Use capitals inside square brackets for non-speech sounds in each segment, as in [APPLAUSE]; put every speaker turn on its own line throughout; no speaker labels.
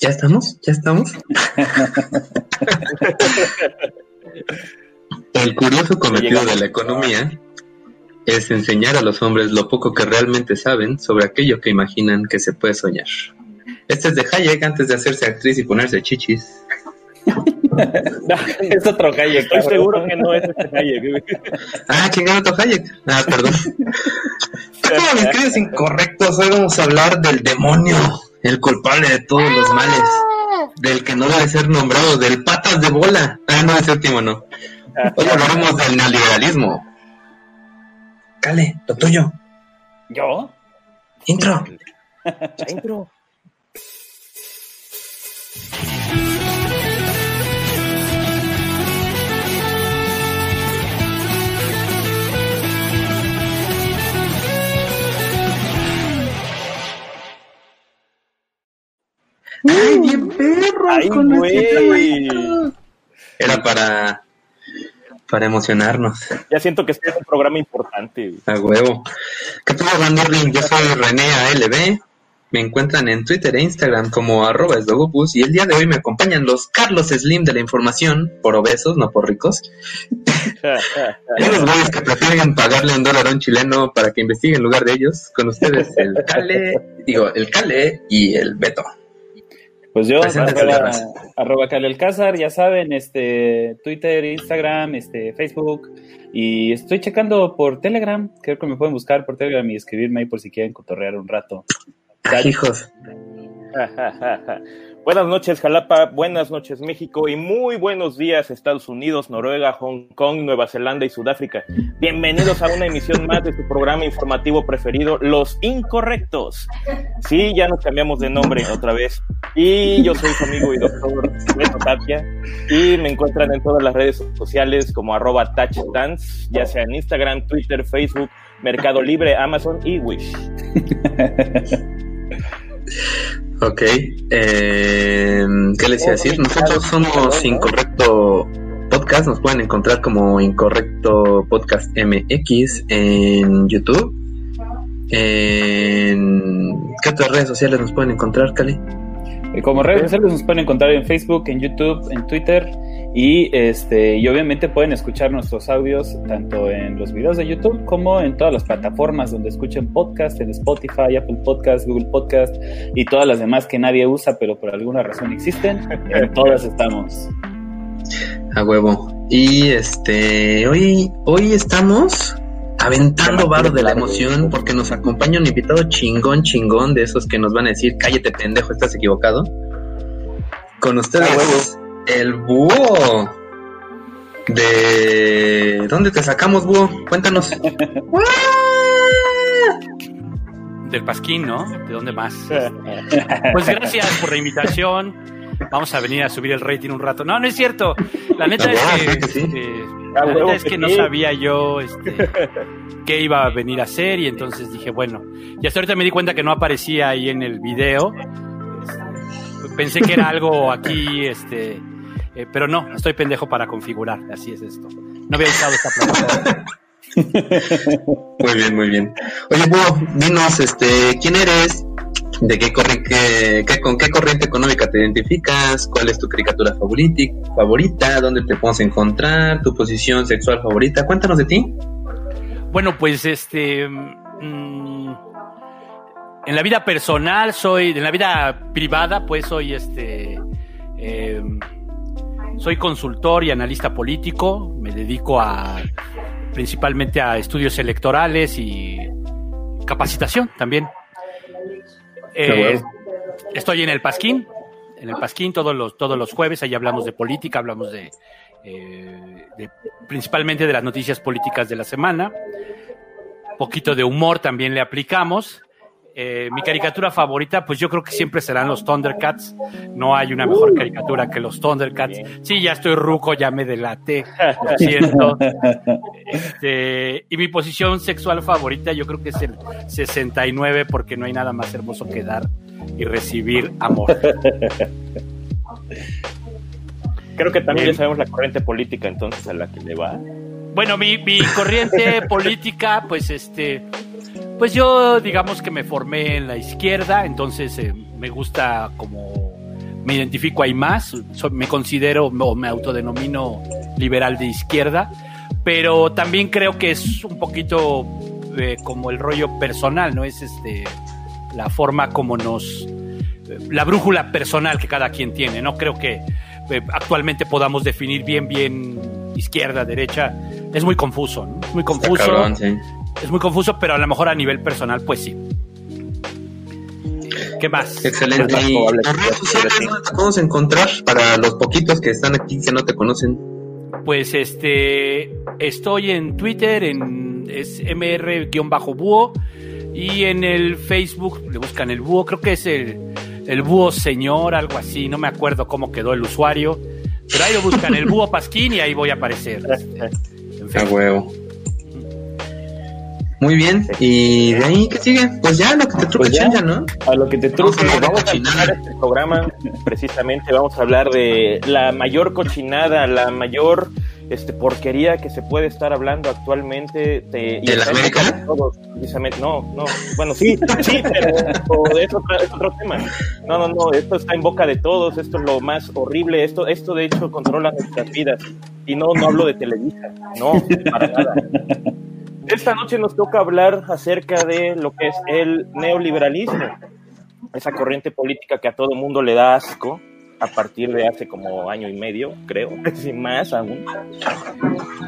¿Ya estamos? ¿Ya estamos? [LAUGHS] El curioso cometido de la economía es enseñar a los hombres lo poco que realmente saben sobre aquello que imaginan que se puede soñar. Este es de Hayek antes de hacerse actriz y ponerse chichis. [LAUGHS]
es otro Hayek.
Estoy seguro que no es este Hayek. [LAUGHS]
ah, chingado otro Hayek. Ah, perdón. ¿Cómo mis queridos incorrectos? Hoy vamos a hablar del demonio, el culpable de todos los males, del que no debe ser nombrado, del patas de bola. Ah, no, es último no. Hoy hablaremos del neoliberalismo. Cale, lo tuyo.
¿Yo?
Intro. [LAUGHS]
Intro.
¡Ay, bien perro!
¡Ay,
con
güey!
Era para, para emocionarnos.
Ya siento que este es un programa importante. güey.
A huevo. ¿Qué tal, Bandurling? Yo soy René ALB. Me encuentran en Twitter e Instagram como arroba esdogopus y el día de hoy me acompañan los Carlos Slim de la información, por obesos, no por ricos. Y [LAUGHS] los güeyes que prefieren pagarle un dólar a un chileno para que investigue en lugar de ellos. Con ustedes el Cale, digo, el Cale y el Beto.
Pues yo, arroba,
raza.
arroba Cali Alcázar, ya saben, este, Twitter, Instagram, este, Facebook, y estoy checando por Telegram, creo que me pueden buscar por Telegram y escribirme ahí por si quieren cotorrear un rato.
Hijos. [LAUGHS]
Buenas noches, Jalapa. Buenas noches, México. Y muy buenos días, Estados Unidos, Noruega, Hong Kong, Nueva Zelanda y Sudáfrica. Bienvenidos a una emisión más de su programa informativo preferido, Los Incorrectos. Sí, ya nos cambiamos de nombre otra vez. Y yo soy su amigo y doctor Beto Tapia. Y me encuentran en todas las redes sociales como arroba touchdance, ya sea en Instagram, Twitter, Facebook, Mercado Libre, Amazon y Wish. [LAUGHS]
Ok. Eh, ¿Qué les iba a decir? Nosotros somos Incorrecto Podcast. Nos pueden encontrar como Incorrecto Podcast MX en YouTube. En... ¿Qué otras redes sociales nos pueden encontrar, Cali?
Y como redes sociales nos pueden encontrar en Facebook, en YouTube, en Twitter y este y obviamente pueden escuchar nuestros audios tanto en los videos de YouTube como en todas las plataformas donde escuchen podcast, en Spotify, Apple Podcast, Google Podcast y todas las demás que nadie usa pero por alguna razón existen. En [LAUGHS] todas estamos.
A huevo. Y este, hoy, hoy estamos aventando varo de la emoción porque nos acompaña un invitado chingón, chingón de esos que nos van a decir, cállate pendejo, estás equivocado. Con ustedes, el búho. De... ¿Dónde te sacamos, búho? Cuéntanos. [LAUGHS]
Del Pasquín, ¿no? ¿De dónde más? [LAUGHS] Pues gracias por la invitación. Vamos a venir a subir el rating un rato. No, no es cierto. La neta es
Ah,
que,
sí que sí.
este,
Ah,
la neta es
que
que no sabía yo este, qué iba a venir a hacer y entonces dije, bueno, y hasta ahorita me di cuenta que no aparecía ahí en el video. Pensé que era algo aquí, este, eh, pero no, estoy pendejo para configurar. Así es esto. No había usado esta plataforma. [LAUGHS]
Muy bien, muy bien. Oye, búho, dinos, este, ¿quién eres? ¿De qué con qué corriente económica te identificas? ¿Cuál es tu caricatura favorita? ¿Dónde te podemos encontrar? ¿Tu posición sexual favorita? Cuéntanos de ti.
Bueno, pues este. mm, en la vida personal soy. En la vida privada, pues soy este. eh, soy consultor y analista político. Me dedico a. principalmente a estudios electorales y capacitación también. Eh, estoy en el Pasquín. En el Pasquín todos los, todos los jueves, ahí hablamos de política, hablamos de, eh, de- principalmente de las noticias políticas de la semana. Poquito de humor también le aplicamos. Eh, mi caricatura favorita, pues yo creo que siempre serán los Thundercats. No hay una mejor caricatura que los Thundercats. Sí, ya estoy ruco, ya me delaté, lo [LAUGHS] siento. Este, y mi posición sexual favorita, yo creo que es el 69, porque no hay nada más hermoso que dar y recibir amor.
Creo que también ya sabemos la corriente política entonces a la que le va.
Bueno, mi, mi corriente [LAUGHS] política, pues este, pues yo digamos que me formé en la izquierda, entonces eh, me gusta como me identifico ahí más, me considero o me autodenomino liberal de izquierda, pero también creo que es un poquito eh, como el rollo personal, ¿no? Es este la forma como nos la brújula personal que cada quien tiene, no creo que eh, actualmente podamos definir bien bien izquierda, derecha, es muy confuso, ¿no? Es muy confuso. Es muy confuso, pero a lo mejor a nivel personal pues sí. ¿Qué más?
Excelente. ¿Y redes sociales podemos encontrar para los poquitos que están aquí que no te conocen?
Pues este, estoy en Twitter, en es mr-búho y en el Facebook le buscan el búho, creo que es el, el búho señor, algo así, no me acuerdo cómo quedó el usuario, pero ahí lo buscan el búho Pasquín y ahí voy a aparecer.
A huevo. Muy bien, y de ahí, ¿qué sigue? Pues ya, lo que te truque, pues ¿no?
A lo que te truque, vamos, vamos a terminar este programa, precisamente vamos a hablar de la mayor cochinada, la mayor este porquería que se puede estar hablando actualmente
de, ¿De la América?
Todos, precisamente, no, no, bueno, sí, sí, pero es, es otro tema. No, no, no, esto está en boca de todos, esto es lo más horrible, esto, esto de hecho controla nuestras vidas. Y no, no hablo de Televisa, no, para nada. Esta noche nos toca hablar acerca de lo que es el neoliberalismo, esa corriente política que a todo mundo le da asco a partir de hace como año y medio, creo, [LAUGHS] sin más aún.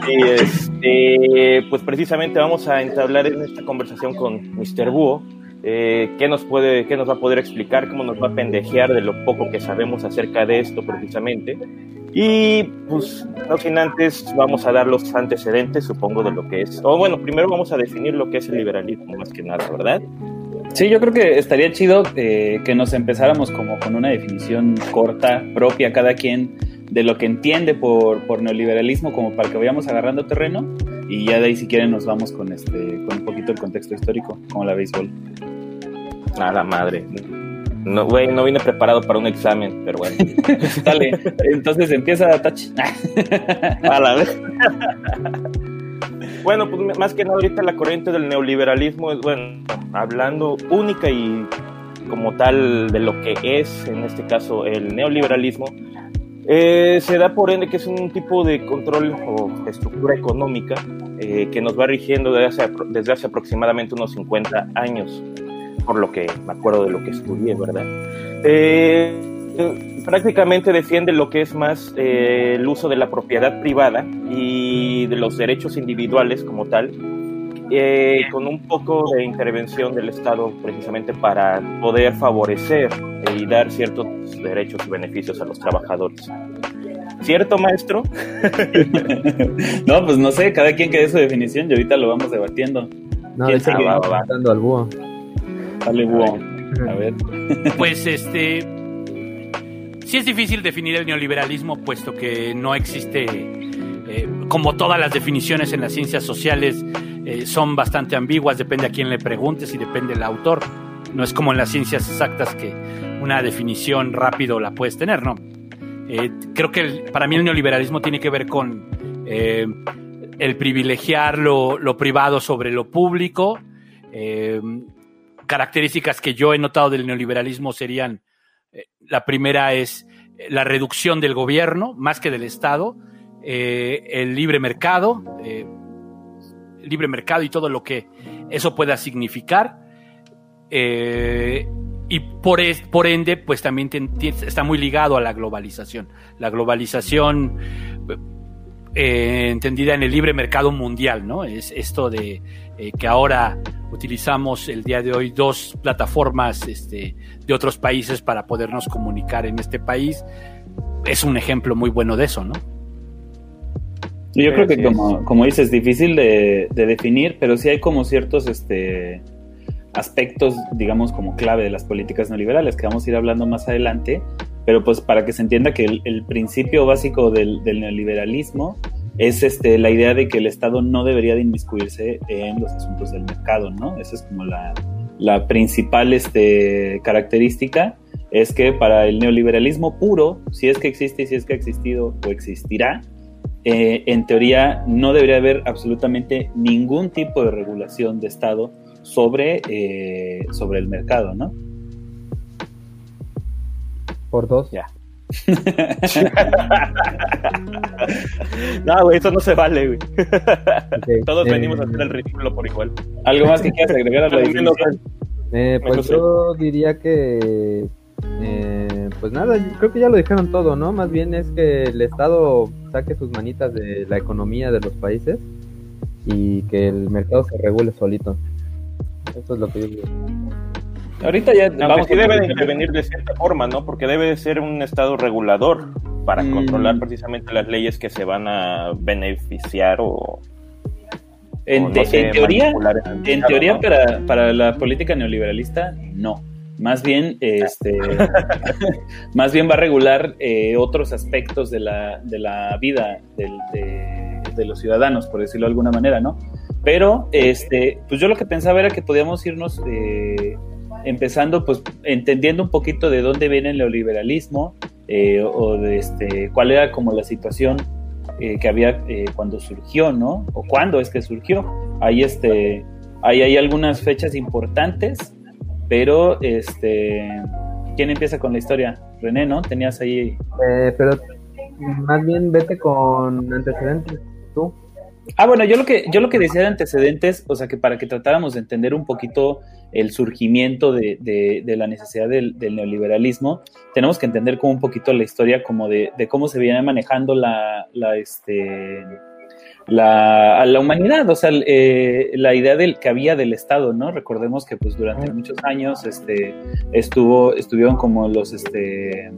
Este, pues precisamente vamos a entablar en esta conversación con Mr. Búho, eh, qué nos puede, qué nos va a poder explicar, cómo nos va a pendejear de lo poco que sabemos acerca de esto precisamente. Y pues, no sin antes, vamos a dar los antecedentes, supongo, de lo que es. O bueno, primero vamos a definir lo que es el liberalismo, más que nada, ¿verdad?
Sí, yo creo que estaría chido eh, que nos empezáramos como con una definición corta, propia, cada quien, de lo que entiende por, por neoliberalismo, como para que vayamos agarrando terreno. Y ya de ahí, si quieren, nos vamos con, este, con un poquito el contexto histórico, como la béisbol.
A la madre. No, güey, no vine preparado para un examen, pero bueno. [LAUGHS]
Dale, entonces empieza Touch.
A la vez. bueno, pues más que nada ahorita la corriente del neoliberalismo es, bueno, hablando única y como tal de lo que es, en este caso, el neoliberalismo, eh, se da por ende que es un tipo de control o estructura económica eh, que nos va rigiendo desde hace, desde hace aproximadamente unos 50 años por lo que me acuerdo de lo que estudié, ¿verdad? Eh, prácticamente defiende lo que es más eh, el uso de la propiedad privada y de los derechos individuales como tal, eh, con un poco de intervención del Estado precisamente para poder favorecer y dar ciertos derechos y beneficios a los trabajadores. ¿Cierto, maestro? [LAUGHS]
no, pues no sé, cada quien que dé su definición y ahorita lo vamos debatiendo.
No, ¿Quién se va, va, al búho.
A ver.
Pues este. Sí es difícil definir el neoliberalismo, puesto que no existe, eh, como todas las definiciones en las ciencias sociales, eh, son bastante ambiguas, depende a quién le preguntes y depende del autor. No es como en las ciencias exactas que una definición rápido la puedes tener, ¿no? Eh, creo que para mí el neoliberalismo tiene que ver con el privilegiar lo, lo, privado sobre lo público, características que yo he notado del neoliberalismo serían, eh, la primera es eh, la reducción del gobierno más que del Estado, eh, el libre mercado, libre mercado y todo lo que eso pueda significar. y por, por ende, pues también está muy ligado a la globalización. La globalización entendida en el libre mercado mundial, ¿no? Es esto de que ahora utilizamos el día de hoy dos plataformas este, de otros países para podernos comunicar en este país. Es un ejemplo muy bueno de eso, ¿no?
Yo creo que como, como dices, difícil de, definir, pero sí hay como ciertos este, aspectos, digamos, como clave de las políticas neoliberales que vamos a ir hablando más adelante, pero pues para que se entienda que el, principio básico del, del neoliberalismo es este, la idea de que el Estado no debería de inmiscuirse en los asuntos del mercado, ¿no? Esa es como la, principal este, característica, es que para el neoliberalismo puro, si es que existe y si es que ha existido o existirá, eh, en teoría no debería haber absolutamente ningún tipo de regulación de Estado sobre, eh, sobre el mercado, ¿no?
Por dos.
Ya. [LAUGHS] no, güey, eso no se vale, güey. [LAUGHS] Todos
eh,
venimos a hacer el ridículo por igual.
¿Algo más que quieras agregar a la?
Eh, pues yo diría que, eh, pues nada, creo que ya lo dijeron todo, ¿no? Más bien es que el Estado saque sus manitas de la economía de los países y que el mercado se regule solito. Eso es lo que yo digo.
Ahorita ya
Aunque
vamos
sí debe de intervenir de cierta forma, ¿no? Porque debe de ser un estado regulador para
Mm.
controlar precisamente las leyes que se van a beneficiar o,
En,
o,
te-
no sé,
en teoría, en
mercado,
teoría
¿no?
para, para la política neoliberalista, no. Más bien, este, [LAUGHS] más bien va a regular eh, otros aspectos de la, de la vida del- de, de los ciudadanos, por decirlo de alguna manera, ¿no? Pero, este, pues yo lo que pensaba era que podíamos irnos eh, empezando, pues, entendiendo un poquito de dónde viene el neoliberalismo eh, o de este, cuál era como la situación eh, que había eh, cuando surgió, ¿no? O cuándo es que surgió. Ahí, este, ahí hay algunas fechas importantes, pero, este, ¿quién empieza con la historia? René, ¿no? Tenías ahí...
Eh, pero más bien vete con antecedentes, tú.
Ah, bueno, yo lo que yo lo que decía de antecedentes, o sea, que para que tratáramos de entender un poquito el surgimiento de, de- de la necesidad del, del neoliberalismo, tenemos que entender como un poquito la historia como de, de cómo se viene manejando la, la este la, a la humanidad, o sea, eh, la idea del que había del Estado, ¿no? Recordemos que pues durante muchos años este estuvo estuvieron como los este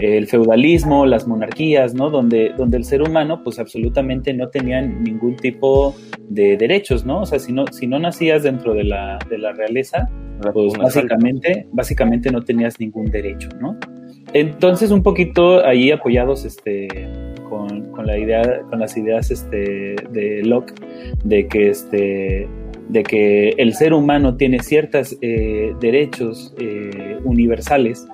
el feudalismo, las monarquías, ¿no? Donde, donde el ser humano, pues absolutamente no tenía ningún tipo de derechos, ¿no? O sea, si no, si no nacías dentro de la, de la realeza, pues básicamente, básicamente no tenías ningún derecho, ¿no? Entonces, un poquito ahí apoyados este, con, con la idea, con las ideas este, de Locke, de que este de que el ser humano tiene ciertos derechos eh, universales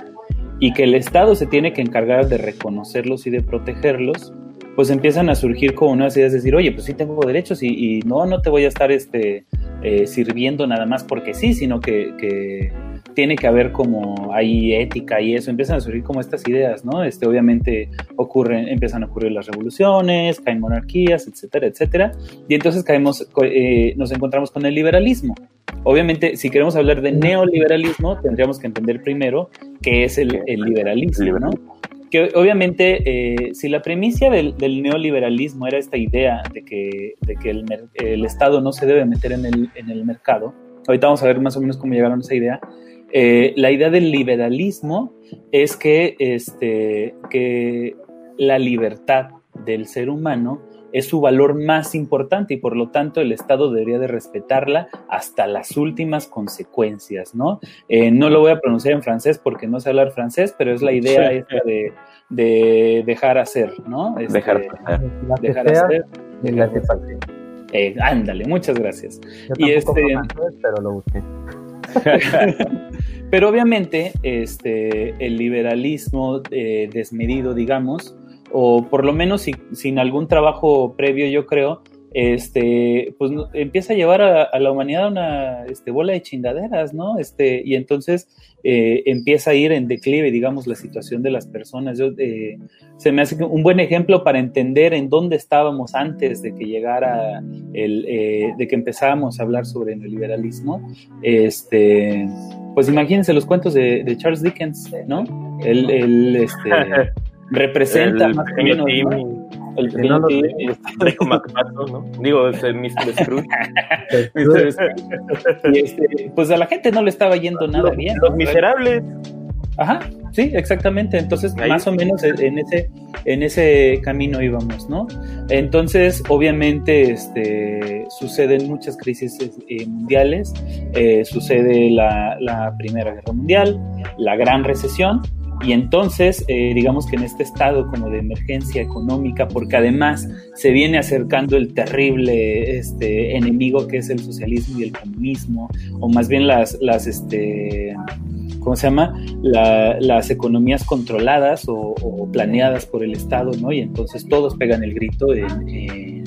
y que el Estado se tiene que encargar de reconocerlos y de protegerlos, pues empiezan a surgir como unas ideas de decir, oye, pues sí tengo derechos y, no, no te voy a estar este, eh, sirviendo nada más porque sí, sino que tiene que haber como ahí ética y eso, empiezan a surgir como estas ideas, ¿no? Este, obviamente ocurren, empiezan a ocurrir las revoluciones, caen monarquías, etcétera, etcétera, y entonces caemos, eh, nos encontramos con el liberalismo. Obviamente, si queremos hablar de neoliberalismo, tendríamos que entender primero qué es el, el liberalismo, ¿no? Que obviamente, eh, si la premisa del, del, neoliberalismo era esta idea de que, de que el, el, Estado no se debe meter en el, en el mercado, ahorita vamos a ver más o menos cómo llegaron a esa idea, eh, la idea del liberalismo es que, este, que la libertad del ser humano es su valor más importante y por lo tanto el Estado debería de respetarla hasta las últimas consecuencias, ¿no? Eh, no lo voy a pronunciar en francés porque no sé hablar francés, pero es la idea sí. esta de, de, dejar hacer, ¿no?
Este, dejar hacer.
Dejar hacer. Dejar hacer. Eh, ándale, muchas gracias.
Yo y este, francés, pero lo busqué. [LAUGHS]
pero obviamente este, el liberalismo eh, desmedido, digamos, o por lo menos si, sin algún trabajo previo, yo creo, este, pues empieza a llevar a, a la humanidad una este, bola de chingaderas, ¿no? Este, y entonces eh, empieza a ir en declive, digamos, la situación de las personas. Yo, eh, se me hace un buen ejemplo para entender en dónde estábamos antes de que llegara el, eh, de que empezáramos a hablar sobre el neoliberalismo. Este, pues imagínense los cuentos de, de Charles Dickens, ¿no? El este, [LAUGHS] representa
el
más o menos. El
que no [LAUGHS] ¿no? Digo, es el Mr. Scrooge. [LAUGHS]
y este, pues a la gente no le estaba yendo nada
los,
bien.
Los miserables.
Ajá, sí, exactamente. Entonces, Ahí más o menos en ese, en ese camino íbamos, ¿no? Entonces, obviamente, este, suceden muchas crisis eh, mundiales. Eh, sucede la, la Primera Guerra Mundial, la Gran Recesión, y entonces, eh, digamos que en este estado como de emergencia económica, porque además se viene acercando el terrible este, enemigo que es el socialismo y el comunismo, o más bien las, las este, ¿cómo se llama? La, las economías controladas o, o, planeadas por el Estado, ¿no? Y entonces todos pegan el grito en, en,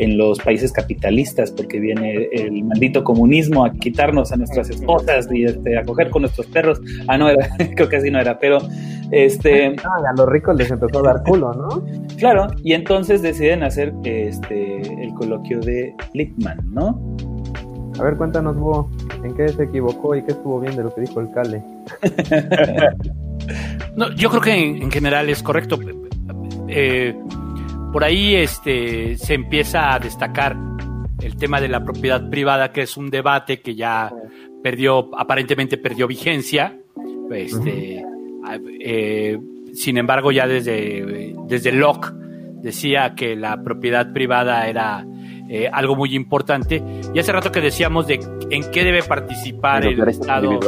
en los países capitalistas, porque viene el maldito comunismo a quitarnos a nuestras esposas y este, a coger con nuestros perros. Ah, no era, [LAUGHS] creo que así no era, pero este.
a los ricos les empezó a dar culo, ¿no?
Claro, y entonces deciden hacer este el coloquio de Lippmann, ¿no?
A ver, cuéntanos, vos, ¿en qué se equivocó y qué estuvo bien de lo que dijo el Cale? [LAUGHS]
no, yo creo que en, general es correcto. Eh, por ahí este, se empieza a destacar el tema de la propiedad privada, que es un debate que ya perdió, aparentemente perdió vigencia. Este, eh, sin embargo, ya desde, desde Locke decía que la propiedad privada era eh, algo muy importante. Y hace rato que decíamos de en qué debe participar el, Estado.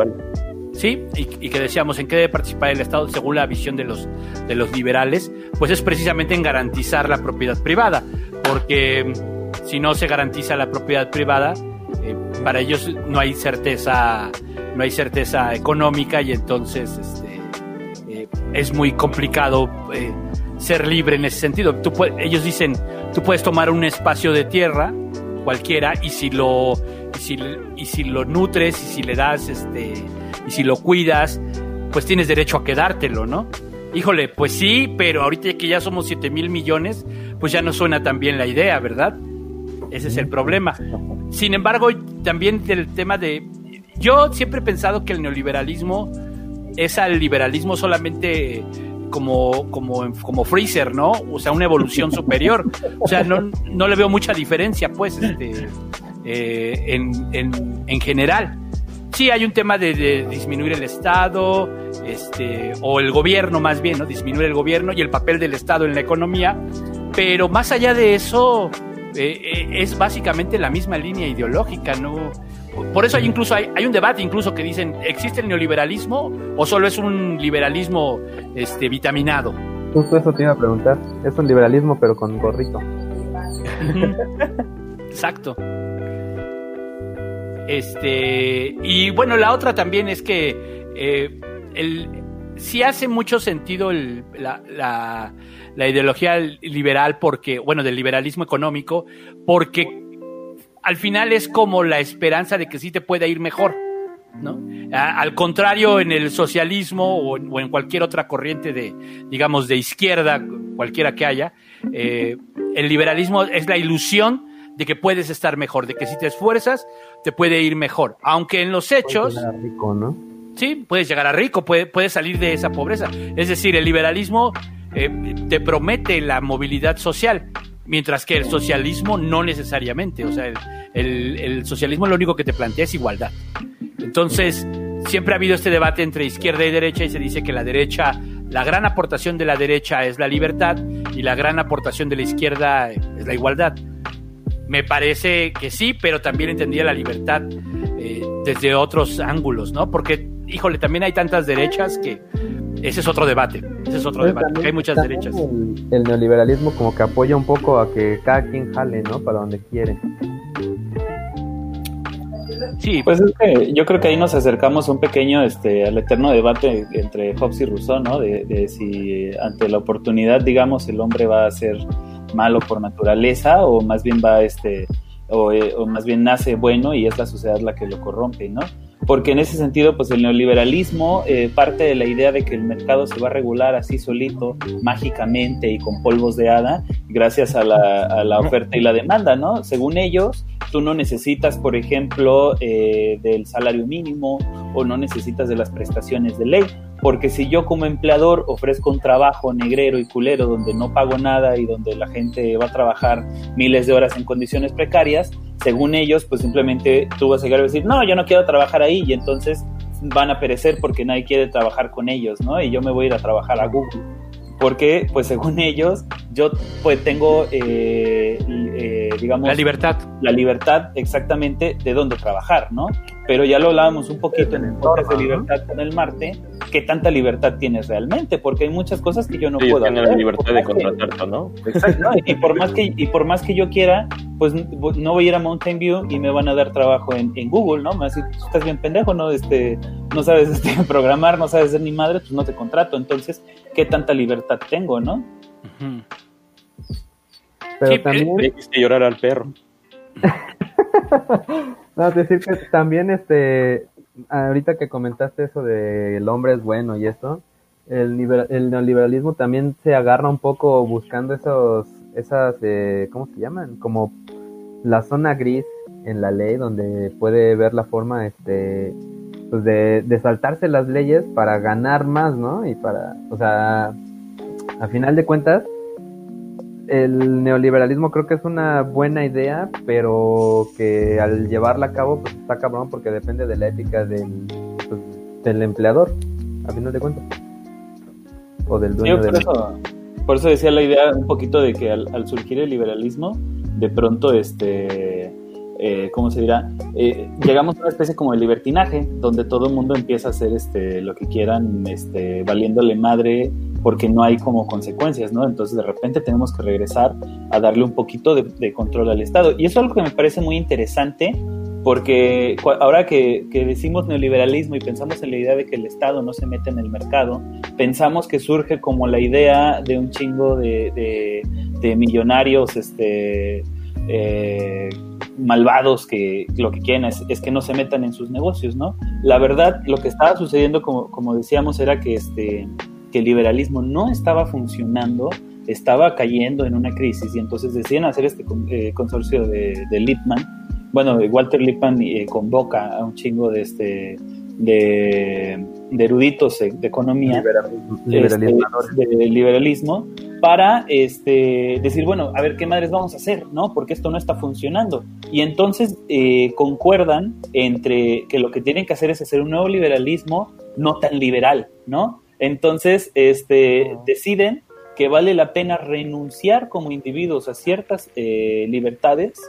Sí, y, que decíamos en qué debe participar el Estado según la visión de los, de los liberales, pues es precisamente en garantizar la propiedad privada, porque mm, si no se garantiza la propiedad privada, eh, para ellos no hay certeza, no hay certeza económica y entonces este, eh, es muy complicado ser libre en ese sentido. Tú ellos dicen, tú puedes tomar un espacio de tierra cualquiera y si lo si, y si lo nutres y si le das este y si lo cuidas, pues tienes derecho a quedártelo, ¿no? Híjole, pues sí, pero ahorita que ya somos 7 mil millones, pues ya no suena tan bien la idea, ¿verdad? Ese es el problema. Sin embargo, también del tema de... Yo siempre he pensado que el neoliberalismo es al liberalismo solamente como, como, como Freezer, ¿no? O sea, una evolución [LAUGHS] superior. O sea, no, no le veo mucha diferencia, pues, este, eh, en, en, en, general. Sí, hay un tema de, disminuir el Estado, este, o el gobierno más bien, ¿no? Disminuir el gobierno y el papel del Estado en la economía, pero más allá de eso, eh, eh, es básicamente la misma línea ideológica, ¿no? Por eso hay incluso hay, un debate incluso que dicen, ¿existe el neoliberalismo o solo es un liberalismo este, vitaminado?
Justo eso te iba a preguntar. Es un liberalismo pero con gorrito. [LAUGHS]
Exacto. Este, y bueno, la otra también es que eh, el, sí hace mucho sentido la, ideología liberal porque, bueno, del liberalismo económico, porque al final es como la esperanza de que sí te pueda ir mejor. ¿no? al contrario, en el socialismo o en, cualquier otra corriente de, digamos, de izquierda, cualquiera que haya, eh, el liberalismo es la ilusión de que puedes estar mejor, de que si te esfuerzas, te puede ir mejor. Aunque en los hechos...
Puedes rico, ¿no?
Sí, puedes llegar a rico, puedes salir de esa pobreza. Es decir, el liberalismo eh, te promete la movilidad social, Mientras que el socialismo no necesariamente, o sea, el, socialismo lo único que te plantea es igualdad. Entonces, siempre ha habido este debate entre izquierda y derecha y se dice que la derecha, la gran aportación de la derecha es la libertad y la gran aportación de la izquierda es la igualdad. Me parece que sí, pero también entendía la libertad eh, desde otros ángulos, ¿no? Porque, híjole, también hay tantas derechas que ese es otro debate. Ese es otro debate. hay muchas derechas.
El, neoliberalismo como que apoya un poco a que cada quien jale, ¿no? Para donde quiere.
Sí, pues es que yo creo que ahí nos acercamos un pequeño este, al eterno debate entre Hobbes y Rousseau, ¿no? De, de si ante la oportunidad, digamos, el hombre va a ser malo por naturaleza o más bien va, este, o, eh, o más bien nace bueno y es la sociedad la que lo corrompe, ¿no? Porque en ese sentido, pues el neoliberalismo eh, parte de la idea de que el mercado se va a regular así solito, mágicamente y con polvos de hada, gracias a la, oferta y la demanda, ¿no? Según ellos, tú no necesitas, por ejemplo, eh, del salario mínimo o no necesitas de las prestaciones de ley, porque si yo como empleador ofrezco un trabajo negrero y culero donde no pago nada y donde la gente va a trabajar miles de horas en condiciones precarias, según ellos, pues simplemente tú vas a llegar a decir, no, yo no quiero trabajar ahí y entonces van a perecer porque nadie quiere trabajar con ellos, ¿no? Y yo me voy a ir a trabajar a Google. Porque, pues según ellos, yo pues tengo, eh, eh, digamos...
La libertad.
La libertad exactamente de dónde trabajar, ¿no? Pero ya lo hablábamos un poquito en el podcast de libertad con el Marte, qué tanta libertad tienes realmente, porque hay muchas cosas que yo no puedo
hacer. la libertad de contratar, ¿no?
Exacto, y por más que y por más que yo quiera, pues no voy a ir a Mountain View y me van a dar trabajo en, en Google, ¿no? Me vas a decir, estás bien pendejo, ¿no? Este, no sabes [LAUGHS] este, programar, no sabes ser ni madre, pues no te contrato. Entonces, ¿qué tanta libertad tengo, no?
Pero
Sí,
también,
Le hiciste llorar al perro. [LAUGHS]
no, es decir que también, este, ahorita que comentaste eso de el hombre es bueno y esto, el, el neoliberalismo también se agarra un poco buscando esos, esas, eh, ¿cómo se llaman? Como la zona gris en la ley donde puede ver la forma, este, pues de, de saltarse las leyes para ganar más, ¿no? Y para, o sea, a final de cuentas, el neoliberalismo creo que es una buena idea, pero que al llevarla a cabo, pues está cabrón porque depende de la ética del, pues, del empleador, a final de cuentas. O del
Yo
dueño
por
del...
eso, por eso decía la idea un poquito de que al, al surgir el liberalismo, de pronto, este, eh, ¿cómo se dirá? Eh, llegamos a una especie como de libertinaje, donde todo el mundo empieza a hacer este, lo que quieran, este, valiéndole madre, porque no hay como consecuencias, ¿no? Entonces de repente tenemos que regresar a darle un poquito de, de control al Estado. Y eso es algo que me parece muy interesante, porque ahora que, que decimos neoliberalismo y pensamos en la idea de que el Estado no se mete en el mercado, pensamos que surge como la idea de un chingo de, de- de millonarios este, eh, malvados que lo que quieren es, que no se metan en sus negocios, ¿no? La verdad, lo que estaba sucediendo, como, decíamos, era que, este, que el liberalismo no estaba funcionando, estaba cayendo en una crisis y entonces deciden hacer este eh, consorcio de, de Lippmann. Bueno, Walter Lippmann eh, convoca a un chingo de, este, de, de eruditos de, economía
liberalismo.
este, de liberalismo para este, decir, bueno, a ver qué madres vamos a hacer, ¿no? Porque esto no está funcionando. Y entonces eh, concuerdan entre que lo que tienen que hacer es hacer un nuevo liberalismo no tan liberal, ¿no? Entonces este, deciden que vale la pena renunciar como individuos a ciertas eh, libertades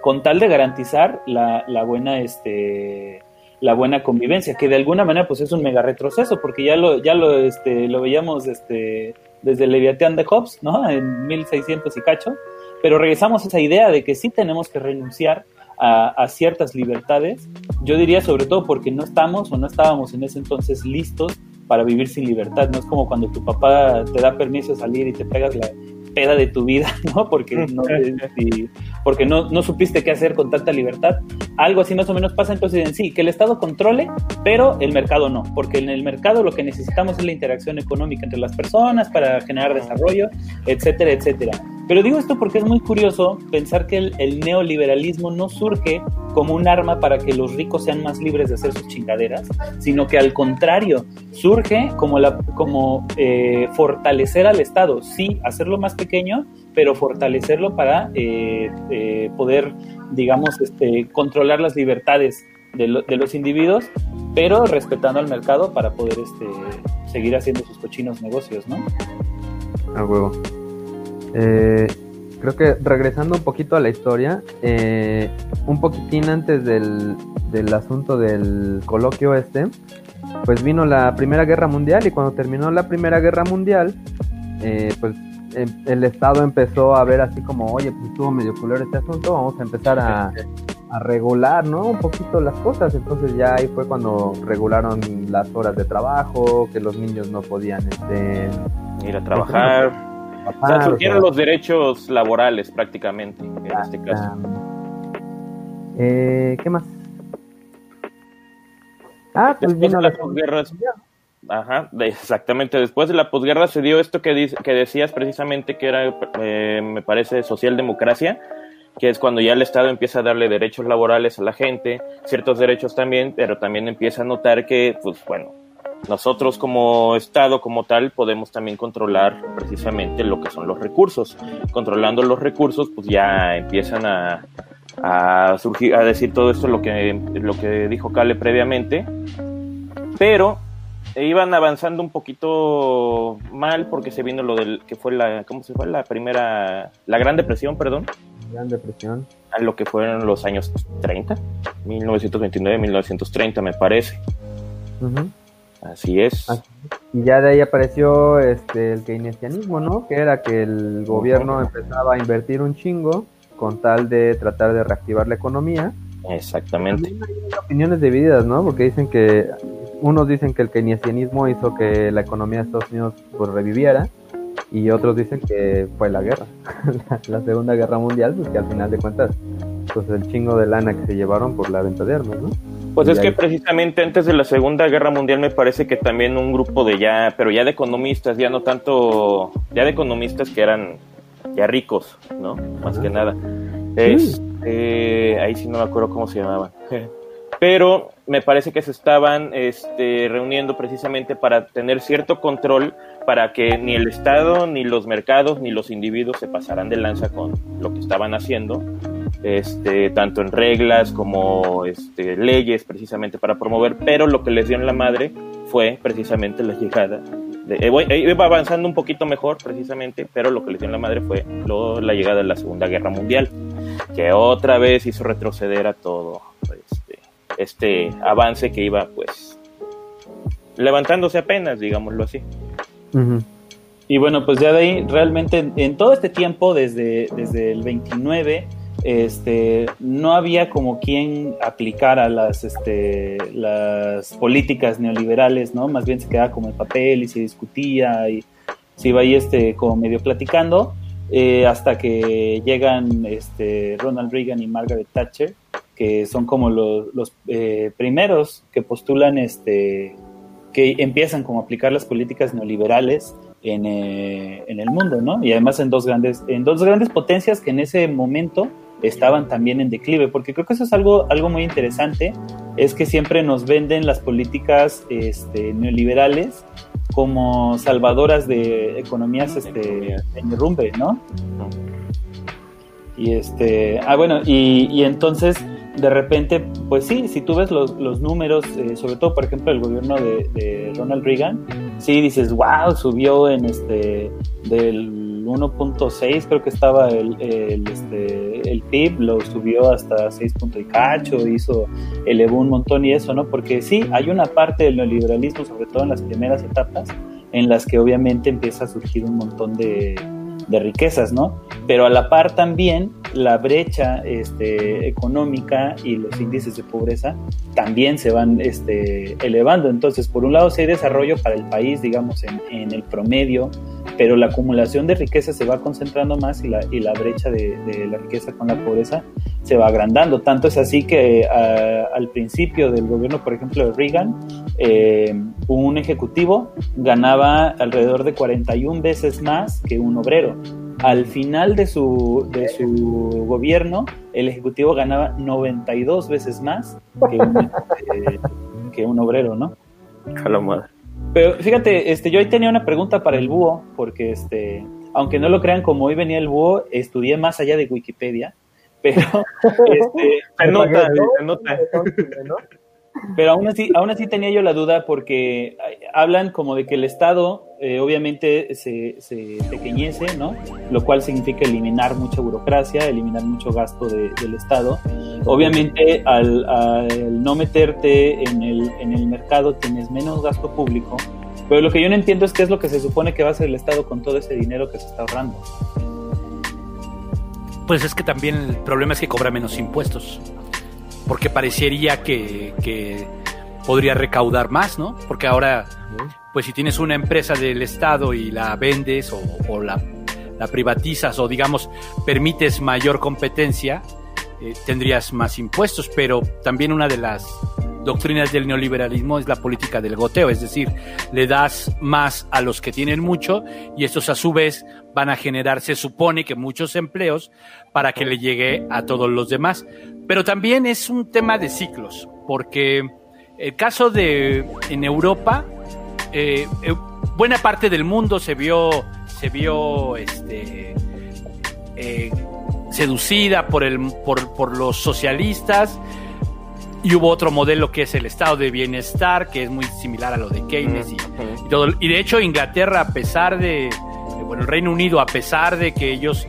con tal de garantizar la, la buena este la buena convivencia, que de alguna manera pues es un mega retroceso, porque ya lo, ya lo, este, lo veíamos este, desde el Leviatán de Hobbes, ¿no? En 1600 y cacho, pero regresamos a esa idea de que sí tenemos que renunciar a, a ciertas libertades, yo diría sobre todo porque no estamos o no estábamos en ese entonces listos para vivir sin libertad, no es como cuando tu papá te da permiso de salir y te pegas la peda de tu vida, [LAUGHS] ¿no? Porque no, [LAUGHS] si- porque no, no supiste qué hacer con tanta libertad. Algo así más o menos pasa entonces en sí, que el Estado controle, pero el mercado no, porque en el mercado lo que necesitamos es la interacción económica entre las personas para generar desarrollo, etcétera, etcétera. Pero digo esto porque es muy curioso pensar que el, neoliberalismo no surge como un arma para que los ricos sean más libres de hacer sus chingaderas, sino que al contrario, surge como, la, como eh, fortalecer al Estado, sí, hacerlo más pequeño, pero fortalecerlo para eh, eh, poder, digamos, este, controlar las libertades de los individuos, pero respetando al mercado para poder este, seguir haciendo sus cochinos negocios, ¿no?
A huevo. Eh, creo que regresando un poquito a la historia, eh, un poquitín antes del, del asunto del coloquio este, pues vino la Primera Guerra Mundial y cuando terminó la Primera Guerra Mundial, eh, pues em- el Estado empezó a ver así como, oye, pues estuvo medio culero este asunto, vamos a empezar a, a regular, ¿no? Un poquito las cosas. Entonces ya ahí fue cuando regularon las horas de trabajo, que los niños no podían este,
Ir a trabajar. O sea, surgieron los derechos laborales prácticamente, en este caso.
Ah, eh, ¿Qué más? Ah, pues
Después
vino
de
la
las posguerras. Ajá, exactamente. Después de la posguerra se dio esto que, dice- que decías precisamente que era, eh, me parece, socialdemocracia, que es cuando ya el Estado empieza a darle derechos laborales a la gente, ciertos derechos también, pero también empieza a notar que, pues bueno, nosotros como Estado, como tal, podemos también controlar precisamente lo que son los recursos. Controlando los recursos, pues ya empiezan a, a surgir, a decir todo esto, lo que, lo que dijo Cale previamente, pero iban avanzando un poquito mal porque se vino lo del que fue la cómo se fue la primera la Gran Depresión, perdón,
Gran Depresión.
a lo que fueron los años 30, 1929, 1930 me parece.
Ujú.
Así es.
Y ya de ahí apareció este el keynesianismo, ¿no? Que era que el gobierno empezaba a invertir un chingo con tal de tratar de reactivar la economía.
Exactamente.
Hay opiniones divididas, ¿no? Porque dicen que unos dicen que el keynesianismo hizo que la economía de Estados Unidos pues reviviera
y otros dicen que fue la guerra, [LAUGHS] la, Segunda Guerra Mundial, pues que al final de cuentas, pues el chingo de lana que se llevaron por la venta de armas, ¿no?
Pues es que precisamente antes de la Segunda Guerra Mundial me parece que también un grupo de ya, pero ya de economistas, ya no tanto, ya de economistas que eran ya ricos, ¿no? Más que nada. Es, eh, ahí sí no me acuerdo cómo se llamaban. [LAUGHS] Pero me parece que se estaban este, reuniendo precisamente para tener cierto control para que ni el Estado, ni los mercados, ni los individuos se pasaran de lanza con lo que estaban haciendo, este, tanto en reglas como este, leyes precisamente para promover, pero lo que les dio en la madre fue precisamente la llegada eh, eh, iba avanzando un poquito mejor precisamente, pero lo que le dio en la madre fue la llegada de la Segunda Guerra Mundial, que otra vez hizo retroceder a todo este, este avance que iba pues levantándose apenas, digámoslo así.
Y bueno, pues ya de ahí realmente en, todo este tiempo, desde, desde el 29, este, no había como quien aplicara las, este, las políticas neoliberales, ¿no? Más bien se quedaba como el papel y se discutía y se iba ahí este, como medio platicando, eh, hasta que llegan este, Ronald Reagan y Margaret Thatcher, que son como los, los eh, primeros que postulan, este, que empiezan como a aplicar las políticas neoliberales en, eh, en, el mundo, ¿no? Y además en dos grandes, en dos grandes potencias que en ese momento estaban también en declive, porque creo que eso es algo, algo muy interesante, es que siempre nos venden las políticas este, neoliberales como salvadoras de economías este, en derrumbe, ¿no? Y este, ah, bueno, y, y entonces de repente, pues sí, si tú ves los, los números, eh, sobre todo por ejemplo el gobierno de, de, Ronald Reagan, sí dices, wow, subió en este del 1.6, creo que estaba el, el, este, el PIB, lo subió hasta 6 y cacho, hizo, elevó un montón y eso, ¿no? Porque sí, hay una parte del neoliberalismo, sobre todo en las primeras etapas, en las que obviamente empieza a surgir un montón de de riquezas, ¿no? Pero a la par también la brecha este, económica y los índices de pobreza también se van este, elevando. Entonces, por un lado, sí hay desarrollo para el país, digamos, en, en el promedio, pero la acumulación de riqueza se va concentrando más y la, y la brecha de, de, la riqueza con la pobreza se va agrandando. Tanto es así que al principio del gobierno, por ejemplo, de Reagan, eh, un ejecutivo ganaba alrededor de 41 veces más que un obrero. Al final de su, de su gobierno, el ejecutivo ganaba 92 veces más que un, [LAUGHS] eh, que un obrero, ¿no?
A la madre.
Pero fíjate, este, yo ahí tenía una pregunta para el búho, porque este, aunque no lo crean, como hoy venía el búho, estudié más allá de Wikipedia, pero [LAUGHS] este,
se nota, se nota.
Pero aún así, aún así tenía yo la duda porque hablan como de que el Estado eh, obviamente se, se, pequeñece, ¿no? Lo cual significa eliminar mucha burocracia, eliminar mucho gasto de, del Estado. Obviamente al, al, no meterte en el, en el mercado tienes menos gasto público, pero lo que yo no entiendo es qué es lo que se supone que va a hacer el Estado con todo ese dinero que se está ahorrando.
Pues es que también el problema es que cobra menos impuestos porque parecería que, que, podría recaudar más, ¿no? Porque ahora, pues si tienes una empresa del Estado y la vendes o, o la, la, privatizas o digamos permites mayor competencia, eh, tendrías más impuestos, pero también una de las doctrinas del neoliberalismo es la política del goteo, es decir, le das más a los que tienen mucho y estos a su vez van a generar, se supone que muchos empleos para que le llegue a todos los demás. Pero también es un tema de ciclos, porque el caso de en Europa, eh, eh, buena parte del mundo se vio, se vio este, eh, seducida por, el, por, por los socialistas y hubo otro modelo que es el estado de bienestar, que es muy similar a lo de Keynes y, y, todo. Y de hecho Inglaterra, a pesar de, bueno, el Reino Unido, a pesar de que ellos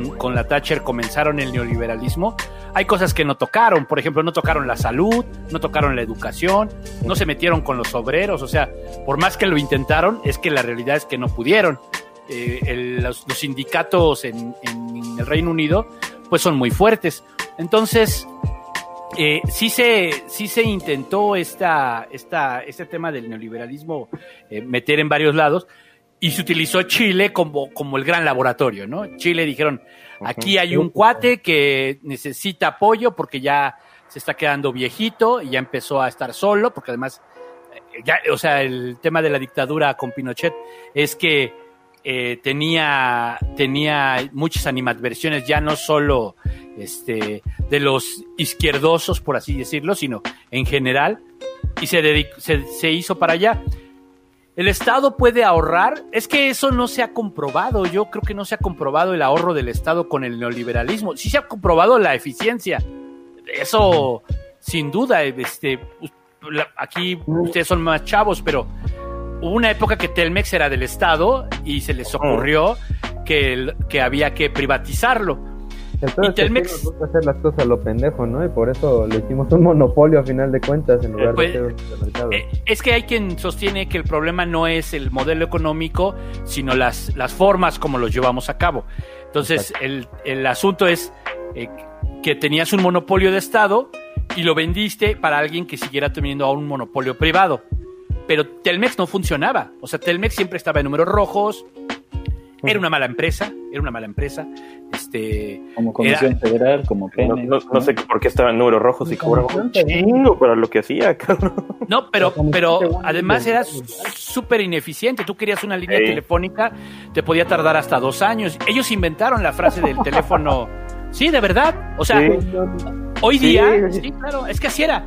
con, la Thatcher comenzaron el neoliberalismo, hay cosas que no tocaron, por ejemplo, no tocaron la salud, no tocaron la educación, no se metieron con los obreros, o sea, por más que lo intentaron, es que la realidad es que no pudieron. Eh, los, sindicatos en, el Reino Unido, pues son muy fuertes. Entonces, eh, sí, se, sí se intentó esta, esta, este tema del neoliberalismo eh, meter en varios lados, y se utilizó Chile como, como el gran laboratorio, ¿no? Chile dijeron, aquí hay un cuate que necesita apoyo porque ya se está quedando viejito y ya empezó a estar solo, porque además, eh, ya, o sea, el tema de la dictadura con Pinochet es que eh, tenía, tenía muchas animadversiones, ya no solo este, de los izquierdosos, por así decirlo, sino en general, y se, dedicó, se, se hizo para allá. ¿El Estado puede ahorrar? Es que eso no se ha comprobado. Yo creo que no se ha comprobado el ahorro del Estado con el neoliberalismo. Sí se ha comprobado la eficiencia. Eso, sin duda, este, aquí ustedes son más chavos, pero hubo una época que Telmex era del Estado y se les ocurrió que, que había que privatizarlo.
Entonces, y Telmex nos gusta hacer las cosas a lo pendejo, ¿no? Y por eso le hicimos un monopolio a final de cuentas en lugar
pues,
de ser un mercado.
Eh, es que hay quien sostiene que el problema no es el modelo económico, sino las, las formas como lo llevamos a cabo. Entonces, el, el, asunto es eh, que tenías un monopolio de Estado y lo vendiste para alguien que siguiera teniendo a un monopolio privado. Pero Telmex no funcionaba. O sea, Telmex siempre estaba en números rojos, era una mala empresa, era una mala empresa. Este,
como Comisión Federal, como
Pemex, no, no, sé por qué estaba en números rojos y cobraba un chingo para lo que hacía, [LAUGHS] cabrón.
No, pero, pero además era súper ineficiente. Tú querías una línea sí. telefónica, te podía tardar hasta dos años. Ellos inventaron la frase del [LAUGHS] teléfono. Sí, de verdad. O sea, sí. hoy día, sí, claro, es que así era.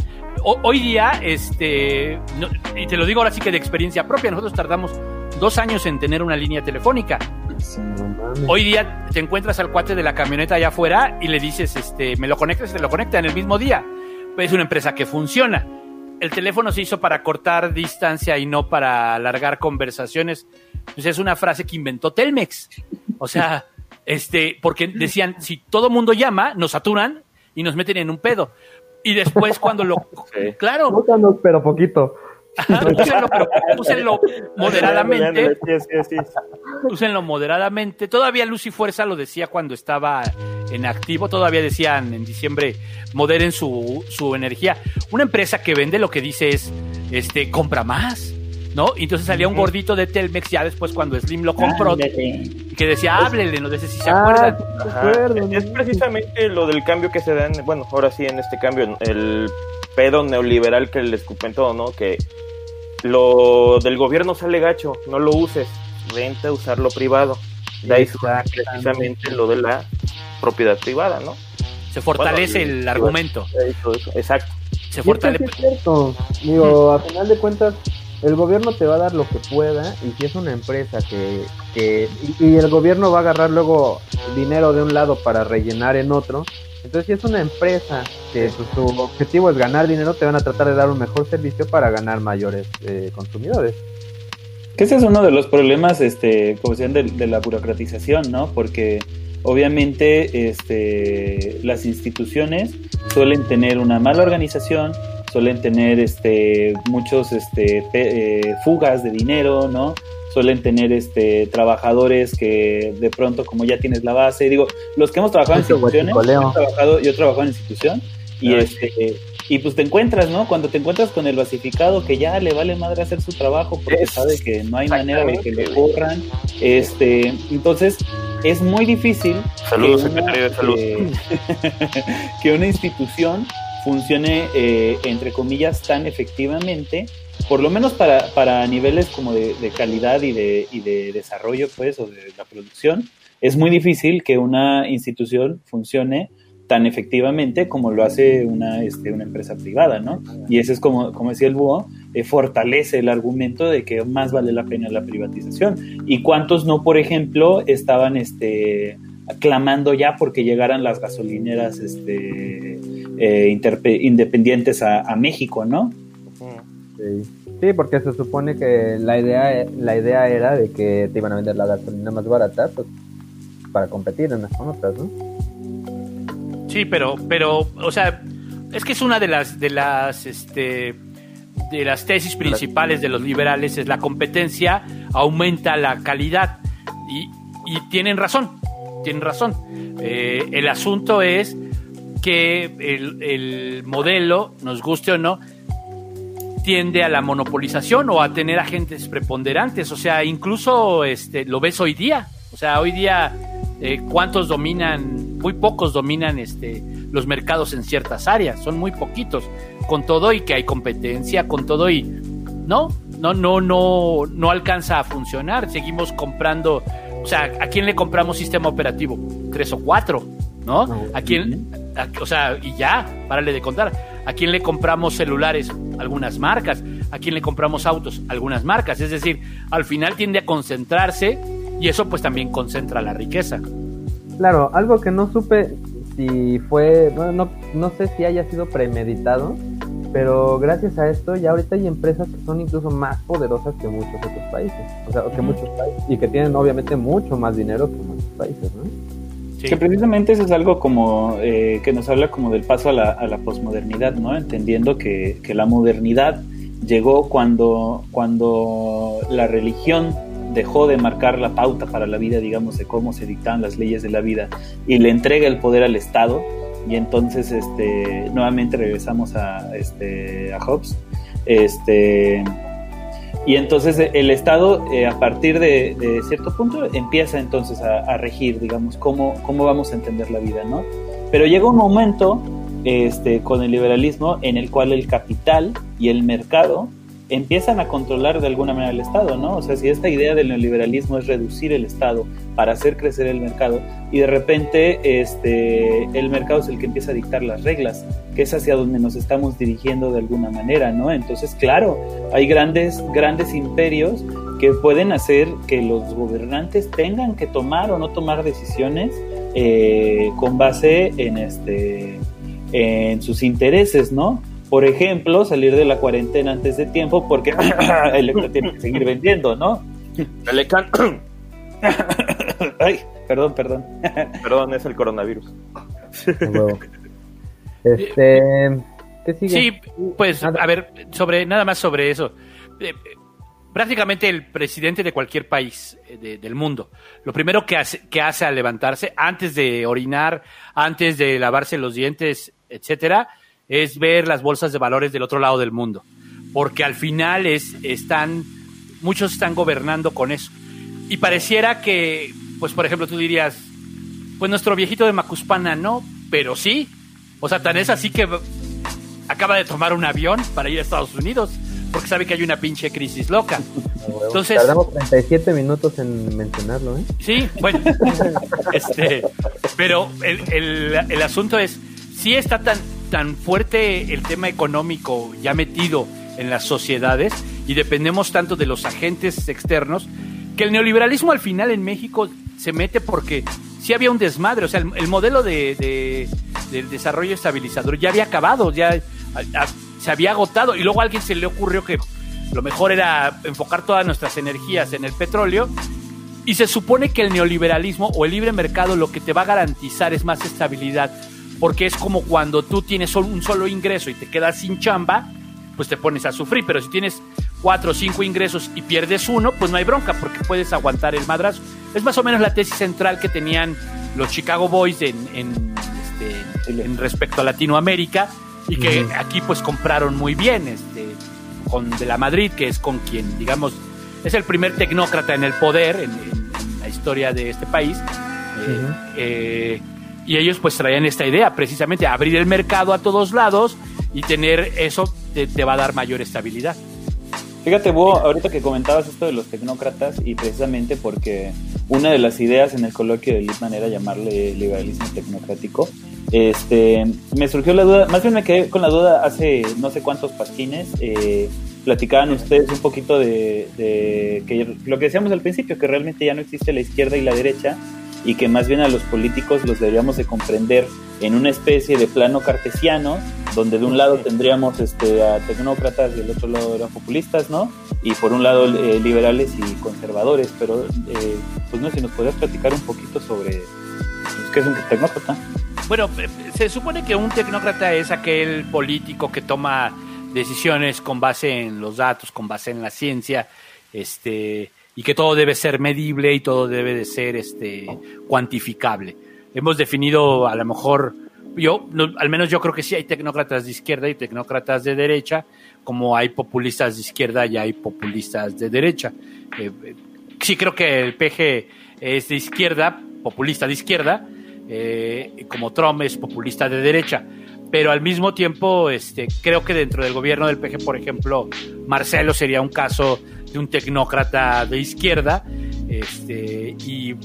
Hoy día, este, no, y te lo digo ahora sí que de experiencia propia, nosotros tardamos dos años en tener una línea telefónica. Sí, no Hoy día te encuentras al cuate de la camioneta allá afuera y le dices, este, me lo conectas, te lo conecta en el mismo día. Pues es una empresa que funciona. El teléfono se hizo para cortar distancia y no para alargar conversaciones. Pues es una frase que inventó Telmex. O sea, este, porque decían, si todo mundo llama, nos saturan y nos meten en un pedo. Y después cuando lo... [LAUGHS] Sí. Claro.
Pero poquito.
úsenlo, pero úsenlo [LAUGHS] moderadamente. Úsenlo moderadamente. Todavía Luz y Fuerza lo decía cuando estaba en activo. Todavía decían en diciembre, moderen su, su energía. Una empresa que vende lo que dice es, este, compra más. ¿No? Y entonces salía un gordito de Telmex ya después cuando Slim lo compró que decía, háblele, no sé si se acuerdan.
Ah, es precisamente lo del cambio que se da, en, bueno, ahora sí en este cambio, el pedo neoliberal que les comentó, ¿no? Que lo del gobierno sale gacho, no lo uses, vente a usarlo privado. De ahí precisamente lo de la propiedad privada, ¿no?
Se fortalece bueno, el argumento.
Eso, eso, exacto.
Se fortalece.
Es cierto. Digo, a final de cuentas, el gobierno te va a dar lo que pueda y si es una empresa que, que y, el gobierno va a agarrar luego dinero de un lado para rellenar en otro, entonces si es una empresa que su objetivo es ganar dinero, te van a tratar de dar un mejor servicio para ganar mayores eh, consumidores.
Que ese es uno de los problemas, este, como decían, de, de la burocratización, ¿no? Porque obviamente este, las instituciones suelen tener una mala organización, suelen tener este, muchos este, eh, fugas de dinero, ¿no? Suelen tener este, trabajadores que de pronto, como ya tienes la base, digo, los que hemos trabajado en instituciones, yo he trabajado, yo he trabajado en institución y Ay. este y pues te encuentras, ¿no? Cuando te encuentras con el basificado que ya le vale madre hacer su trabajo porque es, sabe que no hay manera de que le corran, este, entonces es muy difícil
Saludos, que, una, de salud.
Eh, [LAUGHS] que una institución funcione, eh, entre comillas, tan efectivamente, por lo menos para, para niveles como de, calidad y de, y de, desarrollo, pues, o de la producción, es muy difícil que una institución funcione tan efectivamente como lo hace una, este, una empresa privada, ¿no? Y ese es como, como decía el búho, eh, fortalece el argumento de que más vale la pena la privatización. ¿Y cuántos no, por ejemplo, estaban este, clamando ya porque llegaran las gasolineras este, eh, independientes a, a, México, ¿no?
Sí. sí. porque se supone que la idea, la idea era de que te iban a vender la gasolina más barata pues, para competir unas con otras, ¿no?
Sí, pero, pero, o sea, es que es una de las, de las, este, de las tesis principales de los liberales es la competencia aumenta la calidad y, y tienen razón, tienen razón. Eh, el asunto es que el, el, modelo, nos guste o no, tiende a la monopolización o a tener agentes preponderantes. O sea, incluso este, lo ves hoy día. O sea, hoy día, eh, ¿cuántos dominan? Muy pocos dominan este, los mercados en ciertas áreas. Son muy poquitos. Con todo y que hay competencia, con todo y. No, no, no, no, no alcanza a funcionar. Seguimos comprando. O sea, ¿a quién le compramos sistema operativo? Tres o cuatro, ¿no? ¿A quién? O sea, y ya, párale de contar. ¿A quién le compramos celulares? Algunas marcas. ¿A quién le compramos autos? Algunas marcas. Es decir, al final tiende a concentrarse y eso pues también concentra la riqueza.
Claro, algo que no supe si fue, bueno, no, no sé si haya sido premeditado, pero gracias a esto ya ahorita hay empresas que son incluso más poderosas que muchos otros países, o sea, que muchos países, y que tienen obviamente mucho más dinero que muchos países, ¿no?
Que precisamente eso es algo como eh, que nos habla como del paso a la, a la posmodernidad, ¿no? Entendiendo que, que, la modernidad llegó cuando, cuando la religión dejó de marcar la pauta para la vida, digamos, de cómo se dictaban las leyes de la vida y le entrega el poder al Estado. Y entonces este nuevamente regresamos a este a Hobbes. Este y entonces eh, el Estado, eh, a partir de, cierto punto, empieza entonces a, regir, digamos, cómo, cómo vamos a entender la vida, ¿no? Pero llega un momento este, con el liberalismo en el cual el capital y el mercado empiezan a controlar de alguna manera el Estado, ¿no? O sea, si esta idea del neoliberalismo es reducir el Estado para hacer crecer el mercado y de repente este, el mercado es el que empieza a dictar las reglas, que es hacia donde nos estamos dirigiendo de alguna manera, ¿no? Entonces, claro, hay grandes, grandes imperios que pueden hacer que los gobernantes tengan que tomar o no tomar decisiones eh, con base en, este, en sus intereses, ¿no? Por ejemplo, salir de la cuarentena antes de tiempo porque [COUGHS] el tiene que seguir vendiendo, ¿no? [COUGHS] Ay, perdón, perdón. [COUGHS]
perdón, es el coronavirus.
este, ¿qué sigue?
Sí, pues a ver, sobre nada más sobre eso. Eh, prácticamente el presidente de cualquier país eh, del mundo, lo primero que hace, que hace al levantarse, antes de orinar, antes de lavarse los dientes, etcétera, es ver las bolsas de valores del otro lado del mundo, porque al final es, están, muchos están gobernando con eso. Y pareciera que, pues por ejemplo, tú dirías, pues nuestro viejito de Macuspana no, pero sí. O sea, tan es así que acaba de tomar un avión para ir a Estados Unidos, porque sabe que hay una pinche crisis loca.
Entonces, Tardamos 37 minutos en mencionarlo, ¿eh?
Sí, bueno, [LAUGHS] este, pero el, el, el asunto es, sí está tan, tan fuerte el tema económico ya metido en las sociedades y dependemos tanto de los agentes externos que el neoliberalismo al final en México se mete porque sí había un desmadre, o sea, el, modelo de, del desarrollo estabilizador ya había acabado, ya se había agotado. Y luego a alguien se le ocurrió que lo mejor era enfocar todas nuestras energías en el petróleo. Y se supone que el neoliberalismo o el libre mercado lo que te va a garantizar es más estabilidad porque es como cuando tú tienes un solo ingreso y te quedas sin chamba, pues te pones a sufrir, pero si tienes cuatro o cinco ingresos y pierdes uno, pues no hay bronca porque puedes aguantar el madrazo. Es más o menos la tesis central que tenían los Chicago Boys en, este, respecto a Latinoamérica y que aquí pues compraron muy bien este, con de la Madrid, que es con quien, digamos, es el primer tecnócrata en el poder en, la historia de este país. eh, eh, y ellos pues traían esta idea, precisamente abrir el mercado a todos lados y tener eso te, va a dar mayor estabilidad.
Fíjate, vos, ahorita que comentabas esto de los tecnócratas y precisamente porque una de las ideas en el coloquio de Littman era llamarle liberalismo tecnocrático, este, me surgió la duda, más bien me quedé con la duda hace no sé cuántos pasquines, eh, platicaban ustedes un poquito de, de, que lo que decíamos al principio, que realmente ya no existe la izquierda y la derecha, y que más bien a los políticos los deberíamos de comprender en una especie de plano cartesiano, donde de un lado tendríamos este, a tecnócratas y del otro lado eran populistas, ¿no? Y por un lado eh, liberales y conservadores, pero eh, pues no si nos podrías platicar un poquito sobre pues, qué es un tecnócrata.
Bueno, eh, se supone que un tecnócrata es aquel político que toma decisiones con base en los datos, con base en la ciencia, este, y que todo debe ser medible y todo debe de ser este, cuantificable. Hemos definido a lo mejor, yo, al menos yo creo que sí hay tecnócratas de izquierda y tecnócratas de derecha, como hay populistas de izquierda y hay populistas de derecha. Eh, eh, sí creo que el PG es de izquierda, populista de izquierda, eh, como Trump es populista de derecha. Pero al mismo tiempo, este, creo que dentro del gobierno del PG, por ejemplo, Marcelo sería un caso un tecnócrata de izquierda, este, y,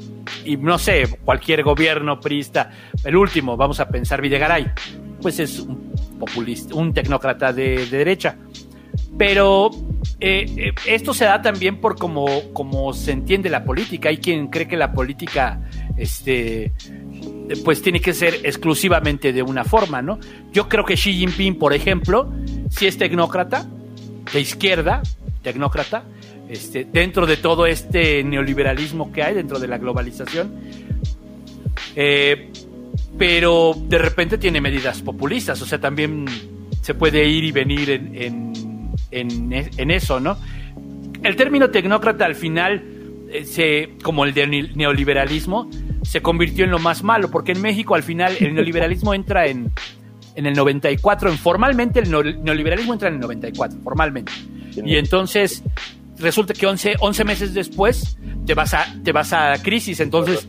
y no sé, cualquier gobierno priista, el último, vamos a pensar Videgaray, pues es un populista, un tecnócrata de, de derecha. Pero eh, eh, esto se da también por como se entiende la política. Hay quien cree que la política este, pues tiene que ser exclusivamente de una forma, ¿no? Yo creo que Xi Jinping, por ejemplo, si es tecnócrata, de izquierda, tecnócrata, este, dentro de todo este neoliberalismo que hay, dentro de la globalización, eh, pero de repente tiene medidas populistas, o sea, también se puede ir y venir en, en, en, en eso, ¿no? El término tecnócrata al final, eh, se, como el de neoliberalismo, se convirtió en lo más malo, porque en México al final el neoliberalismo entra en, en el 94, en, formalmente el neoliberalismo entra en el 94, formalmente. Y entonces resulta que 11, 11 meses después te vas a, te vas a crisis, entonces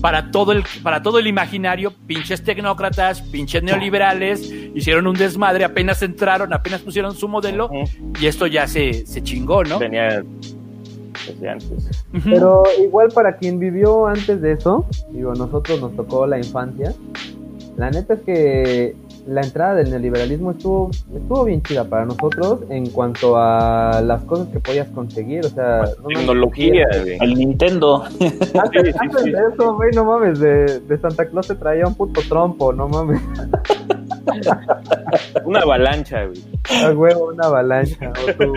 para todo el para todo el imaginario, pinches tecnócratas, pinches neoliberales, hicieron un desmadre, apenas entraron, apenas pusieron su modelo y esto ya se, se chingó, ¿no?
Venía desde antes.
Pero igual para quien vivió antes de eso, digo, nosotros nos tocó la infancia. La neta es que la entrada del neoliberalismo estuvo, estuvo bien chida para nosotros en cuanto a las cosas que podías conseguir, o sea... no
Tecnología, güey.
El Nintendo.
Antes,
Sí, sí,
antes
sí.
de eso, güey, no mames, de, de Santa Claus se traía un puto trompo, no mames. [LAUGHS]
Una avalancha, güey.
A huevo, una avalancha. O tu,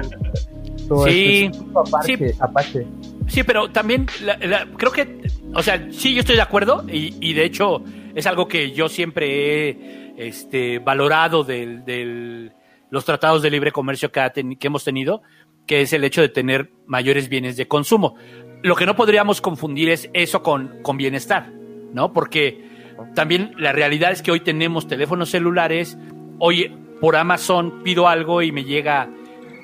tu,
Sí,
tu Apache,
sí.
Apache.
Sí, pero también la- la- creo que, o sea, sí, yo estoy de acuerdo y, y de hecho es algo que yo siempre he este, valorado del- los tratados de libre comercio que, ha ten- que hemos tenido, que es el hecho de tener mayores bienes de consumo. Lo que no podríamos confundir es eso con, con bienestar, ¿no? Porque también la realidad es que hoy tenemos teléfonos celulares, hoy por Amazon pido algo y me llega,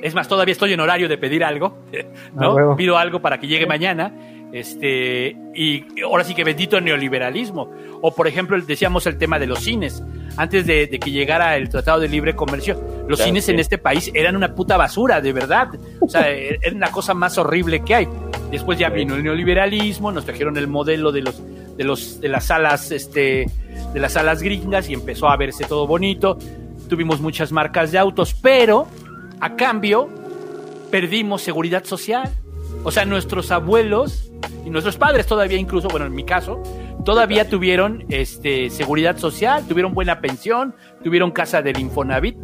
es más, todavía estoy en horario de pedir algo, [LAUGHS]
Ah,
¿no?
huevo.
Pido algo para que llegue mañana, este, y ahora sí que bendito el neoliberalismo. O por ejemplo, decíamos el tema de los cines. Antes de, de que llegara el Tratado de Libre Comercio, los
Claro,
cines
sí.
en este país eran una puta basura, de verdad. O sea, era una cosa más horrible que hay. Después ya vino el neoliberalismo, nos trajeron el modelo de los de los de las salas este de las salas gringas y empezó a verse todo bonito. Tuvimos muchas marcas de autos, pero a cambio perdimos seguridad social. O sea, nuestros abuelos y nuestros padres todavía incluso, bueno, en mi caso, todavía tuvieron este seguridad social, tuvieron buena pensión, tuvieron casa del Infonavit.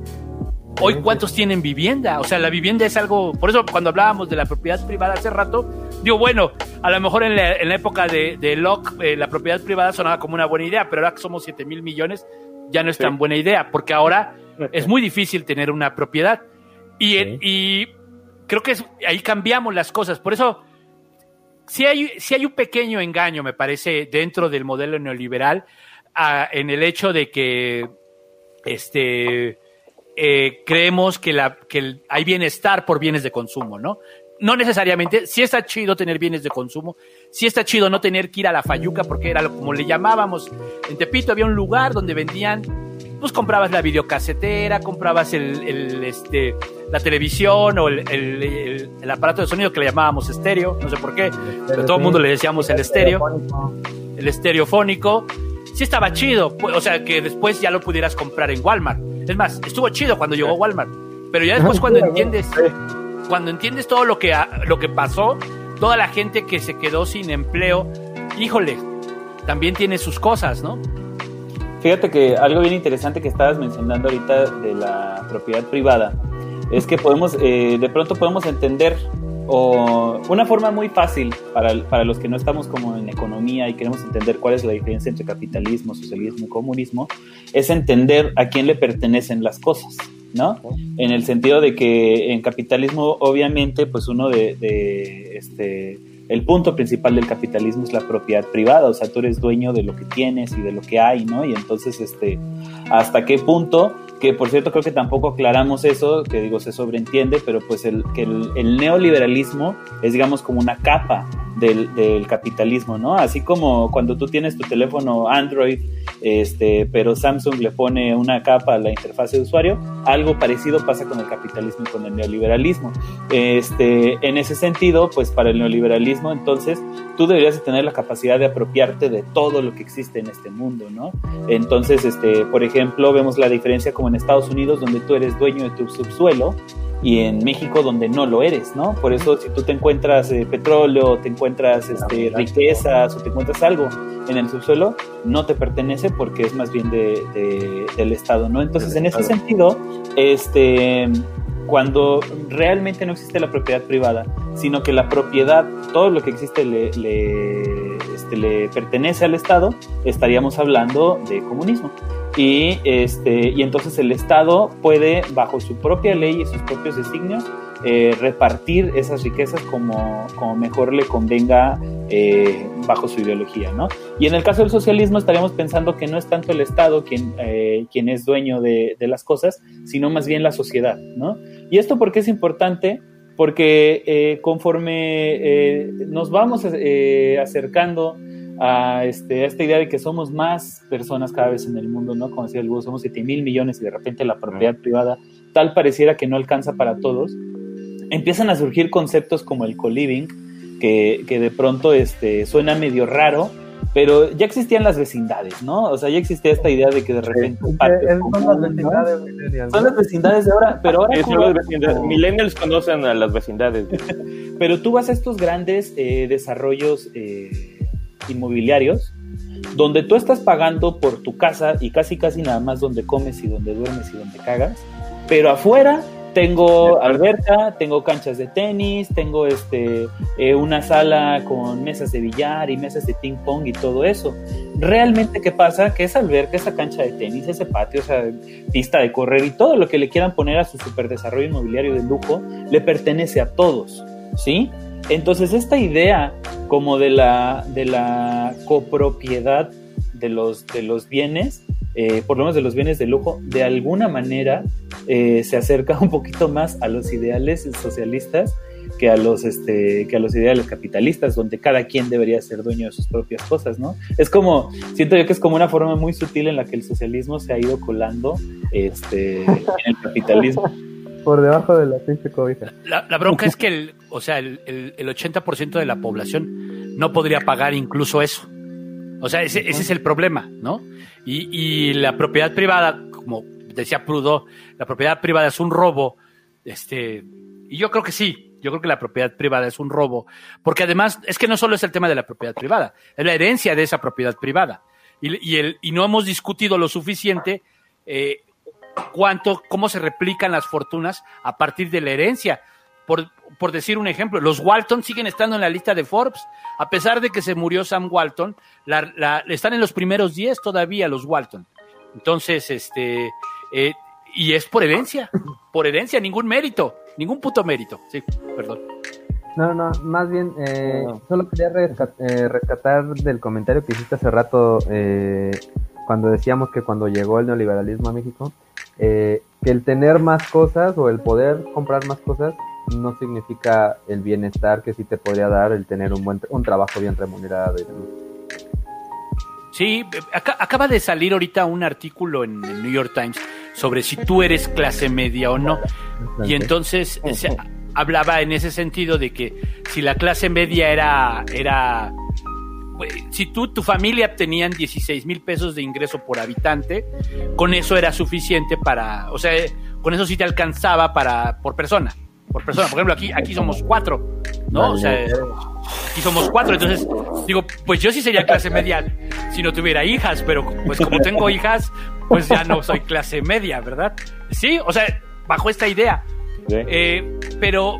Hoy, ¿cuántos tienen vivienda? O sea, la vivienda es algo. Por eso, cuando hablábamos de la propiedad privada hace rato, digo, bueno, a lo mejor en la, en la época de, de Locke, eh, la propiedad privada sonaba como una buena idea, pero ahora que somos 7 mil millones, ya no es
Sí.
tan buena idea, porque ahora es muy difícil tener una propiedad. Y,
Sí.
y creo que es- ahí cambiamos las cosas. Por eso, si hay, sí hay un pequeño engaño, me parece, dentro del modelo neoliberal, ah, en el hecho de que este, eh, creemos que, la, que hay bienestar por bienes de consumo, ¿no? No necesariamente, sí está chido tener bienes de consumo, sí está chido no tener que ir a la fayuca, porque era lo, como le llamábamos. En Tepito había un lugar donde vendían, pues comprabas la videocasetera, comprabas el, el, este, la televisión o el, el- el- el aparato de sonido que le llamábamos estéreo, no sé por qué, pero todo el mundo le decíamos el estéreo el estereofónico, sí estaba chido. O sea, que después ya lo pudieras comprar en Walmart. Es más, estuvo chido cuando llegó Walmart. Pero ya después [LAUGHS] cuando entiendes, cuando entiendes todo lo que, lo que pasó, toda la gente que se quedó sin empleo, híjole, también tiene sus cosas, ¿no?
Fíjate que algo bien interesante que estabas mencionando ahorita de la propiedad privada es que podemos, eh, de pronto podemos entender o una forma muy fácil para, para los que no estamos como en economía y queremos entender cuál es la diferencia entre capitalismo, socialismo y comunismo, es entender a quién le pertenecen las cosas, ¿no? En el sentido de que en capitalismo, obviamente, pues uno de, de, este, el punto principal del capitalismo es la propiedad privada, o sea, tú eres dueño de lo que tienes y de lo que hay, ¿no? Y entonces, este, hasta qué punto que por cierto creo que tampoco aclaramos eso, que digo, se sobreentiende, pero pues el, que el, neoliberalismo es digamos como una capa del, del, capitalismo, ¿no? Así como cuando tú tienes tu teléfono Android, este, pero Samsung le pone una capa a la interfaz de usuario, algo parecido pasa con el capitalismo y con el neoliberalismo. Este, en ese sentido, pues para el neoliberalismo, entonces, tú deberías de tener la capacidad de apropiarte de todo lo que existe en este mundo, ¿no? Entonces, este, por ejemplo, vemos la diferencia como en Estados Unidos, donde tú eres dueño de tu subsuelo, y en México donde no lo eres, ¿no? Por eso si tú te encuentras eh, petróleo, te encuentras este, riquezas o te encuentras algo en el subsuelo, no te pertenece porque es más bien de, del Estado, ¿no? Entonces, en ese sentido, este, cuando realmente no existe la propiedad privada, sino que la propiedad, todo lo que existe le, le, este, pertenece al Estado, estaríamos hablando de comunismo. Y, este, y entonces el Estado puede, bajo su propia ley y sus propios designios, eh, repartir esas riquezas como, como mejor le convenga eh, bajo su ideología, ¿no? Y en el caso del socialismo estaríamos pensando que no es tanto el Estado quien, eh, quien es dueño de, de, las cosas, sino más bien la sociedad, ¿no? Y esto porque es importante, porque conforme nos vamos acercando a, este, a esta idea de que somos más personas cada vez en el mundo, ¿no? Como decía el Búho, somos 7 mil millones y de repente la propiedad privada tal pareciera que no alcanza para todos, empiezan a surgir conceptos como el co-living, que, que, de pronto este, suena medio raro, pero ya existían las vecindades, ¿no? O sea, ya existía esta idea de que de repente... son las vecindades, Son las vecindades de ahora, pero ahora...
Las Millennials conocen a las vecindades. [LAUGHS]
pero tú vas a estos grandes eh, desarrollos... Eh, inmobiliarios donde tú estás pagando por tu casa y casi casi nada más donde comes y donde duermes y donde cagas, pero afuera tengo alberca, tengo canchas de tenis, tengo este eh, una sala con mesas de billar y mesas de ping pong y todo eso. Realmente qué pasa que esa alberca, esa cancha de tenis, ese patio, esa pista de correr y todo lo que le quieran poner a su super desarrollo inmobiliario de lujo le pertenece a todos, ¿sí? Entonces esta idea como de la, de la copropiedad de los, de los bienes, eh, por lo menos de los bienes de lujo, de alguna manera eh, se acerca [LAUGHS] un poquito más a los ideales socialistas que a los este que a los ideales capitalistas donde cada quien debería ser dueño de sus propias cosas no es como siento yo que es como una forma muy sutil en la que el socialismo se ha ido colando este en el capitalismo [LAUGHS]
por debajo de la pinche cobija.
La, bronca es que, el, o sea, el, el, 80% de la población no podría pagar incluso eso. O sea, ese, ese es el problema, ¿no? Y, y, la propiedad privada, como decía Prudo, la propiedad privada es un robo, este, y yo creo que sí, yo creo que la propiedad privada es un robo, porque además es que no solo es el tema de la propiedad privada, es la herencia de esa propiedad privada. Y, y, el, y no hemos discutido lo suficiente eh, cuánto, cómo se replican las fortunas a partir de la herencia. Por, por, decir un ejemplo, los Walton siguen estando en la lista de Forbes, a pesar de que se murió Sam Walton, la, están en los primeros 10 todavía los Walton. Entonces, este, eh, y es por herencia, por herencia, ningún mérito, ningún puto mérito. Sí, perdón.
No, no, más bien, eh, solo quería eh, rescatar del comentario que hiciste hace rato, cuando decíamos que cuando llegó el neoliberalismo a México, eh, que el tener más cosas o el poder comprar más cosas no significa el bienestar que sí te podría dar el tener un buen un trabajo bien remunerado y demás.
Sí, acaba de salir ahorita un artículo en el New York Times sobre si tú eres clase media o no. Y entonces se hablaba en ese sentido de que si la clase media era, era si tú, tu familia tenían 16 mil pesos de ingreso por habitante, con eso era suficiente para, o sea, con eso sí te alcanzaba para, por persona, por persona. Por ejemplo, aquí, aquí somos cuatro, ¿no? O sea, aquí somos cuatro, entonces digo, pues yo sí sería clase media si no tuviera hijas, pero pues como tengo hijas, pues ya no soy clase media, ¿verdad? Sí, o sea, bajo esta idea. Eh, pero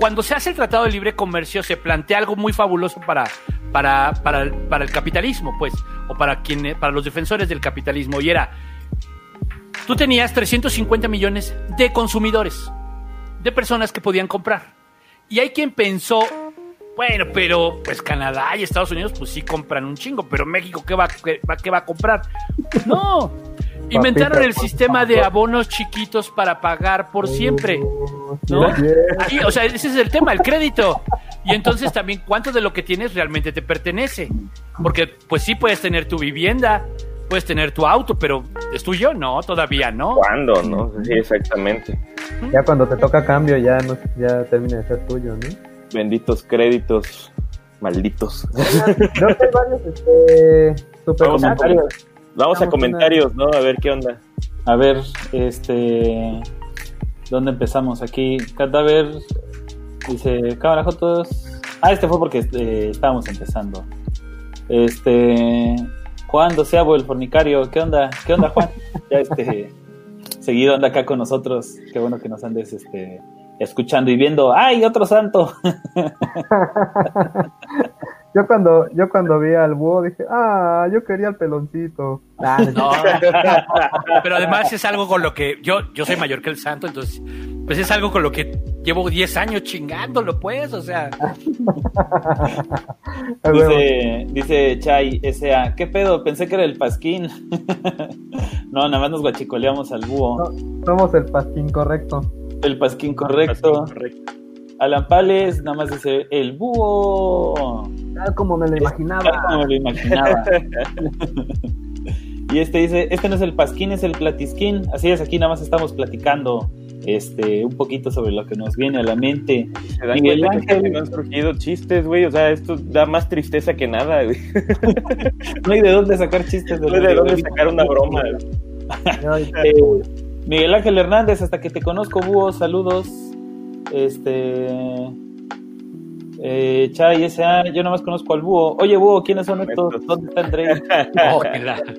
cuando se hace el Tratado de Libre Comercio se plantea algo muy fabuloso para, para, para, para el capitalismo, pues, o para, quien, para los defensores del capitalismo, y era, tú tenías 350 millones de consumidores, de personas que podían comprar. Y hay quien pensó, bueno, pero pues Canadá y Estados Unidos pues sí compran un chingo, pero México, ¿qué va, qué qué va a comprar? No, Inventaron el sistema de abonos chiquitos para pagar por siempre, ¿no? Sí, o sea, ese es el tema, el crédito. Y entonces también cuánto de lo que tienes realmente te pertenece. Porque pues sí puedes tener tu vivienda, puedes tener tu auto, pero ¿es tuyo? No, todavía no.
¿Cuándo? No, sí, exactamente.
Ya cuando te toca cambio ya no, ya termina de ser tuyo, ¿no?
Benditos créditos, malditos. [LAUGHS]
Que hay varios, este, super comentarios.
Vamos a comentarios, ¿no? A ver qué onda.
A ver, este. ¿Dónde empezamos? Aquí, Cadáver. Dice, cámara fotos. Ah, este fue porque este, estábamos empezando. Este. Juan Doceavo, el fornicario. ¿Qué onda? ¿Qué onda, Juan? [LAUGHS] Ya este. Seguido anda acá con nosotros. Qué bueno que nos andes este, escuchando y viendo. ¡Ay, otro santo! [LAUGHS]
Yo cuando, yo cuando vi al búho dije, ah, yo quería el peloncito. Ah, [LAUGHS]
No, pero además es algo con lo que yo, yo soy mayor que el santo, entonces, pues es algo con lo que llevo 10 años chingándolo, pues, o sea. [LAUGHS]
Dice, dice Chai S.A. ¿Qué pedo? Pensé que era el Pasquín. [LAUGHS] no, nada más nos guachicoleamos al búho.
No, somos el pasquín correcto.
El Pasquín correcto.
Correcto.
Alan Pales nada más dice el búho.
Tal como me lo imaginaba.
No me lo imaginaba. [LAUGHS] y este dice, este no es el Pasquín, es el Platisquín. Así es, aquí nada más estamos platicando este un poquito sobre lo que nos viene a la mente.
¿Se dan
Miguel
cuenta que
Ángel.
no han surgido chistes, güey? O sea, esto da más tristeza que nada, güey. [LAUGHS]
No hay de dónde sacar chistes.
No hay de dónde sacar una broma. güey.
Eh, Miguel Ángel Hernández, hasta que te conozco, búho, saludos. Este. Eh, Chay S.A., yo nada más conozco al búho. Oye, búho, ¿quiénes son estos? ¿Dónde está André? [LAUGHS]
oh, que la- [COUGHS]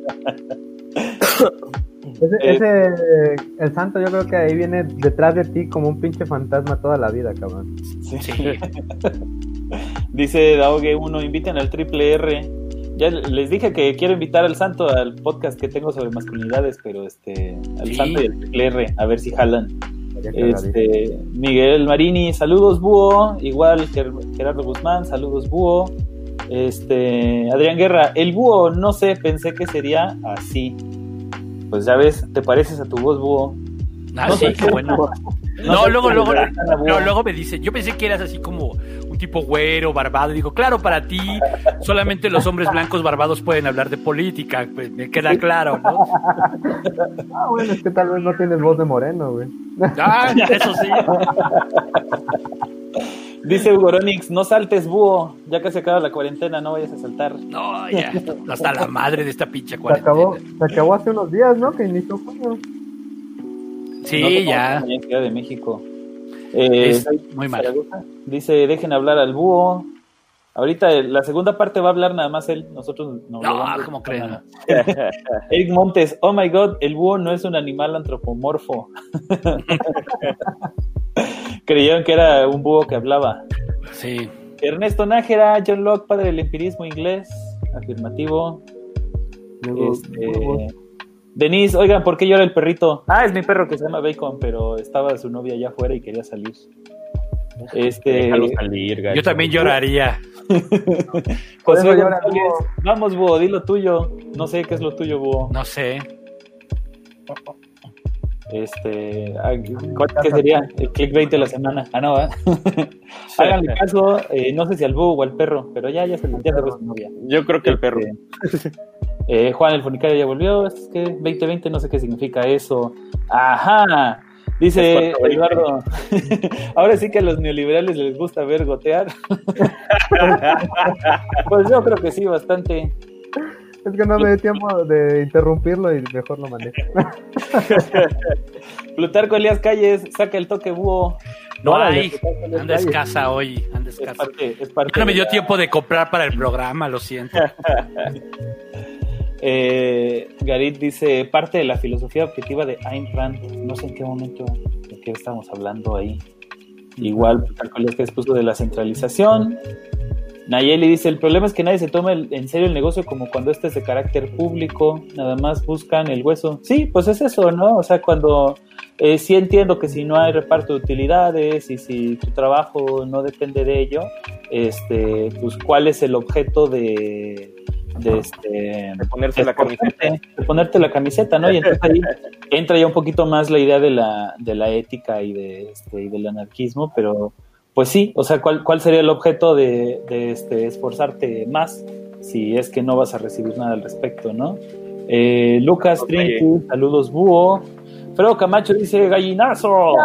Ese,
Eh.
ese, el santo yo creo que ahí viene detrás de ti como un pinche fantasma toda la vida, cabrón.
Sí.
sí. [LAUGHS]
Dice Daogue 1, inviten al triple R. Ya les dije que quiero invitar al santo al podcast que tengo sobre masculinidades, pero este, al
Sí.
santo y al triple R, a ver si jalan. Este, Miguel Marini, saludos búho, igual Ger- Gerardo Guzmán, saludos búho. Este, Adrián Guerra, el búho, no sé, pensé que sería así. Pues ya ves, te pareces a tu voz búho.
Ah,
No
sí, qué bueno.
No
luego, [LAUGHS] luego, no, luego me dice, yo pensé que eras así como tipo güero, barbado. Digo, claro, para ti solamente los hombres blancos barbados pueden hablar de política, pues me queda claro, ¿no? [LAUGHS]
Ah, bueno, es que tal vez no tienes voz de moreno, güey.
Ah, eso sí.
Dice Hugo Ronix, no saltes búho, ya que se acaba la cuarentena, no vayas a saltar.
No, ya, hasta la madre de esta pinche
Se acabó,
cuarentena.
se acabó hace unos días, ¿no? Que inició junio.
Sí,
No
ya.
En Ciudad de México. Eh,
Es muy mal.
Dice, dejen hablar al búho. Ahorita eh, la segunda parte va a hablar nada más él. Nosotros no. lo
No,
vamos a
¿cómo creen? [LAUGHS]
Eric Montes, oh my god, el búho no es un animal antropomorfo. [LAUGHS] Creyeron que era un búho que hablaba.
Sí.
Ernesto Nájera, John Locke, padre del empirismo inglés. Afirmativo.
Luego,
Este,
luego-
Denise, oigan, ¿por qué llora el perrito? Ah, es mi perro que se llama Bacon, pero estaba su novia allá afuera y quería salir. Este,
Déjalo salir.
Yo también lloraría. [LAUGHS]
José
eso llora
vamos, búho, di lo tuyo. No sé qué es lo tuyo, búho.
No sé.
Este, ah, ¿qué sería? El clickbait de la semana. Ah, no, ¿eh? [LAUGHS] Háganle caso, eh, no sé si al búho o al perro, pero ya, ya se, su novia.
Yo creo que el perro. [LAUGHS]
Eh, Juan el Funicario ya volvió. Es que 2020 no sé qué significa eso. Ajá. Dice
Es 420.
Eduardo. [LAUGHS] Ahora sí que a los neoliberales les gusta ver gotear. pues yo creo que sí, bastante.
Es que no me dio tiempo de interrumpirlo y mejor lo manejo. [LAUGHS]
Plutarco Elías Calles, saca el toque búho.
No hay. Anda escasa hoy. Anda
Es
escasa.
parte, es parte
Ya no me dio
la-
tiempo de comprar para el programa, lo siento. [LAUGHS]
Eh, Garit dice, parte de la filosofía objetiva de Ayn Rand. No sé en qué momento de qué estamos hablando ahí. Igual, Plutarco Elías Calles puso de la centralización. Nayeli dice, el problema es que nadie se toma el- en serio el negocio como cuando este es de carácter público, nada más buscan el hueso. Sí, pues es eso, ¿no? O sea, cuando eh, sí entiendo que si no hay reparto de utilidades y si tu trabajo no depende de ello, este, pues cuál es el objeto de, de este
de ponerse la camiseta.
De ponerte la camiseta, ¿no? Y entonces ahí [LAUGHS] entra ya un poquito más la idea de la, de la ética y de este y del anarquismo, pero pues sí, o sea, ¿cuál, cuál sería el objeto de, de este, esforzarte más si es que no vas a recibir nada al respecto, ¿no? Eh, Lucas
Okay.
Trinity, saludos Búho. Fredo Camacho dice gallinazo.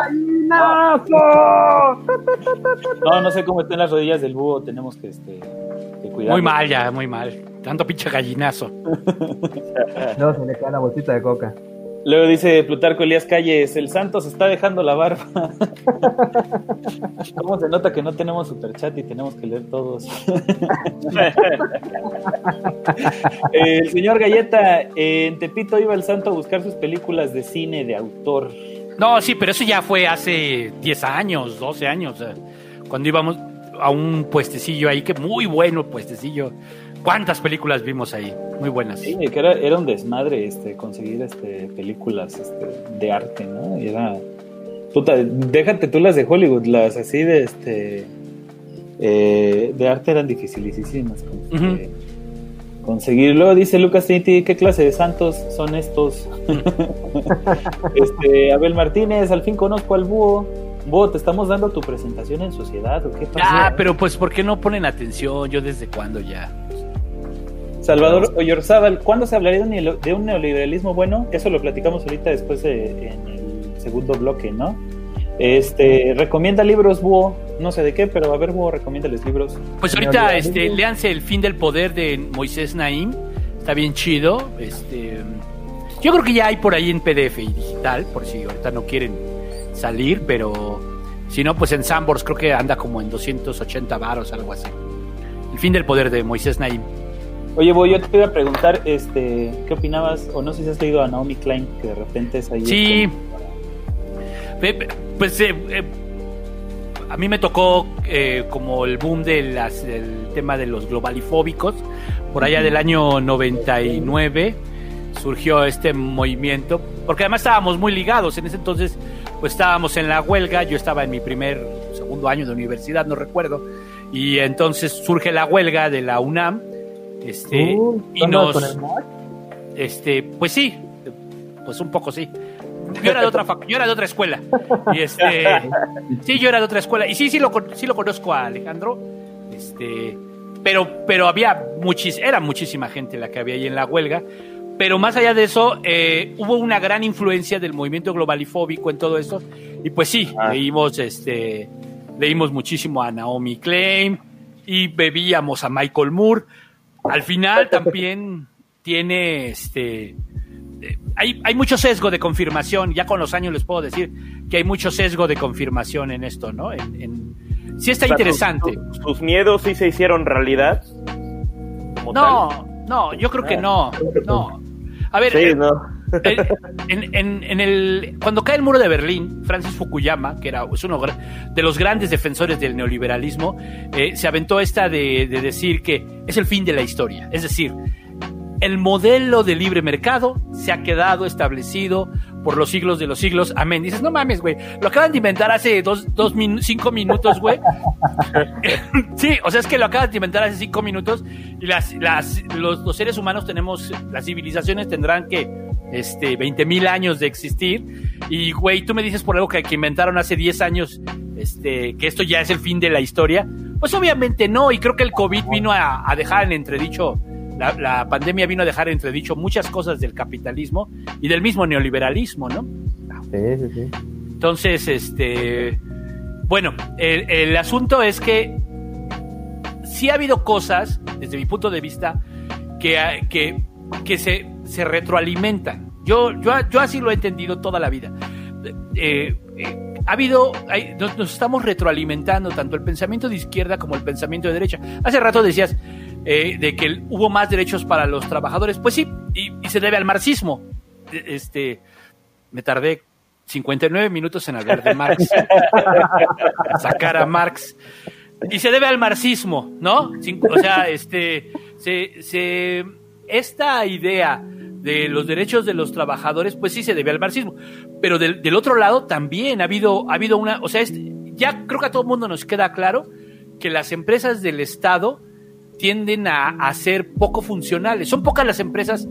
No, no sé cómo están las rodillas del búho, tenemos que, este, que cuidar.
Muy mal ya, muy mal. Tanto pinche gallinazo. [LAUGHS]
No, se le cae la bolsita de coca.
Luego dice Plutarco Elías Calles, el santo se está dejando la barba. [LAUGHS] ¿Cómo se nota que no tenemos superchat y tenemos que leer todos? [LAUGHS] El señor Galleta, en Tepito iba el santo a buscar sus películas de cine de autor.
No, sí, pero eso ya fue hace 10 años, 12 años. cuando íbamos a un puestecillo ahí, que muy bueno puestecillo. ¿Cuántas películas vimos ahí? Muy buenas.
Sí, que era, era un desmadre este, conseguir este, películas este, de arte, ¿no? Y era. Puta, déjate tú las de Hollywood, las así de este. eh, de arte eran dificilísimas conseguir. conseguir. Luego dice Lucas Trinity, ¿qué clase de santos son estos? [LAUGHS] este, Abel Martínez, al fin conozco al búho. Búho, te estamos dando tu presentación en sociedad, ¿o qué pasa?
Ah, pero pues, ¿por qué no ponen atención? Yo desde cuándo ya.
Salvador Oyorzábal, ¿cuándo se hablaría de un neo- de un neoliberalismo bueno? Eso lo platicamos ahorita después de- en el segundo bloque, ¿no? Este, recomienda libros, Búho, no sé de qué, pero a ver, Búho, recomiéndales libros.
Pues ahorita, este, léanse El fin del poder de Moisés Naim. Está bien chido. Este, yo creo que ya hay por ahí en PDF y digital, por si ahorita no quieren salir, pero si no, pues en Sambors creo que anda como en 280 varos, algo así. El fin del poder de Moisés Naim.
Oye, Búho, yo te iba a preguntar, este, ¿qué opinabas? O no sé si has leído a Naomi Klein, que de repente es ahí.
Sí.
este,
Pues eh, eh, a mí me tocó eh, como el boom de las- del tema de los globalifóbicos. Por allá del año 99 surgió este movimiento, porque además estábamos muy ligados. En ese entonces, pues estábamos en la huelga. Yo estaba en mi primer, segundo año de universidad, no recuerdo. Y entonces surge la huelga de la UNAM. Este,
Uh,
y
¿tú andabas
nos.
con el mod?
Este, pues sí, pues un poco sí. Yo era de otra yo era de otra escuela. Y este, [LAUGHS] sí, yo era de otra escuela. Y sí, sí lo, sí lo conozco a Alejandro. Este, pero, pero había muchis, era muchísima gente la que había ahí en la huelga. Pero más allá de eso, eh, hubo una gran influencia del movimiento globalifóbico en todo esto. Y pues sí,
Ah.
leímos, este, leímos muchísimo a Naomi Klein y bebíamos a Michael Moore. Al final también tiene este eh, hay, hay mucho sesgo de confirmación, ya con los años les puedo decir que hay mucho sesgo de confirmación en esto, ¿no? En, en- sí está
O sea,
interesante.
¿tus, tus miedos sí se hicieron realidad? Como
No, no, yo creo que no, no. A ver.
Sí,
eh,
no.
Cuando cae el muro de Berlín, Francis Fukuyama, que era es uno de los grandes defensores del neoliberalismo, eh, se aventó esta de, de decir que es el fin de la historia. Es decir, el modelo de libre mercado se ha quedado establecido por los siglos de los siglos. Amén. Dices, no mames, güey. Lo acaban de inventar hace dos, dos cinco minutos, güey. [LAUGHS] sí, o sea, es que lo acaban de inventar hace cinco minutos y los, los seres humanos tenemos, las civilizaciones tendrán que, este, 20 mil años de existir. Y, güey, tú me dices por algo que, que inventaron hace 10 años, este, que esto ya es el fin de la historia. Pues obviamente no, y creo que el COVID vino a, a dejar en entredicho, la, la pandemia vino a dejar en entredicho muchas cosas del capitalismo y del mismo neoliberalismo, ¿no?
Sí, sí, sí.
Entonces, este, bueno, el, el asunto es que sí ha habido cosas, desde mi punto de vista, que, que, que se, se retroalimentan. Yo, yo, yo así lo he entendido toda la vida. Eh, eh, ha habido, hay- nos, nos estamos retroalimentando tanto el pensamiento de izquierda como el pensamiento de derecha. Hace rato decías eh, de que hubo más derechos para los trabajadores. Pues sí, y, y se debe al marxismo. Eh, Este, me tardé 59 minutos en hablar de Marx. [LAUGHS] Sacar a Marx. Y se debe al marxismo, ¿no? O sea, este, se, se, esta idea de los derechos de los trabajadores, pues sí se debe al marxismo. Pero del, otro lado también ha habido, ha habido una, o sea, es- ya creo que a todo el mundo nos queda claro que las empresas del Estado tienden a, a ser poco funcionales. Son pocas las empresas,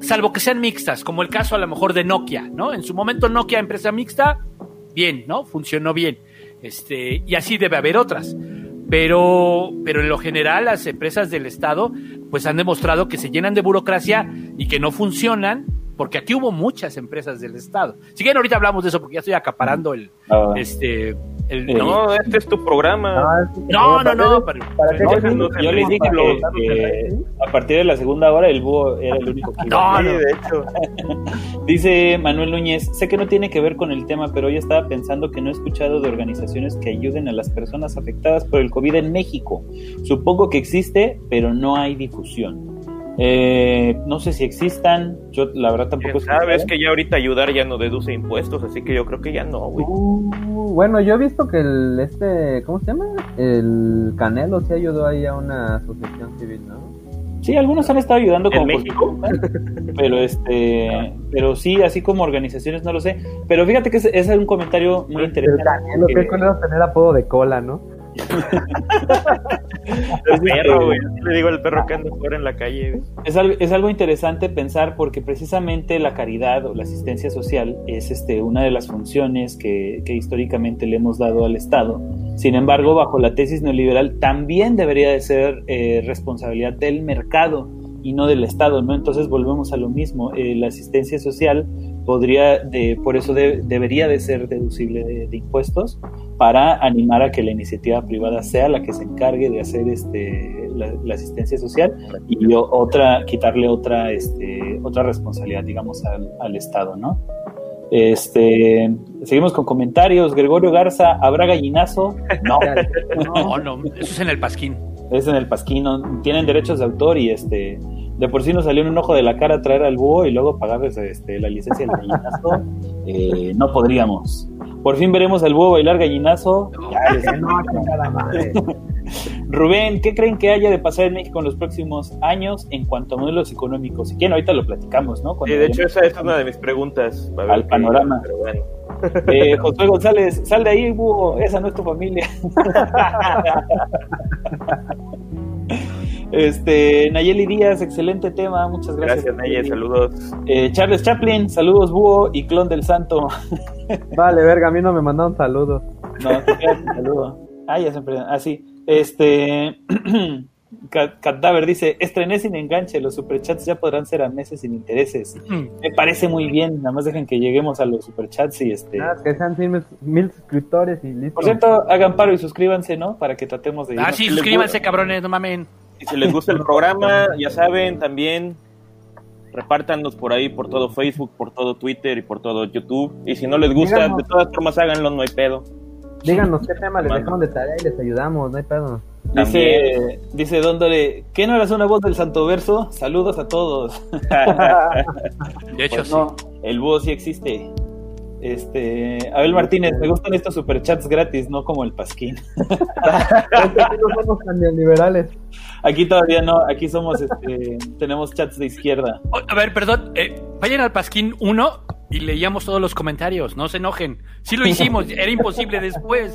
salvo que sean mixtas, como el caso a lo mejor de Nokia, ¿no? En su momento Nokia, empresa mixta, bien, ¿no? Funcionó bien. Este, y así debe haber otras. Pero, pero en lo general las empresas del Estado pues han demostrado que se llenan de burocracia y que no funcionan porque aquí hubo muchas empresas del Estado. Si quieren, ahorita hablamos de eso, porque ya estoy acaparando el,
Ah.
este, el,
No, este es tu programa.
no, no, no,
¿Para
No,
se-
no,
Yo les dije
Para
que, a partir de la segunda hora el búho era el único que iba.
No,
Sí,
no.
de hecho. [LAUGHS]
Dice Manuel Núñez, sé que no tiene que ver con el tema, pero hoy estaba pensando que no he escuchado de organizaciones que ayuden a las personas afectadas por el COVID en México. Supongo que existe, pero no hay difusión. Eh, no sé si existan, yo la verdad tampoco he
Sabes que ya ahorita ayudar ya no deduce impuestos, así que yo creo que ya no, güey.
Uh, bueno, yo he visto que el este, ¿cómo se llama? El Canelo se ayudó ahí a una asociación civil, ¿no?
Sí, algunos han estado ayudando
¿En
como por
México?
pero este, [LAUGHS] pero sí, así como organizaciones no lo sé. Pero fíjate que es, es un comentario muy
El
interesante.
Canelo,
que-
culero tener apodo de cola, ¿no?
El perro, güey. Le digo al perro que anda fuera en la calle.
Es algo, es algo interesante pensar porque precisamente la caridad o la asistencia social es este, una de las funciones que, históricamente le hemos dado al Estado. Sin embargo, bajo la tesis neoliberal también debería de ser eh, responsabilidad del mercado y no del Estado, ¿no? Entonces volvemos a lo mismo. Eh, la asistencia social podría, por eso de- debería de ser deducible de, de impuestos para animar a que la iniciativa privada sea la que se encargue de hacer este, la, la asistencia social y otra quitarle otra este otra responsabilidad digamos al, al estado no este seguimos con comentarios. Gregorio Garza habrá gallinazo no. [LAUGHS]
No, no, eso es en el Pasquín.
es en el pasquino tienen derechos de autor y este de por sí nos salió en un ojo de la cara traer al búho y luego pagarles este, la licencia del gallinazo. [LAUGHS] Eh, no podríamos por fin veremos al búho bailar gallinazo
no, madre.
Rubén, ¿qué creen que haya de pasar en México en los próximos años en cuanto a modelos económicos? Si quieren, ahorita lo platicamos, ¿no?
Sí,
Cuando
de hecho, esa es una de mis preguntas. A ver
Al panorama.
Pero bueno. [LAUGHS]
Eh, Josué González, sal de ahí, búho, esa no es tu familia. [LAUGHS] este, Nayeli Díaz, excelente tema, muchas gracias.
Gracias, Naye. Saludos.
Eh, Charles Chaplin, saludos, búho y clon del santo. [LAUGHS]
Vale, verga, a mí no me mandaron saludos.
No, te quedas sin saludo. Ah, ya siempre. Ah, sí. Este. [CLEARS THROAT] Ca- Cadáver dice: Estrené sin enganche. Los superchats ya podrán ser a meses sin intereses. [CLEARS THROAT] Me parece muy bien. Nada más dejen que lleguemos a los superchats y este.
Nada, que sean mil, mil suscriptores y listo.
Por cierto, hagan paro y suscríbanse, ¿no? Para que tratemos de.
Ah, sí, suscríbanse, cabrones, no mamen.
Y si les gusta el programa, ya saben, también repártanos por ahí, por todo Facebook, por todo Twitter y por todo YouTube. Y si no les gusta,
Díganos.
de todas formas háganlo, no hay pedo.
Díganos qué tema les dejamos de tarea y les ayudamos, no hay pedo.
Dice, dice Don Dore, ¿qué no eras una voz del Santo Verso? Saludos a todos.
De hecho,
Pues no, el búho sí existe. Este, Abel Martínez, me gustan estos superchats gratis, no como el Pasquín. [LAUGHS]
Aquí no somos tan neoliberales.
Aquí todavía no, aquí somos, este, [LAUGHS] tenemos chats de izquierda.
Oh, a ver, perdón, eh, vayan al Pasquín 1 y leíamos todos los comentarios, no se enojen. Sí lo hicimos, [LAUGHS] era imposible después.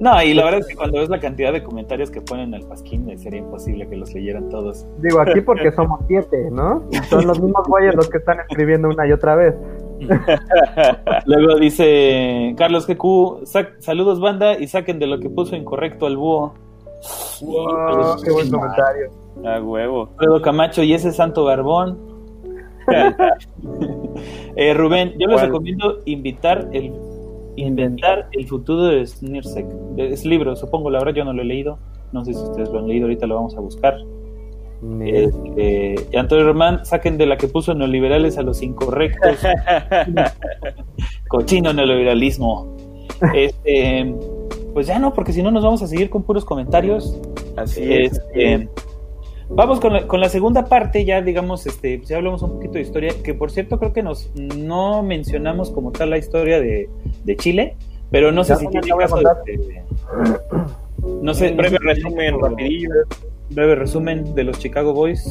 No, y la verdad es que cuando ves la cantidad de comentarios que ponen al Pasquín, eh, sería imposible que los leyeran todos.
Digo, aquí porque [LAUGHS] somos siete, ¿no? Y son los mismos güeyes los que están escribiendo una y otra vez.
Luego dice Carlos GQ, "Sac- saludos banda y saquen de lo que puso incorrecto al búho.
Wow, qué buen comentario.
A huevo.
Alfredo Camacho y ese santo barbón. [LAUGHS] Eh, Rubén, yo les recomiendo invitar el inventar el futuro de Snirsek. Es libro, supongo, la verdad yo no lo he leído. No sé si ustedes lo han leído, ahorita lo vamos a buscar. Este, y Antonio Román, saquen de la que puso neoliberales a los incorrectos. [LAUGHS] Cochino neoliberalismo. Este, pues ya no, porque si no nos vamos a seguir con puros comentarios.
Así es.
Este, vamos con la, con la segunda parte, ya digamos, este, ya hablamos un poquito de historia, que por cierto creo que nos no mencionamos como tal la historia de, de Chile, pero no sé
Ya,
si tiene caso
contar.
de- no sé,
Un breve
no sé si
resumen rapidillo.
breve resumen de los Chicago Boys.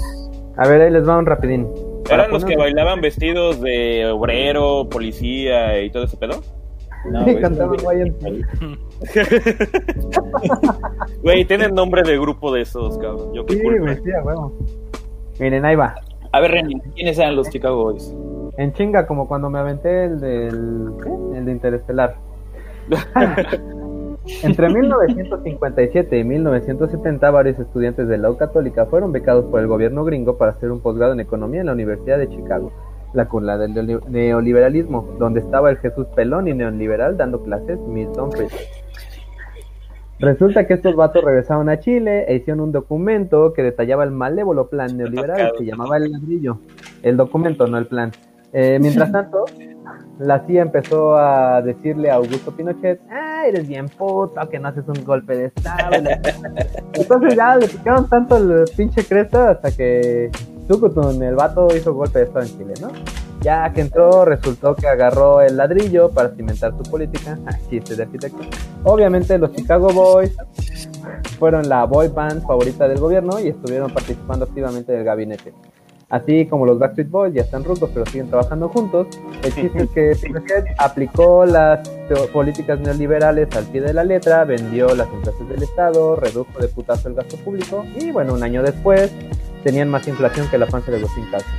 A ver, ahí les va un rapidín.
¿Eran los que bailaban vestidos de obrero, policía y todo ese pedo?
No, güey,
en- [LAUGHS]
Güey, tienen nombre de grupo de esos, cabrón. Yo qué
Sí,
culpa.
güey, sí, a huevo. Miren, ahí va.
A ver, René, ¿quiénes eran los Chicago Boys?
En chinga, como cuando me aventé el del. ¿qué? El de Interestelar. [LAUGHS] Entre 1957 y 1970, varios estudiantes de la U Católica fueron becados por el gobierno gringo para hacer un posgrado en economía en la Universidad de Chicago, la cuna del neoli- neoliberalismo, donde estaba el Jesús Pelón y neoliberal dando clases Milton Friedman. Resulta que estos vatos regresaron a Chile e hicieron un documento que detallaba el malévolo plan neoliberal que llamaba el ladrillo. El documento, no el plan. Eh, [LAUGHS] mientras tanto, la CIA empezó a decirle a Augusto Pinochet, ah, eres bien puto, que no haces un golpe de estado. [LAUGHS] Entonces ya le picaron tanto el pinche cresta hasta que Tucutun, el vato, hizo golpe de estado en Chile, ¿no? Ya que entró, resultó que agarró el ladrillo para cimentar su política. [LAUGHS] Ah, chiste de arquitecto. Obviamente los Chicago Boys fueron la boy band favorita del gobierno y estuvieron participando activamente del gabinete. Así como los Backstreet Boys ya están rucos pero siguen trabajando juntos, el chiste es que Pinochet aplicó las políticas neoliberales al pie de la letra, vendió las empresas del Estado, redujo de putazo el gasto público y bueno, un año después tenían más inflación que la panza de Agustín Castro.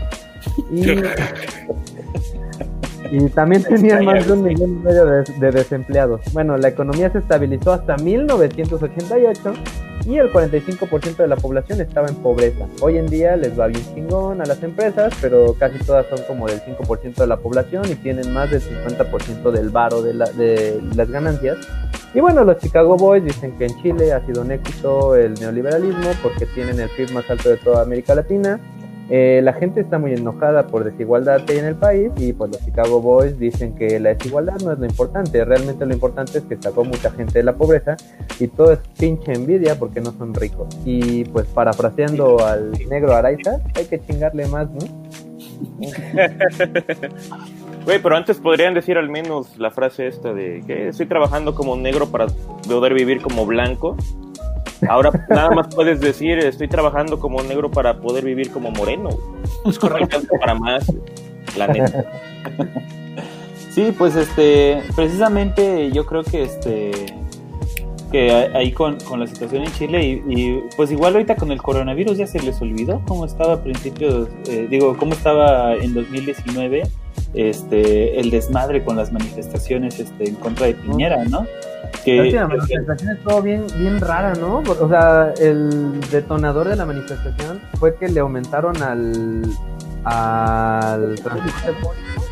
Y, [LAUGHS] y también tenían más de un millón y medio de, de desempleados. Bueno, la economía se estabilizó hasta 1988 y el 45% de la población estaba en pobreza. Hoy en día les va bien chingón a las empresas, pero casi todas son como del 5% de la población y tienen más del 50% del varo de, la- de las ganancias. Y bueno, los Chicago Boys dicen que en Chile ha sido un éxito el neoliberalismo porque tienen el PIB más alto de toda América Latina. Eh, la gente está muy enojada por desigualdad que hay en el país y pues los Chicago Boys dicen que la desigualdad no es lo importante, realmente lo importante es que sacó mucha gente de la pobreza y todo es pinche envidia porque no son ricos. Y pues parafraseando al negro Araiza, hay que chingarle más, ¿no? [LAUGHS]
Güey, pero antes podrían decir al menos la frase esta de que estoy trabajando como negro para poder vivir como blanco. Ahora nada más puedes decir estoy trabajando como negro para poder vivir como moreno.
Es correcto.
para más, la neta.
Sí, pues este, precisamente yo creo que este, que ahí con, con la situación en Chile y, y, pues igual ahorita con el coronavirus ya se les olvidó cómo estaba a principios, eh, digo, cómo estaba en 2019 este, el desmadre con las manifestaciones este, en contra de Piñera, ¿no?
La
Que,
última manifestación estuvo bien, bien rara, ¿no? O sea, el detonador de la manifestación fue que le aumentaron al, al transporte público.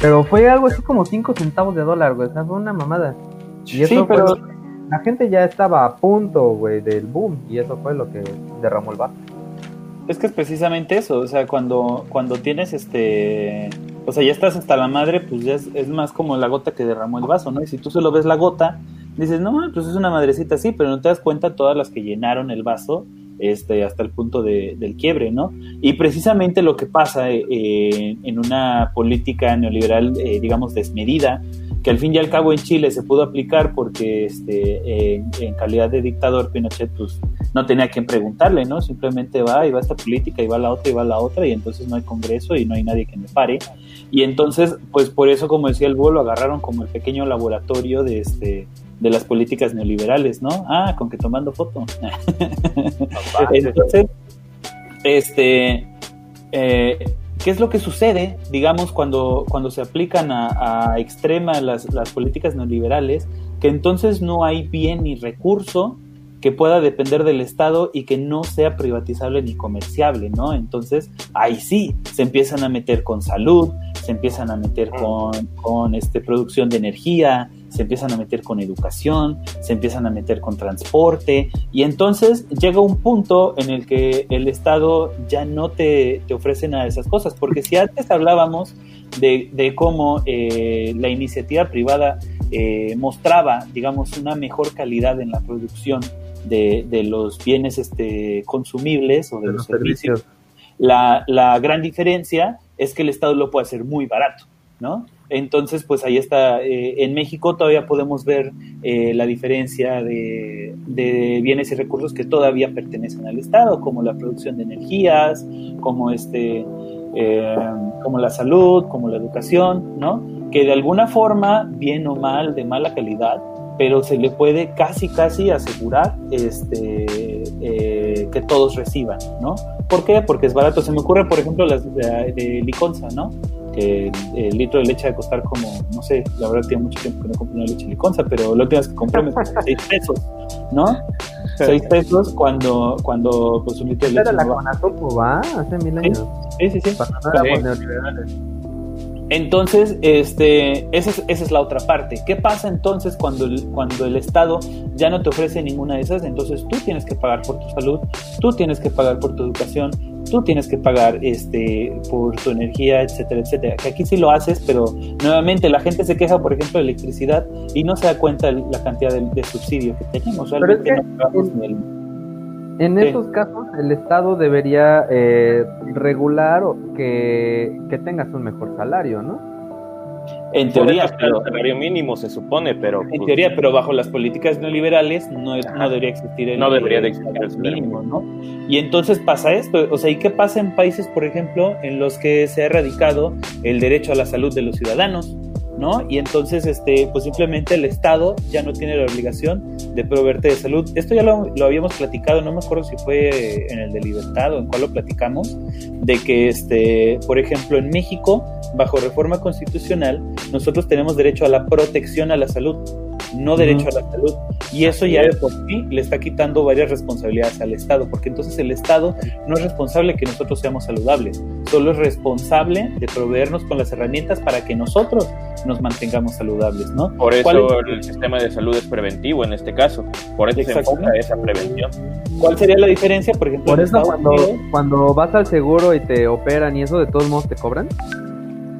Pero fue algo así como 5 centavos de dólar, güey. O sea, fue una mamada. Y eso
Sí, pero-
fue- la gente ya estaba a punto, güey, del boom. Y eso fue lo que derramó el.
Es que es precisamente eso, o sea, cuando, cuando tienes este, o sea, ya estás hasta la madre, pues ya es, es más como la gota que derramó el vaso, ¿no? Y si tú solo ves la gota, dices, no, pues es una madrecita así, pero no te das cuenta todas las que llenaron el vaso, este, hasta el punto de- del quiebre, ¿no? Y precisamente lo que pasa eh, en una política neoliberal, eh, digamos, desmedida, que al fin y al cabo en Chile se pudo aplicar porque este, en- en calidad de dictador Pinochet pues no tenía quien preguntarle, ¿no? Simplemente va y va esta política y va la otra y va la otra y entonces no hay congreso y no hay nadie que me pare. Y entonces, pues por eso, como decía el búho, lo agarraron como el pequeño laboratorio de este de las políticas neoliberales, ¿no? Ah, con que tomando foto. [LAUGHS] entonces, este, eh, ¿qué es lo que sucede, digamos, cuando, cuando se aplican a, a extrema las, las políticas neoliberales? Que entonces no hay bien ni recurso que pueda depender del Estado y que no sea privatizable ni comerciable, ¿no? Entonces, ahí sí, se empiezan a meter con salud, se empiezan a meter con, con este, producción de energía, se empiezan a meter con educación, se empiezan a meter con transporte, y entonces llega un punto en el que el Estado ya no te, te ofrece nada de esas cosas, porque si antes hablábamos de, de cómo eh, la iniciativa privada eh, mostraba, digamos, una mejor calidad en la producción de, de los bienes este, consumibles o de,
De
los,
los
servicios,
servicios.
la, la gran diferencia es que el Estado lo puede hacer muy barato, ¿no? Entonces, pues ahí está. eh, en México todavía podemos ver eh, la diferencia de, bienes y recursos que todavía pertenecen al Estado, como la producción de energías, como este, eh, como la salud, como la educación, ¿no? Que de alguna forma, bien o mal, de mala calidad, pero se le puede casi, casi asegurar este, eh, que todos reciban, ¿no? ¿Por qué? Porque es barato. Se me ocurre, por ejemplo, las de, de liconza, ¿no? Que el, el litro de leche va a costar como, no sé, la verdad tiene mucho tiempo que no compro una leche liconza, pero la última vez que compré me costó 6 pesos, ¿no? 6 pesos cuando, cuando pues un litro de leche
la
no va-
Conasupo, ¿va? Hace mil años.
Sí, sí, sí.
Cuando neoliberales.
Entonces, este, esa es, esa es la otra parte. ¿Qué pasa entonces cuando el, cuando el Estado ya no te ofrece ninguna de esas? Entonces tú tienes que pagar por tu salud, tú tienes que pagar por tu educación, tú tienes que pagar este, por tu energía, etcétera, etcétera. Que aquí sí lo haces, pero nuevamente la gente se queja, por ejemplo, de electricidad y no se da cuenta de la cantidad de, de subsidio que tenemos.
Pero es que
no
en-
el-
En
Sí.
esos casos, el Estado debería eh, regular que, que tengas un mejor salario, ¿no?
En teoría, pero,
salario mínimo se supone, pero
En
pues,
teoría, pero bajo las políticas neoliberales no, es- no debería existir el
No debería de existir el salario
mínimo, ¿no? Y entonces pasa esto, o sea, ¿y qué pasa en países, por ejemplo, en los que se ha erradicado el derecho a la salud de los ciudadanos, ¿no? Y entonces, este, pues simplemente el Estado ya no tiene la obligación de proveerte de salud. Esto ya lo, lo habíamos platicado, no me acuerdo si fue en el de Libertad o en cuál lo platicamos, de que, este, por ejemplo, en México, bajo reforma constitucional, nosotros tenemos derecho a la protección a la salud, no derecho a la salud. Y eso ya de
es.
por sí le está quitando varias responsabilidades al Estado, porque entonces el Estado no es responsable de que nosotros seamos saludables, solo es responsable de proveernos con las herramientas para que nosotros nos mantengamos saludables, ¿no?
por
¿Cuál
eso
es-
el sistema de salud es preventivo en este caso. Por eso se enfoca esa prevención.
¿Cuál sería la diferencia, por ejemplo,
Por eso cuando, cuando vas al seguro y te operan y eso, de todos modos te cobran.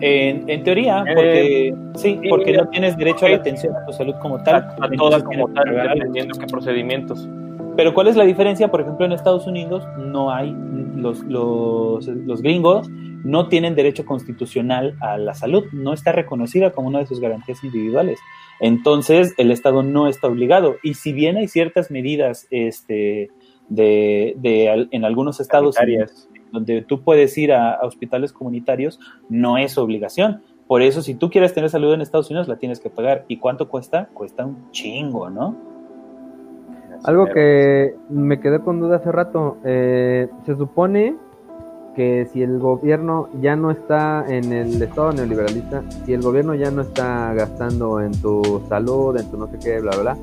En, en teoría,
Eh,
porque sí,
sí,
porque
mira,
no tienes derecho a la atención a tu salud como tal.
a todas como tal, dependiendo qué procedimientos.
Pero ¿cuál es la diferencia? Por ejemplo, en Estados Unidos no hay, los, los, los gringos no tienen derecho constitucional a la salud, no está reconocida como una de sus garantías individuales. Entonces, el Estado no está obligado. Y si bien hay ciertas medidas este, de, de en algunos estados
Sanitarias.
Donde tú puedes ir a, a hospitales comunitarios, no es obligación. Por eso, si tú quieres tener salud en Estados Unidos, la tienes que pagar. ¿Y cuánto cuesta? Cuesta un chingo, ¿no?
Algo que me quedé con duda hace rato. eh, se supone que si el gobierno ya no está en el estado neoliberalista, si el gobierno ya no está gastando en tu salud, en tu no sé qué, bla, bla, bla,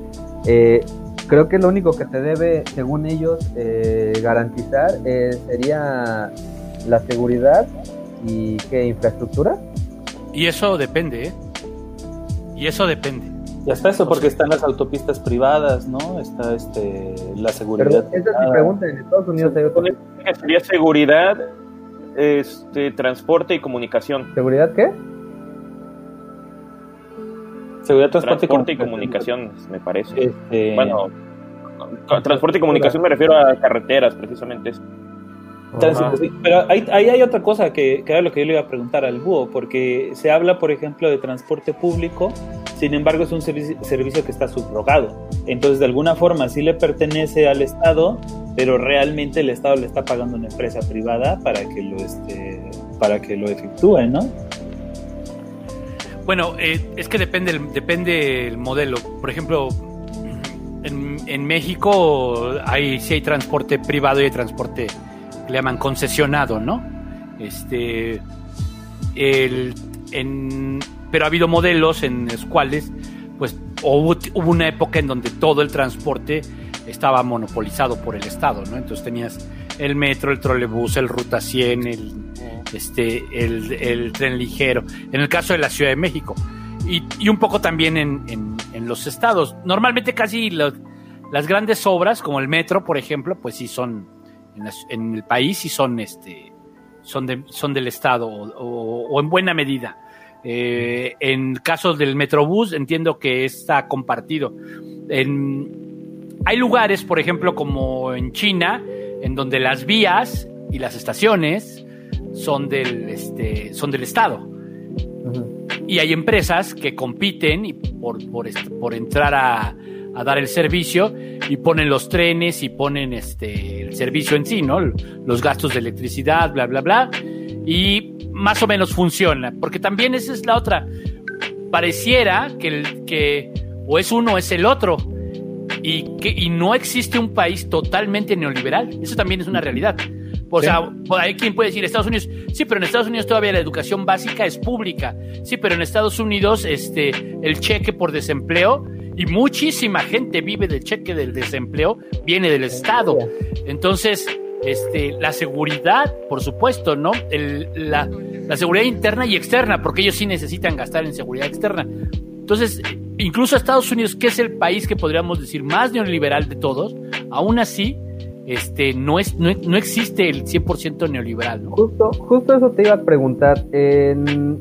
eh, creo que lo único que te debe, según ellos, eh, garantizar eh, sería la seguridad y qué infraestructura.
Y eso depende, ¿eh? Y eso depende.
Y hasta eso, porque están las autopistas privadas, ¿no? Está este, la seguridad.
Pero esa es mi pregunta. En Estados Unidos hay otra.
Sería seguridad, este, transporte y comunicación.
¿Seguridad qué?
Seguridad, transporte,
Transporte y comunicaciones, me parece.
Este,
Bueno, transporte y comunicación me refiero a carreteras, precisamente.
sí. Pero ahí, ahí hay otra cosa que, que era lo que yo le iba a preguntar al búho, porque se habla, por ejemplo, de transporte público, sin embargo es un servicio, servicio que está subrogado. Entonces, de alguna forma sí le pertenece al Estado, pero realmente el Estado le está pagando a una empresa privada para que lo, este, para que lo efectúe, ¿no?
Bueno, eh, es que depende el, depende el modelo. Por ejemplo, en, en México hay sí hay transporte privado y hay transporte que le llaman concesionado, ¿no? Este, el, en, pero ha habido modelos en los cuales, pues, hubo, hubo una época en donde todo el transporte estaba monopolizado por el Estado, ¿no? Entonces tenías el metro, el trolebús, el Ruta 100, el, este, el, tren ligero, en el caso de la Ciudad de México. Y, y un poco también en, en- los estados. Normalmente casi las grandes obras, como el metro, por ejemplo, pues sí son en, el país, sí son, este, son, de- son del estado o en buena medida. Eh, en casos del Metrobús entiendo que está compartido. En, hay lugares, por ejemplo, como en China, en donde las vías y las estaciones son del, este, son del Estado. Y hay empresas que compiten y por, por, por entrar a, a dar el servicio y ponen los trenes y ponen este, el servicio en sí, ¿no? Los gastos de electricidad, bla, bla, bla. Y más o menos funciona, porque también esa es la otra. Pareciera que, el- que o es uno o es el otro. Y, que, y no existe un país totalmente neoliberal. Eso también es una realidad. O sea, hay quien puede decir Estados Unidos, sí, pero en Estados Unidos todavía la educación básica es pública. Sí, pero en Estados Unidos este, el cheque por desempleo y muchísima gente vive del cheque del desempleo, viene del Estado. Entonces, este, la seguridad, por supuesto, ¿no? la, la, seguridad interna y externa, porque ellos sí necesitan gastar en seguridad externa. Entonces, incluso Estados Unidos, que es el país que podríamos decir más neoliberal de todos, aún así, este, no, es, no, no existe el 100% neoliberal.
Justo, justo eso te iba a preguntar. En,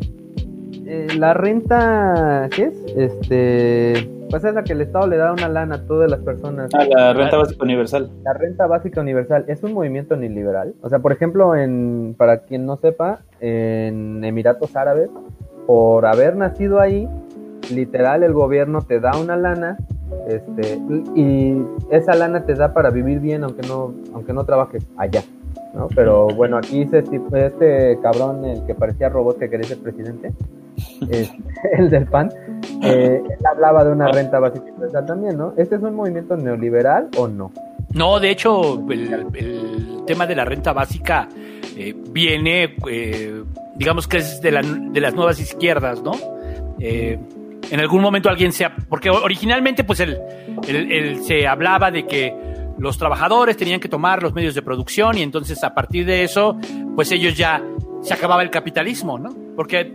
la renta, ¿qué es? Este, pues es la que el Estado le da una lana a todas las personas.
Ah, la renta básica universal.
La renta básica universal es un movimiento neoliberal. O sea, por ejemplo, en, para quien no sepa, en Emiratos Árabes, por haber nacido ahí, literal el gobierno te da una lana este y esa lana te da para vivir bien aunque no aunque no trabajes allá ¿no? pero bueno aquí este cabrón el que parecía robot que quería ser presidente [LAUGHS] el del PAN eh, él hablaba de una renta básica también no este es un movimiento neoliberal o no
no de hecho el, tema de la renta básica eh, viene eh, digamos que es de, de las nuevas izquierdas no eh, en algún momento alguien se... Porque originalmente pues él, se hablaba de que los trabajadores tenían que tomar los medios de producción y entonces a partir de eso pues ellos ya se acababa el capitalismo, ¿no? Porque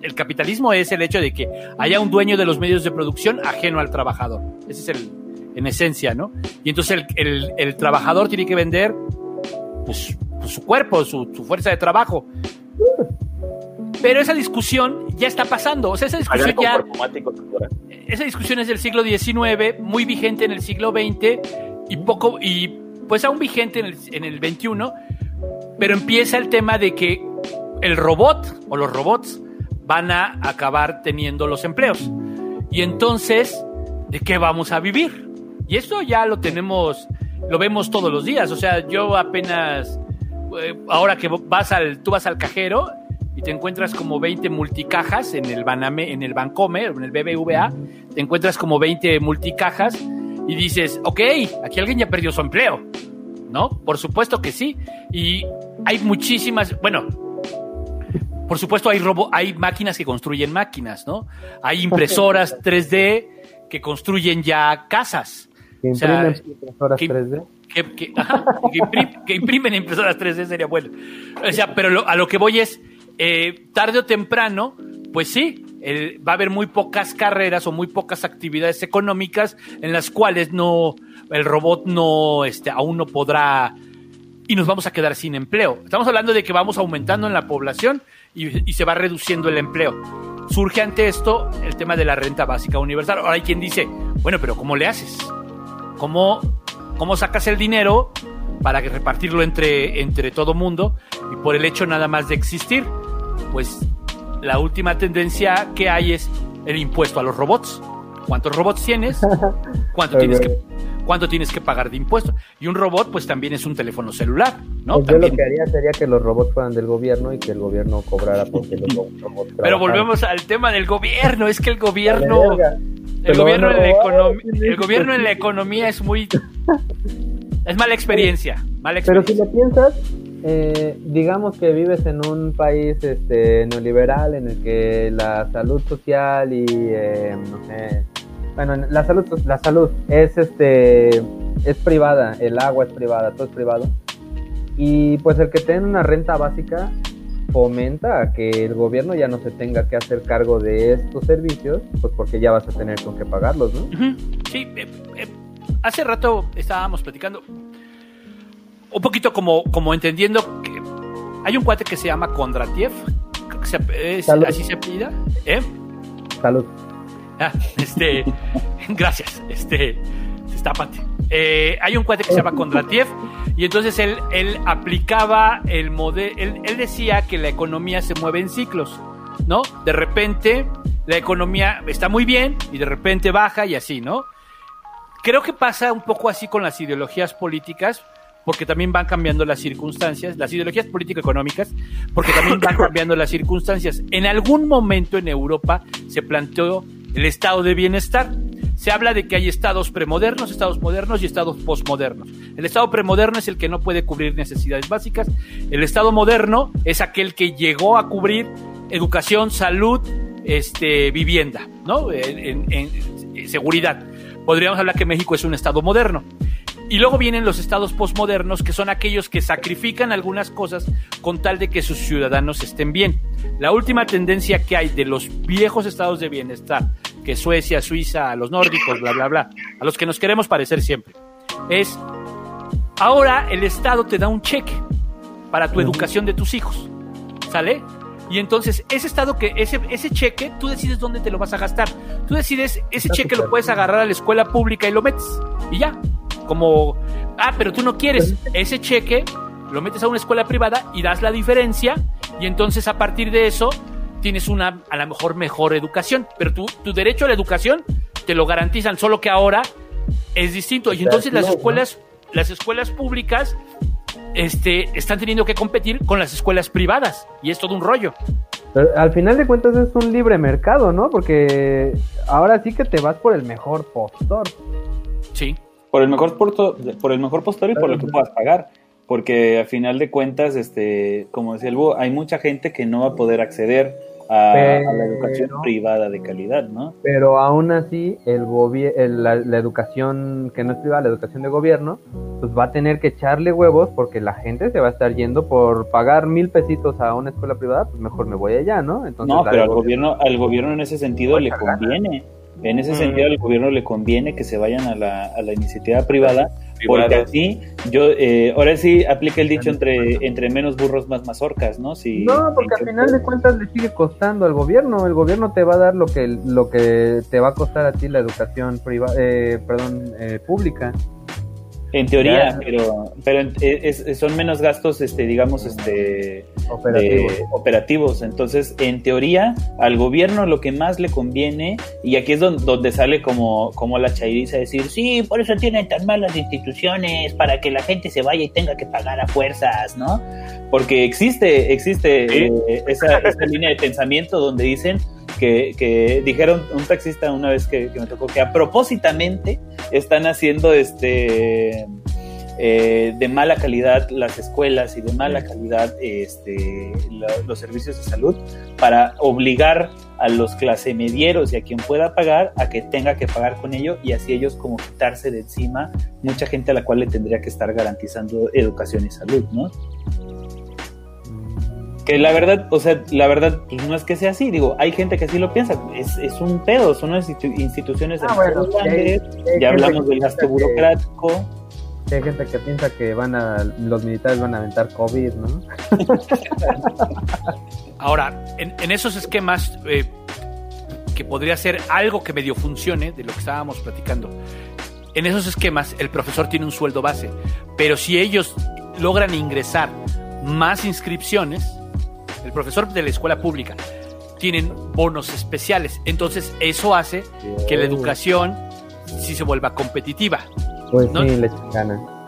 el, capitalismo es el hecho de que haya un dueño de los medios de producción ajeno al trabajador. Ese es el, en esencia, ¿no? Y entonces el, trabajador tiene que vender pues su cuerpo, su, su, fuerza de trabajo. Pero esa discusión ya está pasando. O sea, esa discusión ya. Esa discusión es del siglo XIX, muy vigente en el siglo XX y poco. y pues aún vigente en el, en el XXI. Pero empieza el tema de que el robot o los robots van a acabar teniendo los empleos. Y entonces, ¿de qué vamos a vivir? Y esto ya lo tenemos, lo vemos todos los días. O sea, yo apenas, eh, ahora que vas al, tú vas al cajero y te encuentras como 20 multicajas en el, Baname, en el Bancomer, en el BBVA, te encuentras como 20 multicajas y dices, ok, aquí alguien ya perdió su empleo, ¿no? Por supuesto que sí. Y hay muchísimas, bueno, por supuesto hay, robo, hay máquinas que construyen máquinas, ¿no? Hay impresoras 3D que construyen ya casas.
Que imprimen impresoras 3D.
Que, imprimen impresoras 3D sería bueno. O sea, pero a lo que voy es, eh, tarde o temprano, pues sí, va a haber muy pocas carreras o muy pocas actividades económicas en las cuales no el robot no este, aún no podrá y nos vamos a quedar sin empleo. Estamos hablando de que vamos aumentando en la población y, se va reduciendo el empleo. Surge ante esto el tema de la renta básica universal. Ahora hay quien dice, bueno, pero ¿cómo le haces? ¿Cómo, cómo sacas el dinero para repartirlo entre, entre todo mundo y por el hecho nada más de existir? Pues la última tendencia que hay es el impuesto a los robots. ¿Cuántos robots tienes? [LAUGHS] ¿Cuánto tienes que cuánto tienes que pagar de impuestos? Y un robot, pues también es un teléfono celular, ¿no?
Pues yo lo que haría sería que los robots fueran del gobierno y que el gobierno cobrara porque los robots
Pero volvemos al tema del gobierno, es que el gobierno el gobierno, en la el gobierno en la economía es muy es mala experiencia, mala experiencia.
Pero si lo piensas, eh, digamos que vives en un país este, neoliberal en el que la salud social y eh, no sé, bueno, la salud, la salud es este, es privada, el agua es privada, todo es privado. Y pues el que tenga una renta básica fomenta a que el gobierno ya no se tenga que hacer cargo de estos servicios, pues porque ya vas a tener con qué pagarlos, ¿no?
Sí, eh, hace rato estábamos platicando un poquito como, como entendiendo que hay un cuate que se llama Kondratiev, creo que se, así se pida, ¿eh?
Salud.
Ah, este, [LAUGHS] gracias, este, destápate. Eh, hay un cuate que se llama Kondratiev y entonces él, él aplicaba el modelo, él, él decía que la economía se mueve en ciclos, ¿no? De repente la economía está muy bien y de repente baja y así, ¿no? Creo que pasa un poco así con las ideologías políticas, porque también van cambiando las circunstancias, las ideologías político-económicas, porque también van cambiando las circunstancias. En algún momento en Europa se planteó el estado de bienestar. Se habla de que hay estados premodernos, estados modernos y estados posmodernos. El estado premoderno es el que no puede cubrir necesidades básicas. El estado moderno es aquel que llegó a cubrir educación, salud, este, vivienda, ¿no? En, en- en seguridad. Podríamos hablar que México es un estado moderno. Y luego vienen los estados posmodernos, que son aquellos que sacrifican algunas cosas con tal de que sus ciudadanos estén bien. La última tendencia que hay de los viejos estados de bienestar, que Suecia, Suiza, a los nórdicos, bla, bla, bla, a los que nos queremos parecer siempre, es ahora el Estado te da un cheque para tu educación de tus hijos. ¿Sale? Y entonces, ese estado que, ese, ese cheque, tú decides dónde te lo vas a gastar. Tú decides, ese cheque lo puedes agarrar a la escuela pública y lo metes. Y ya. Como, ah, pero tú no quieres. Ese cheque lo metes a una escuela privada y das la diferencia. Y entonces, a partir de eso, tienes una, a lo mejor, mejor educación. Pero tu, tu derecho a la educación te lo garantizan, solo que ahora es distinto. Y entonces las escuelas, las escuelas públicas este, están teniendo que competir con las escuelas privadas. Y es todo un rollo.
Pero al final de cuentas es un libre mercado, ¿no? Porque ahora sí que te vas por el mejor postor.
Sí.
Por el mejor porto- por el mejor postor y por lo que puedas pagar. Porque a final de cuentas, este, como decía el búho, hay mucha gente que no va a poder acceder a, a la educación privada de calidad, ¿no?
Pero aún así, el el- la, la educación que no es privada, la educación de gobierno, pues va a tener que echarle huevos porque la gente se va a estar yendo por pagar mil pesitos a una escuela privada, pues mejor me voy allá, ¿no? Entonces,
No, pero al gobierno, al gobierno en ese sentido le
Mucha gana.
En ese
Mm.
sentido al gobierno le conviene que se vayan a la, a la iniciativa privada, porque
Privada.
así, yo, eh, ahora sí aplica el dicho entre, entre menos burros más mazorcas, ¿no? Si,
No, porque al final de cuentas le sigue costando al gobierno. El gobierno te va a dar lo que lo que te va a costar a ti la educación privada, eh, perdón, eh, pública.
En teoría,
Ya.
pero, pero en- es- es- son menos gastos, este, digamos, este,
Operativos.
operativos. Entonces, en teoría, al gobierno lo que más le conviene, y aquí es donde, donde sale como, como la chairiza decir, sí, por eso tienen tan malas instituciones, para que la gente se vaya y tenga que pagar a fuerzas, ¿no? Porque existe, existe
Sí.
eh, esa, esa línea de pensamiento donde dicen que, que dijeron un taxista una vez que, que me tocó que a propósitamente están haciendo este eh, de mala calidad las escuelas y de mala calidad este, la- los servicios de salud para obligar a los clase medieros y a quien pueda pagar a que tenga que pagar con ello y así ellos como quitarse de encima mucha gente a la cual le tendría que estar garantizando educación y salud, ¿no? Que la verdad, o sea, la verdad, pues no es que sea así, digo, hay gente que así lo piensa, es, es un pedo, son unas institu- instituciones
Ah, bueno, hay-
grandes,
hay
ya hablamos del gasto
que-
burocrático,
que hay gente que piensa que van a los militares van a aventar COVID, ¿no? [LAUGHS]
Ahora, en, en esos esquemas, eh, que podría ser algo que medio funcione de lo que estábamos platicando, en esos esquemas el profesor tiene un sueldo base, pero si ellos logran ingresar más inscripciones, el profesor de la escuela pública tienen bonos especiales, entonces eso hace que la educación sí se vuelva competitiva.
Pues
No-
sí.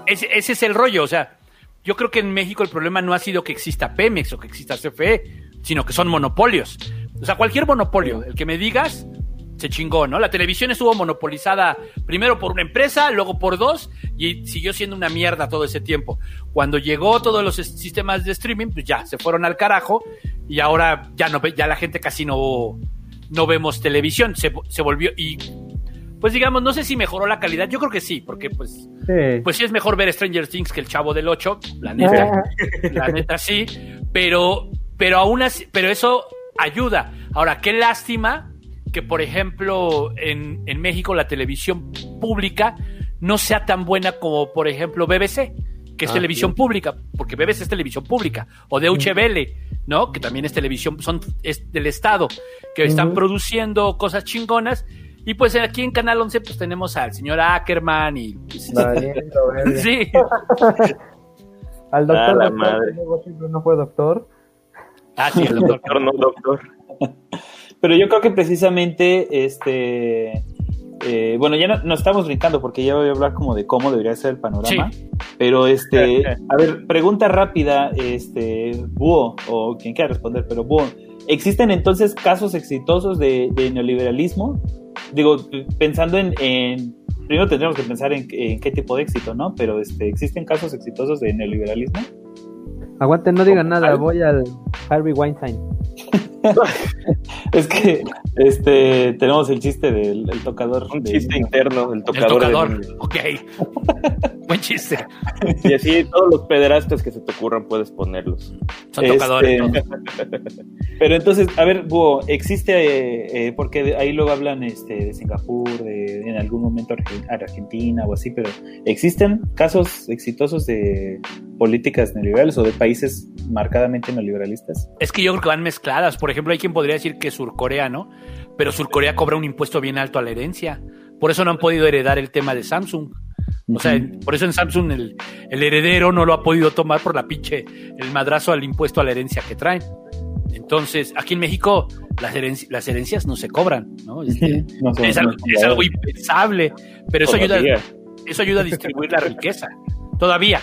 Ese, ese es el rollo, o sea, yo creo que en México el problema no ha sido que exista Pemex o que exista CFE, sino que son monopolios. O sea, cualquier monopolio, el que me digas, se chingó, ¿no? La televisión estuvo monopolizada primero por una empresa, luego por dos, y siguió siendo una mierda todo ese tiempo. Cuando llegó todos los sistemas de streaming, pues ya, se fueron al carajo, y ahora ya no ve- ya la gente casi no, no vemos televisión, se, se volvió, y pues digamos, no sé si mejoró la calidad, yo creo que sí, porque pues
Sí.
pues sí es mejor ver Stranger Things que el Chavo del 8, la neta, la neta sí, pero, pero aún así, pero eso ayuda. Ahora, qué lástima que, por ejemplo, en, en México la televisión pública no sea tan buena como, por ejemplo, BBC, que es
Ah,
televisión
sí.
pública, porque BBC es televisión pública, o de UHBL, ¿no? Que también es televisión, son es del Estado, que están produciendo cosas chingonas. Y pues aquí en Canal 11 pues tenemos al señor Ackerman y pues, [LAUGHS]
Valiendo.
Sí, [LAUGHS]
Al doctor,
Ah, la
doctor,
madre.
no fue doctor.
ah, sí, el doctor.
Doctor, no, doctor. [LAUGHS]
Pero yo creo que precisamente, este, eh, bueno, ya no, nos estamos brincando porque ya voy a hablar como de cómo debería ser el panorama. Pero, este, a ver, pregunta rápida, este, Búho, o quien quiera responder, pero Búho, ¿existen entonces casos exitosos de, neoliberalismo? Digo, pensando en, primero tendríamos que pensar en, qué tipo de éxito, ¿no? Pero este, ¿existen casos exitosos de neoliberalismo?
Aguante, no digan nada, voy al Harvey Weinstein. [LAUGHS] [LAUGHS]
es que este tenemos el chiste del tocador.
Un chiste interno, el tocador.
El tocador, ok. [LAUGHS] Buen chiste.
Y así todos los pederastas que se te ocurran puedes ponerlos.
Son tocadores.
Este, [LAUGHS] pero entonces, a ver, Búho, existe, eh, eh, porque ahí luego hablan este, de Singapur, de en algún momento Argentina o así, pero ¿existen casos exitosos de políticas neoliberales o de países marcadamente neoliberalistas?
Es que yo creo que van mezcladas. Por ejemplo, hay quien podría decir que Surcorea, ¿no? Pero Surcorea cobra un impuesto bien alto a la herencia. Por eso no han podido heredar el tema de Samsung. O sea, por eso en Samsung el, heredero no lo ha podido tomar por la pinche, el madrazo al impuesto a la herencia que traen. Entonces, aquí en México las, las herencias no se cobran, ¿no? [LAUGHS] Este, es, algo, impensable, pero eso ayuda, eso ayuda a distribuir la riqueza. Todavía.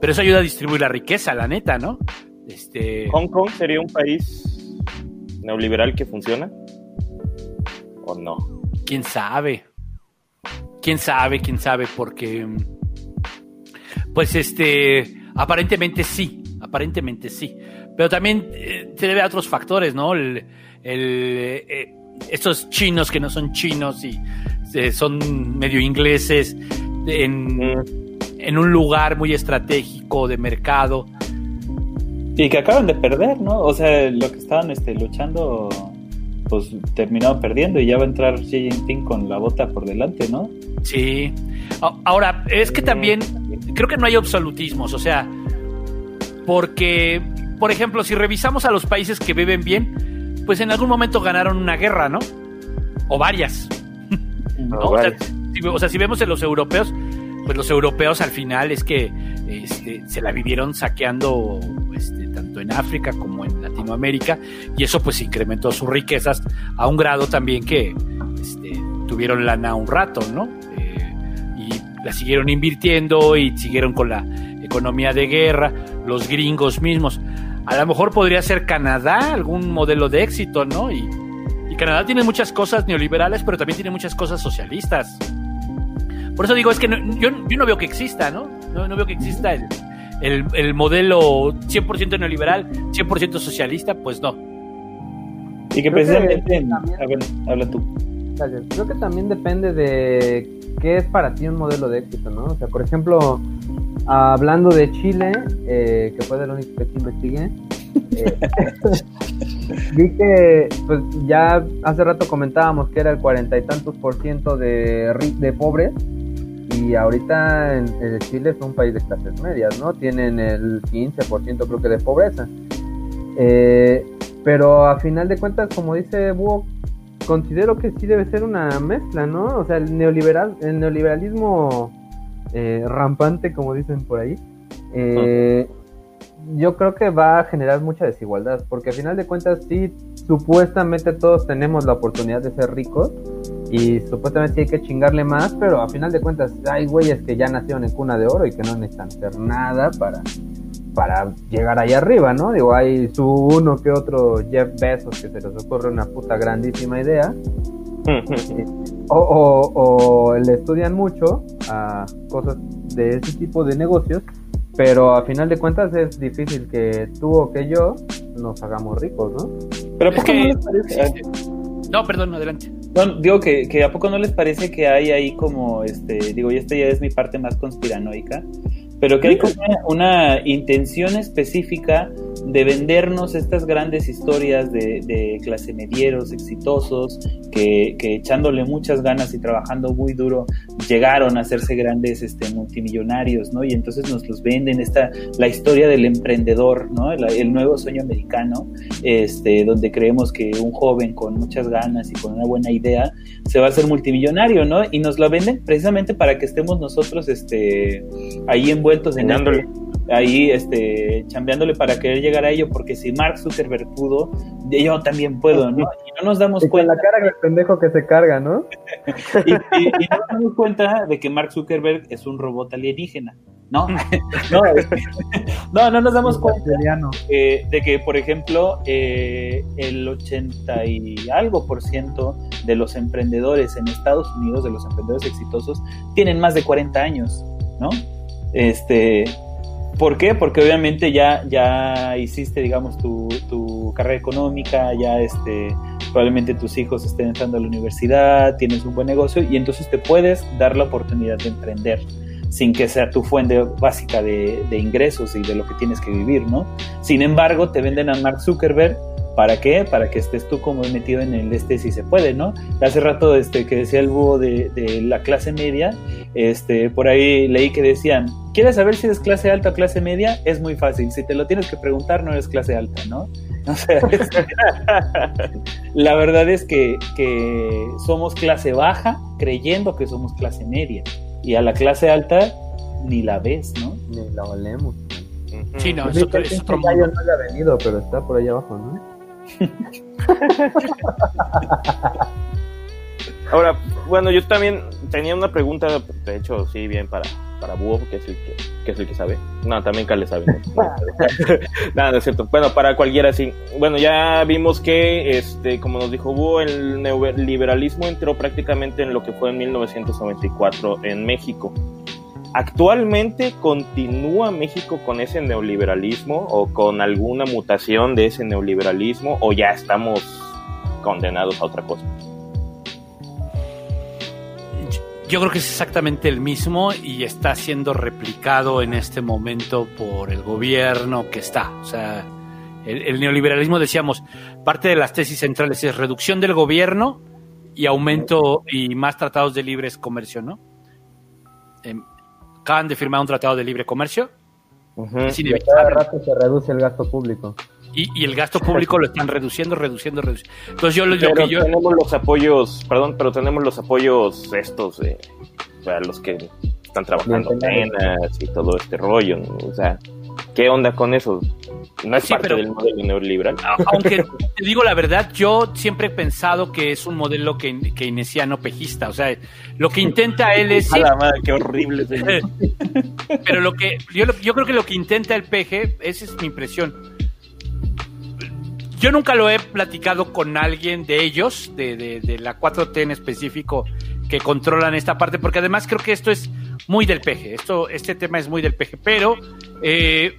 Pero eso ayuda a distribuir la riqueza, la neta, ¿no?
Este... ¿Hong Kong sería un país neoliberal que funciona? ¿O no?
¿Quién sabe? quién sabe, quién sabe, porque pues este, aparentemente sí, aparentemente sí, pero también eh, se debe a otros factores, ¿no? El, eh, estos chinos que no son chinos y eh, son medio ingleses en, en, un lugar muy estratégico de mercado.
Y que acaban de perder, ¿no? O sea, lo que estaban este, luchando pues terminaron perdiendo y ya va a entrar Xi Jinping con la bota por delante, ¿no?
Sí. Ahora, es que también creo que no hay absolutismos, o sea, porque, por ejemplo, si revisamos a los países que viven bien, pues en algún momento ganaron una guerra, ¿no? O varias. [LAUGHS] O, sea, si, vemos en los europeos, pues los europeos al final es que este, se la vivieron saqueando este, tanto en África como en Latinoamérica y eso pues incrementó sus riquezas a un grado también que este, tuvieron lana un rato, ¿no? Eh, y la siguieron invirtiendo y siguieron con la economía de guerra, los gringos mismos. A lo mejor podría ser Canadá algún modelo de éxito, ¿no? Y, Canadá tiene muchas cosas neoliberales, pero también tiene muchas cosas socialistas. Por eso digo, es que yo, no veo que exista, ¿no? No, veo que exista el, el, modelo 100% neoliberal, 100% socialista, pues no.
Y que precisamente... habla tú.
Creo que también depende de qué es para ti un modelo de éxito, ¿no? O sea, por ejemplo, hablando de Chile, eh, que fue el único que investigué, eh, [LAUGHS] vi que pues ya hace rato comentábamos que era el cuarenta y tantos por ciento de, de pobres y ahorita en, Chile es un país de clases medias, ¿no? Tienen el 15% creo que de pobreza. Eh, pero a final de cuentas, como dice Búho, considero que sí debe ser una mezcla, ¿no? O sea, el, neoliberal, el neoliberalismo eh, rampante, como dicen por ahí, eh, yo creo que va a generar mucha desigualdad, porque a final de cuentas sí, supuestamente todos tenemos la oportunidad de ser ricos, y supuestamente hay que chingarle más, pero a final de cuentas hay güeyes que ya nacieron en cuna de oro y que no necesitan hacer nada para, para llegar allá arriba, ¿no? Digo, hay su uno que otro Jeff Bezos que se les ocurre una puta grandísima idea. [LAUGHS] o, o, o, le estudian mucho a cosas de ese tipo de negocios, pero a final de cuentas es difícil que tú o que yo nos hagamos ricos, ¿no?
Pero ¿por qué no les parece?
No, perdón, adelante.
No, digo que, que, a poco no les parece que hay ahí como, este, digo, y esta ya es mi parte más conspiranoica, pero que hay como una, intención específica de vendernos estas grandes historias de, clase medieros exitosos que, echándole muchas ganas y trabajando muy duro llegaron a hacerse grandes este, multimillonarios, ¿no? Y entonces nos los venden esta la historia del emprendedor, ¿no? El, nuevo sueño americano, este, donde creemos que un joven con muchas ganas y con una buena idea se va a hacer multimillonario, ¿no? Y nos lo venden precisamente para que estemos nosotros, este, ahí en envueltos en ahí este chambeándole para querer llegar a ello, porque si Mark Zuckerberg pudo, yo también puedo, ¿no? Y no nos damos cuenta.
la cara del pendejo que se carga, ¿no? [LAUGHS]
y, no nos damos cuenta de que Mark Zuckerberg es un robot alienígena. No, [LAUGHS] no, [LAUGHS] no, no nos damos cuenta eh, de que, por ejemplo, eh, el 80 y algo por ciento de los emprendedores en Estados Unidos, de los emprendedores exitosos, tienen más de 40 años, ¿no? Este, ¿Por qué? Porque obviamente ya, ya hiciste, digamos, tu, tu carrera económica, ya este, probablemente tus hijos estén entrando a la universidad, tienes un buen negocio y entonces te puedes dar la oportunidad de emprender sin que sea tu fuente básica de, ingresos y de lo que tienes que vivir, ¿no? Sin embargo, te venden a Mark Zuckerberg ¿Para qué? Para que estés tú como metido en el este si se puede, ¿no? Hace rato este, que decía el búho de, la clase media, este, por ahí leí que decían, ¿quieres saber si eres clase alta o clase media? Es muy fácil, si te lo tienes que preguntar no eres clase alta, ¿no? [LAUGHS] [LAUGHS] La verdad es que somos clase baja creyendo que somos clase media y a la clase alta ni la ves, ¿no?
Ni la olemos.
Sí, no, eso, es otro
mundo. no haya venido, pero está por allá abajo, ¿no? [LAUGHS]
Ahora, bueno, yo también tenía una pregunta, de hecho, sí, bien para, para Búho, que es el que, es el que sabe. No, también Cale sabe. [LAUGHS] [LAUGHS] Nada, no es cierto. Bueno, para cualquiera sí. Bueno, ya vimos que, este, como nos dijo Búho, el neoliberalismo entró prácticamente en lo que fue en 1994 en México. ¿Actualmente continúa México con ese neoliberalismo o con alguna mutación de ese neoliberalismo o ya estamos condenados a otra cosa?
Yo creo que es exactamente el mismo y está siendo replicado en este momento por el gobierno que está. O sea, el, neoliberalismo, decíamos, parte de las tesis centrales es reducción del gobierno y aumento y más tratados de libres comercio, ¿no? Em, acaban de firmar un tratado de libre comercio.
Cada rato se reduce el gasto público.
Y, el gasto público lo están reduciendo, reduciendo, reduciendo. Entonces yo,
lo que yo... tenemos los apoyos, perdón, pero tenemos los apoyos estos, eh, para los que están trabajando penas y todo este rollo, o sea, ¿qué onda con eso? No es parte del modelo neoliberal.
Aunque te digo la verdad, yo siempre he pensado que es un modelo que, keynesiano pejista. O sea, lo que intenta [LAUGHS] él es.
la madre, qué horrible! [LAUGHS]
pero lo que. Yo, yo creo que lo que intenta el peje, esa es mi impresión. Yo nunca lo he platicado con alguien de ellos, de, de, de la 4T en específico, que controlan esta parte, porque además creo que esto es muy del peje. Esto, este tema es muy del peje. Pero eh,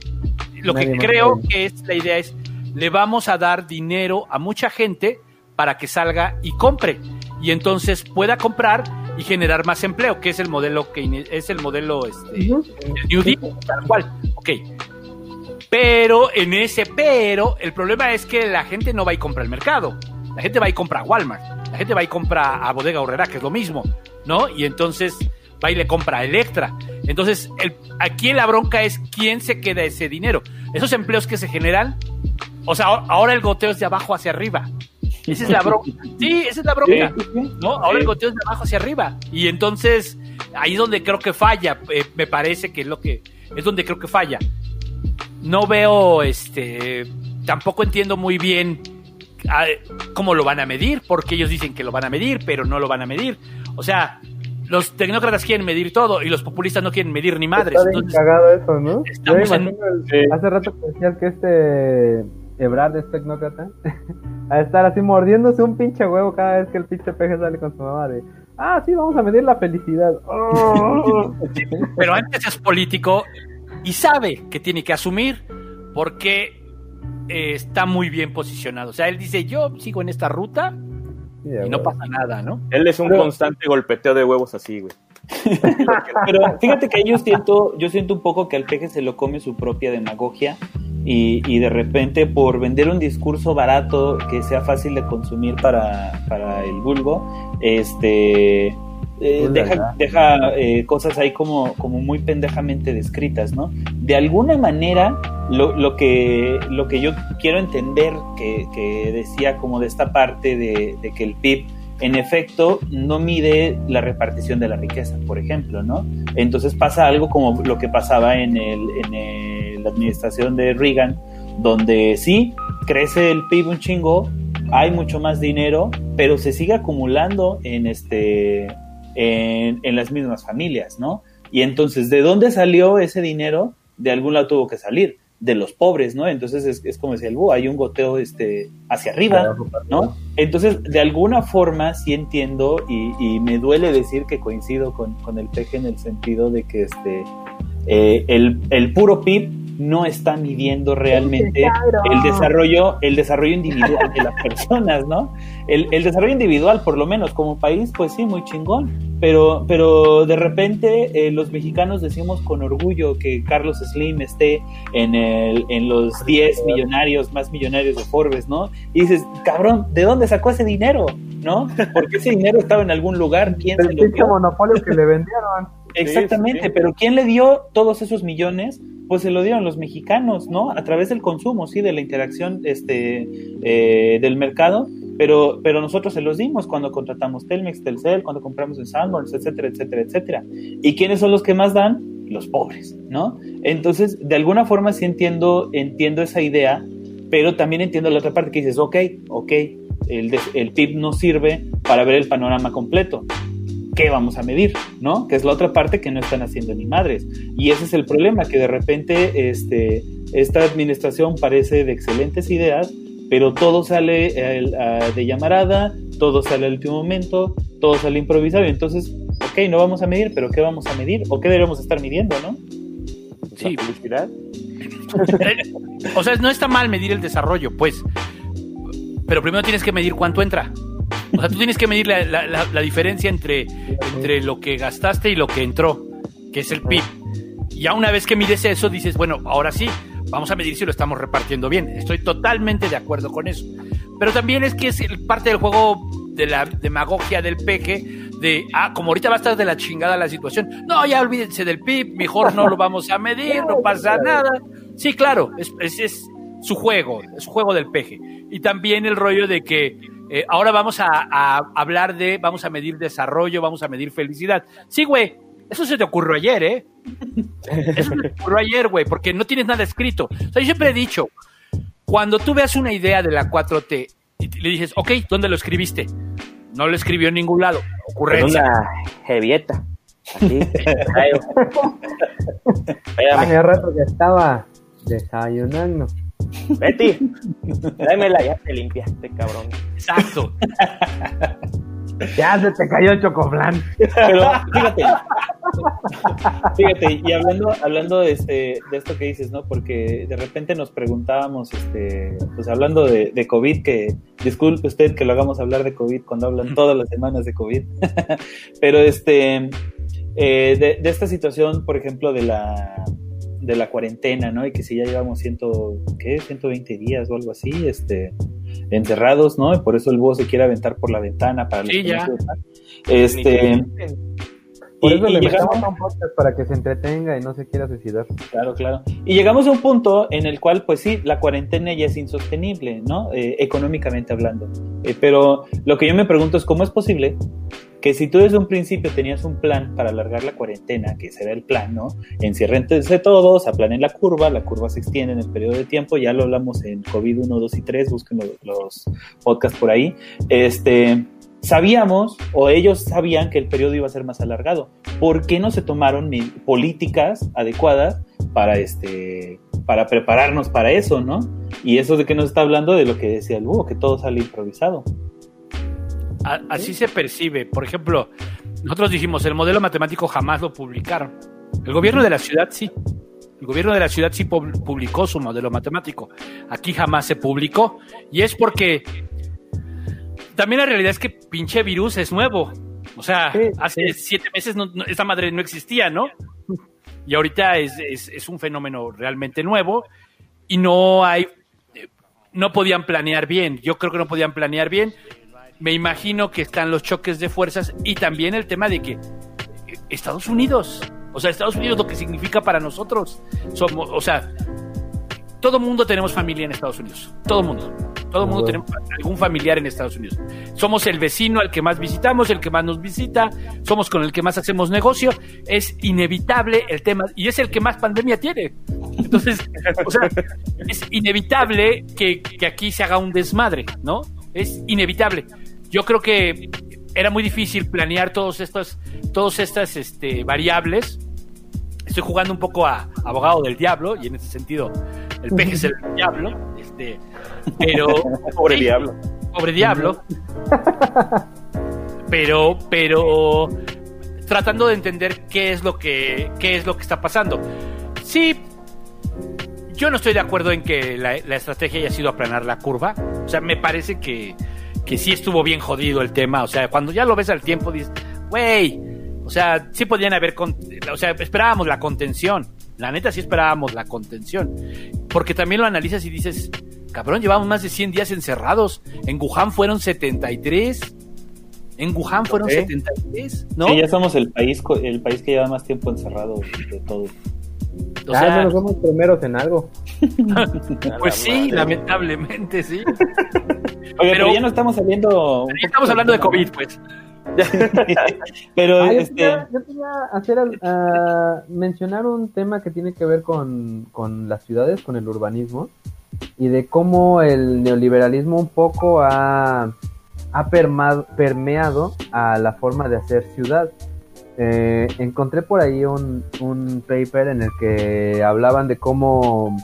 lo que creo que es la idea es, le vamos a dar dinero a mucha gente para que salga y compre. Y entonces pueda comprar y generar más empleo, que es el modelo que es el modelo este, New Deal, tal cual. Ok. Pero en ese pero, el problema es que la gente no va y compra al mercado. La gente va y compra a Walmart. La gente va y compra a Bodega Horrera, que es lo mismo, ¿no? Y entonces va y le compra a Electra. Entonces, el, aquí la bronca es quién se queda ese dinero. Esos empleos que se generan, o sea, ahora el goteo es de abajo hacia arriba. Esa es la bronca. Sí, esa es la bronca. ¿no? Ahora el goteo es de abajo hacia arriba. Y entonces, ahí es donde creo que falla. Eh, me parece que es lo que. Es donde creo que falla. No veo, este. Tampoco entiendo muy bien cómo lo van a medir, porque ellos dicen que lo van a medir, pero no lo van a medir. O sea, los tecnócratas quieren medir todo y los populistas no quieren medir ni madres.
Está bien cagado eso, ¿no? Hace rato que decías que este Ebrard es tecnócrata. [LAUGHS] a estar así mordiéndose un pinche huevo cada vez que el pinche peje sale con su mamá de. Ah, sí, vamos a medir la felicidad. [LAUGHS]
Pero antes es político y sabe que tiene que asumir porque eh, está muy bien posicionado. O sea, él dice, yo sigo en esta ruta y no pasa nada, ¿no?
Él es un constante golpeteo de huevos así, güey. [LAUGHS]
Pero fíjate que yo siento, yo siento un poco que al peje se lo come su propia demagogia y, y de repente por vender un discurso barato que sea fácil de consumir para, para el vulgo, este eh, deja, deja eh, cosas ahí como, como muy pendejamente descritas, ¿no? De alguna manera, lo, lo, que, lo que yo quiero entender que, que decía como de esta parte de, de, que el PIB en efecto no mide la repartición de la riqueza, por ejemplo, ¿no? Entonces pasa algo como lo que pasaba en, el, en la administración de Reagan, donde sí, crece el PIB un chingo, hay mucho más dinero, pero se sigue acumulando en este en, las mismas familias, ¿no? Y entonces, ¿de dónde salió ese dinero? De algún lado tuvo que salir de los pobres, ¿no? Entonces es, es como decía el hay un goteo este, hacia arriba, ¿no? Entonces, de alguna forma sí entiendo y, y me duele decir que coincido con, con, el peje en el sentido de que este, eh, el, el, puro PIB no está midiendo realmente el desarrollo, el desarrollo individual de las personas, ¿no? El, el, desarrollo individual, por lo menos como país, pues sí, muy chingón. Pero, pero de repente eh, los mexicanos decimos con orgullo que Carlos Slim esté en, el, en los 10 millonarios más millonarios de Forbes, ¿no? Y dices, cabrón, ¿de dónde sacó ese dinero? ¿No? Porque ese dinero estaba en algún lugar. ¿Quién
el se lo dio? monopolio que le vendieron.
Exactamente, pero ¿quién le dio todos esos millones? Pues se lo dieron los mexicanos, ¿no? A través del consumo, sí, de la interacción este, eh, del mercado, pero, pero nosotros se los dimos cuando contratamos Telmex, Telcel, cuando compramos en Sanborns, etcétera, etcétera, etcétera. ¿Y quiénes son los que más dan? Los pobres, ¿no? Entonces, de alguna forma sí entiendo, entiendo esa idea, pero también entiendo la otra parte que dices, ok, ok, el, el PIB no sirve para ver el panorama completo ¿qué vamos a medir? ¿No? Que es la otra parte que no están haciendo ni madres. Y ese es el problema, que de repente este, esta administración parece de excelentes ideas, pero todo sale de llamarada, todo sale al último momento, todo sale improvisado. Entonces, ok, no vamos a medir, pero ¿qué vamos a medir? ¿O qué debemos estar midiendo, no?
Sí. felicidad. [LAUGHS] o sea, no está mal medir el desarrollo, pues. Pero primero tienes que medir cuánto entra. O sea, tú tienes que medir la, diferencia entre, entre lo que gastaste y lo que entró, que es el PIB. Ya una vez que mides eso, dices, bueno, ahora sí, vamos a medir si lo estamos repartiendo bien. Estoy totalmente de acuerdo con eso. Pero también es que es parte del juego de la demagogia del peje, de, ah, como ahorita va a estar de la chingada la situación, no, ya olvídense del PIB, mejor no lo vamos a medir, no pasa nada. Sí, claro, es, es, es su juego, es su juego del peje. Y también el rollo de que eh, ahora vamos a, hablar de, vamos a medir desarrollo, vamos a medir felicidad. Sí, güey, eso se te ocurrió ayer, ¿eh? Eso se te ocurrió ayer, güey, porque no tienes nada escrito. O sea, yo siempre he dicho, cuando tú veas una idea de la 4T y le dices, ok, ¿dónde lo escribiste? No lo escribió en ningún lado. Ocurrencia.
En una jevieta. Aquí. [LAUGHS]
Hace rato que estaba desayunando.
Betty, dámela, ya te limpiaste, cabrón.
Exacto.
ya se te cayó el chocoflán.
Pero fíjate, fíjate, y hablando, hablando de, este, de esto que dices, ¿no? Porque de repente nos preguntábamos, este, pues hablando de, de COVID, que disculpe usted que lo hagamos hablar de COVID cuando hablan todas las semanas de COVID, [LAUGHS] pero este, eh, de, de esta situación, por ejemplo, de la de la cuarentena, ¿no? Y que si ya llevamos ciento, ¿qué? 120 días o algo así, este, encerrados, ¿no? Y por eso el búho se quiere aventar por la ventana para
sí, ya.
este,
por eso le llegamos a un podcast para que se entretenga y no se quiera suicidar.
Claro, claro. Y llegamos a un punto en el cual, pues sí, la cuarentena ya es insostenible, ¿no? Eh, económicamente hablando. Eh, pero lo que yo me pregunto es cómo es posible que si tú desde un principio tenías un plan para alargar la cuarentena, que ese era el plan, ¿no? Encierrense todos, aplanen la curva, la curva se extiende en el periodo de tiempo, ya lo hablamos en COVID 1, 2 y 3, busquen los, los podcasts por ahí. Este, sabíamos o ellos sabían que el periodo iba a ser más alargado. ¿Por qué no se tomaron políticas adecuadas para este para prepararnos para eso, ¿no? Y eso de que nos está hablando de lo que decía el búho, que todo sale improvisado
así se percibe. Por ejemplo, nosotros dijimos, el modelo matemático jamás lo publicaron. El gobierno de la ciudad sí. El gobierno de la ciudad sí publicó su modelo matemático. Aquí jamás se publicó. Y es porque también la realidad es que pinche virus es nuevo. O sea, hace siete meses esta madre no existía, ¿no? [LAUGHS] Y ahorita es, es, un fenómeno realmente nuevo y no hay, no podían planear bien. Yo creo que no podían planear bien me imagino que están los choques de fuerzas y también el tema de que Estados Unidos, o sea, Estados Unidos lo que significa para nosotros, somos, o sea, todo mundo tenemos familia en Estados Unidos, todo mundo, todo mundo tenemos algún familiar en Estados Unidos. Somos el vecino al que más visitamos, el que más nos visita, somos con el que más hacemos negocio, es inevitable el tema y es el que más pandemia tiene. Entonces, [LAUGHS] o sea, es inevitable que, que aquí se haga un desmadre, ¿no? Es inevitable yo creo que era muy difícil planear todos estos, todas estas este, variables estoy jugando un poco a abogado del diablo y en ese sentido el peje es el [LAUGHS] diablo, este, pero [LAUGHS]
Pobre diablo.
pobre diablo. [LAUGHS] Pero, pero tratando de entender qué es lo que, qué es lo que está pasando. Sí, yo no estoy de acuerdo en que la, la estrategia haya sido aplanar la curva. O sea, me parece que, que sí estuvo bien jodido el tema. O sea, cuando ya lo ves al tiempo, dices, güey, o sea, sí podían haber, con- o sea, esperábamos la contención. La neta sí esperábamos la contención. Porque también lo analizas y dices, cabrón, llevamos más de 100 días encerrados. En Wuhan fueron 73. En Wuhan fueron
Ok.
73, ¿no?
Sí, ya somos el país, el país que lleva más tiempo encerrado de todos.
O
Ah,
sea,
pero somos primeros en algo. [LAUGHS]
pues sí, lamentablemente sí.
Oye, pero,
Pero-
ya no estamos saliendo.
Ya estamos hablando de. COVID, pues. [LAUGHS]
pero
Ah, yo,
este.
quería, yo quería hacer mencionar un tema que tiene que ver con, con las ciudades, con el urbanismo y de cómo el neoliberalismo un poco ha, ha permeado a la forma de hacer ciudad. Eh, encontré por ahí un, un paper en el que hablaban de cómo,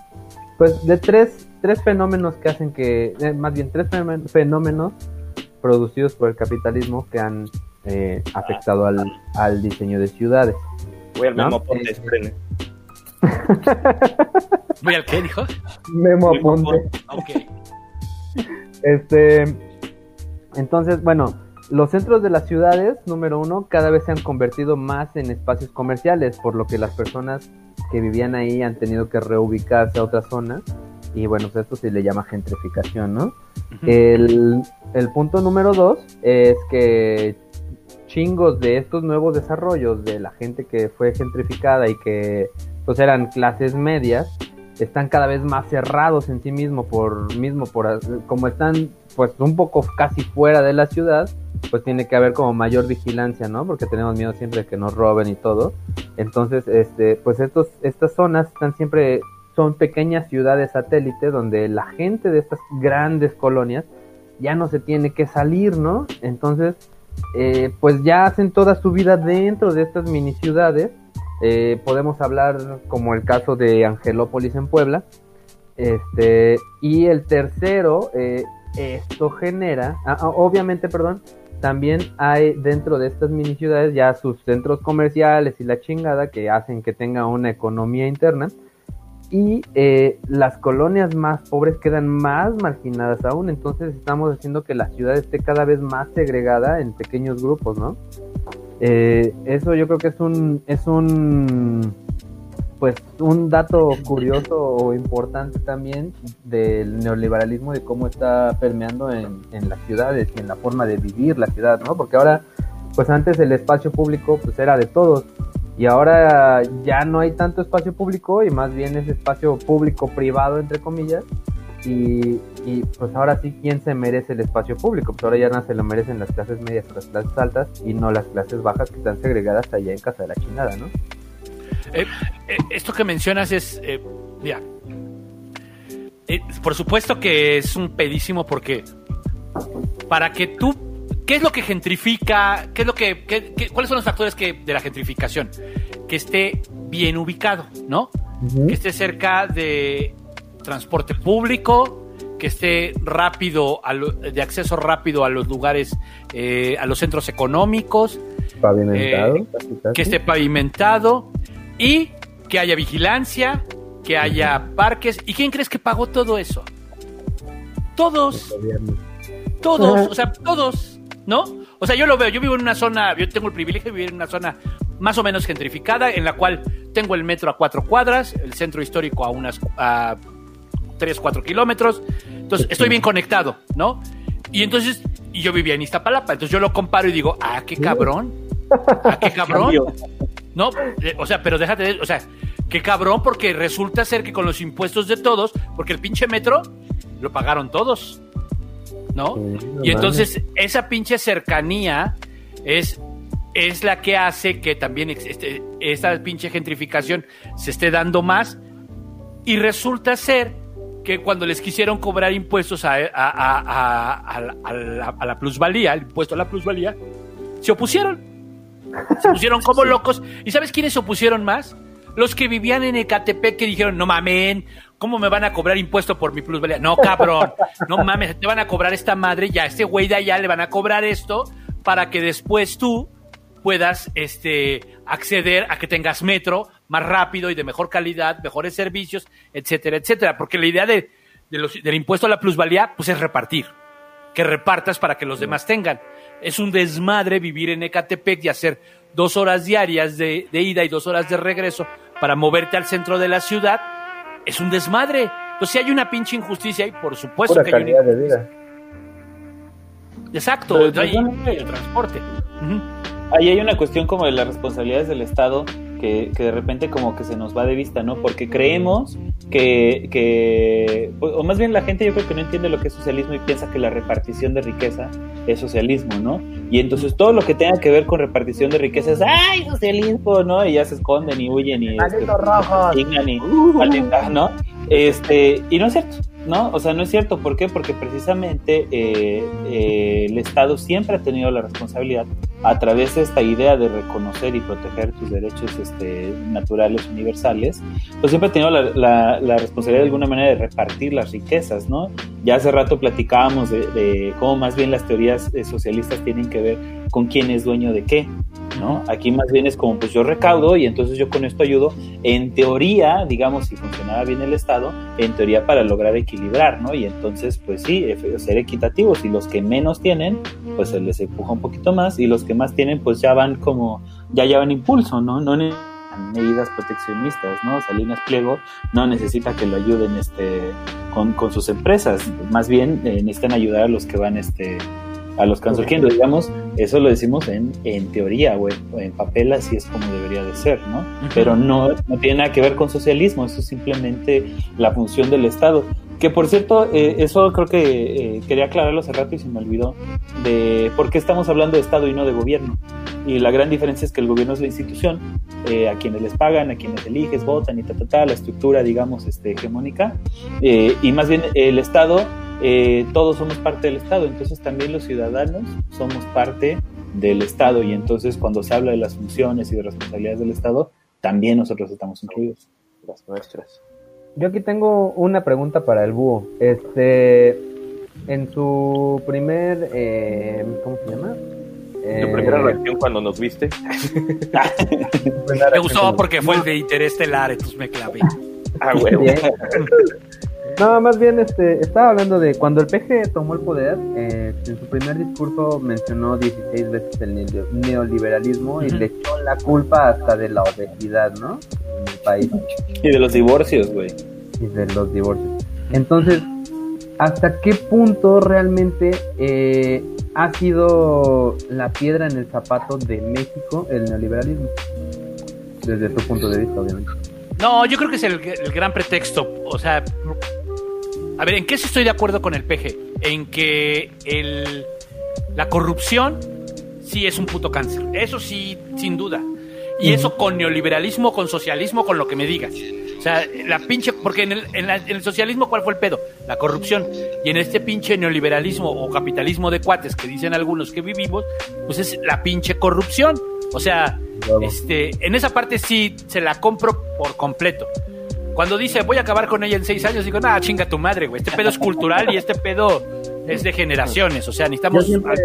pues, de tres, tres fenómenos que hacen que, eh, más bien tres fenómen- fenómenos producidos por el capitalismo que han eh, afectado al, al diseño de ciudades.
Voy al
¿No?
mismo ponte, espérenme. [LAUGHS]
¿Voy al qué, dijo?
Memo
Memo
apunte.
Ok.
Este, entonces, bueno, los centros de las ciudades, número uno, cada vez se han convertido más en espacios comerciales, por lo que las personas que vivían ahí han tenido que reubicarse a otra zona. Y bueno, pues esto se le llama gentrificación, ¿no? El, el punto número dos es que chingos de estos nuevos desarrollos de la gente que fue gentrificada y que pues eran clases medias están cada vez más cerrados en sí mismo por mismo por como están pues un poco casi fuera de la ciudad pues tiene que haber como mayor vigilancia no porque tenemos miedo siempre de que nos roben y todo. Entonces este pues estos estas zonas están siempre son pequeñas ciudades satélites donde la gente de estas grandes colonias ya no se tiene que salir, ¿no? Entonces, eh, pues ya hacen toda su vida dentro de estas mini ciudades. Eh, podemos hablar como el caso de Angelópolis en Puebla. Este, y el tercero, eh, esto genera, ah, ah, obviamente, perdón, también hay dentro de estas mini ciudades ya sus centros comerciales y la chingada que hacen que tenga una economía interna y eh, las colonias más pobres quedan más marginadas aún, entonces estamos haciendo que la ciudad esté cada vez más segregada en pequeños grupos, ¿no? Eh, eso yo creo que es un es un pues un dato curioso o importante también del neoliberalismo de cómo está permeando en, en las ciudades y en la forma de vivir la ciudad, ¿no? Porque ahora, pues antes el espacio público pues era de todos, y ahora ya no hay tanto espacio público y más bien es espacio público privado entre comillas. Y, y, pues ahora sí quién se merece el espacio público pues ahora ya no se lo merecen las clases medias o las clases altas y no las clases bajas que están segregadas allá en casa de la chingada no
Eh, eh, esto que mencionas es, eh, mira, eh, por supuesto que es un pedísimo porque para que tú, ¿qué es lo que gentrifica? ¿Qué es lo que, qué- qué- cuáles son los factores que de la gentrificación? Que esté bien ubicado, ¿no? Que esté cerca de transporte público, que esté rápido, a lo- de acceso rápido a los lugares, eh, a los centros económicos,
pavimentado
Eh,
casi, casi.
que esté pavimentado y que haya vigilancia, que haya parques. ¿Y quién crees que pagó todo eso? Todos, todos, [LAUGHS] o sea, todos, ¿no? O sea, yo lo veo, yo vivo en una zona, yo tengo el privilegio de vivir en una zona más o menos gentrificada, en la cual tengo el metro a cuatro cuadras, el centro histórico a unas a tres, cuatro kilómetros. Entonces, estoy bien conectado, ¿no? Y entonces, y yo vivía en Iztapalapa, entonces yo lo comparo y digo, ah, qué cabrón, ah, qué [LAUGHS] cabrón. No, eh, o sea, pero déjate, de- o sea, qué cabrón, porque resulta ser que con los impuestos de todos, porque el pinche metro lo pagaron todos, ¿no?
Sí,
y entonces esa pinche cercanía es, es la que hace que también este- esta pinche gentrificación se esté dando más y resulta ser que cuando les quisieron cobrar impuestos a, a- a- a- a la- a la, a la plusvalía, el impuesto a la plusvalía, se opusieron. Se pusieron como [LAUGHS] locos. ¿Y sabes quiénes se opusieron más? los que vivían en Ecatepec que dijeron, no mamen, ¿cómo me van a cobrar impuesto por mi plusvalía? No, cabrón, no mames, te van a cobrar esta madre, ya este güey de allá le van a cobrar esto para que después tú puedas este, acceder a que tengas metro más rápido y de mejor calidad, mejores servicios, etcétera, etcétera. Porque la idea de, de los- del impuesto a la plusvalía, pues es repartir. Que repartas para que los demás tengan. Es un desmadre vivir en Ecatepec y hacer dos horas diarias de, de ida y dos horas de regreso para moverte al centro de la ciudad. Es un desmadre. Entonces, si hay una pinche injusticia y por supuesto
Pura
que hay una
calidad de vida.
Exacto,
Pero,
hay- hay el transporte.
Ahí hay una cuestión como de las responsabilidades del Estado que, que de repente como que se nos va de vista, ¿no? Porque creemos que, que, o más bien la gente yo creo que no entiende lo que es socialismo y piensa que la repartición de riqueza es socialismo, ¿no? Y entonces todo lo que tenga que ver con repartición de riqueza es, ¡ay, socialismo! ¿no? Y ya se esconden y huyen y... este,
¡Malditos rojos!
y, ¿no? Este, y no es cierto, ¿no? O sea, no es cierto. ¿Por qué? Porque precisamente eh, eh, el Estado siempre ha tenido la responsabilidad a través de esta idea de reconocer y proteger tus derechos este, naturales universales, pues siempre ha tenido la, la- responsabilidad de alguna manera de repartir las riquezas, ¿no? Ya hace rato platicábamos de, de cómo más bien las teorías eh, socialistas tienen que ver con quién es dueño de qué, ¿no? Aquí más bien es como, pues yo recaudo y entonces yo con esto ayudo, en teoría, digamos, si funcionaba bien el Estado, en teoría para lograr equilibrar, ¿no? Y entonces, pues sí, ser equitativos y los que menos tienen, pues se les empuja un poquito más y los que más tienen, pues ya van como, ya llevan impulso, ¿no? No medidas proteccionistas, ¿no? Salinas Pliego no necesita que lo ayuden este, con, con sus empresas, más bien eh, necesitan ayudar a los que van este, a los que van surgiendo, digamos, eso lo decimos en, en teoría, güey, o en papel así es como debería de ser, ¿no? Pero no, no tiene nada que ver con socialismo, eso es simplemente la función del Estado. Que por cierto, eh, eso creo que eh, quería aclararlo hace rato y se me olvidó, de por qué estamos hablando de Estado y no de gobierno. Y la gran diferencia es que el gobierno es la institución, eh, a quienes les pagan, a quienes eliges, votan y ta, ta, ta, la estructura, digamos, este, hegemónica. Eh, y más bien el Estado, todos somos parte del Estado, entonces también los ciudadanos somos parte del Estado. Y entonces cuando se habla de las funciones y de responsabilidades del Estado, también nosotros estamos incluidos.
Las nuestras.
Yo aquí tengo una pregunta para el búho. Este, en su primer, eh, ¿cómo se llama?
Tu
Eh,
primera reacción cuando nos viste. [LAUGHS]
Me gustó porque fue el de Interestelar, entonces me clavé.
Ah, huevo.
No, más bien este, estaba hablando de cuando el PG tomó el poder, eh, en su primer discurso mencionó 16 veces el neo- neoliberalismo y le echó la culpa hasta de la obesidad, ¿no? En el país
Y de los divorcios, güey.
y de los divorcios. Entonces, ¿hasta qué punto realmente eh, ha sido la piedra en el zapato de México el neoliberalismo? Desde tu punto de vista, obviamente.
No, yo creo que es el, el gran pretexto. O sea, a ver, ¿en qué sí estoy de acuerdo con el PG? En que el, la corrupción sí es un puto cáncer. Eso sí, sin duda. Y eso con neoliberalismo, con socialismo, con lo que me digas. O sea, la pinche. Porque en el, en la- en el socialismo, ¿cuál fue el pedo? La corrupción. Y en este pinche neoliberalismo o capitalismo de cuates que dicen algunos que vivimos, pues es la pinche corrupción. O sea, este, en esa parte sí se la compro por completo. Cuando dice voy a acabar con ella en seis años, digo, nada, chinga tu madre, güey. Este pedo es cultural y este pedo es de generaciones. O sea,
Yo
necesitamos.
siempre,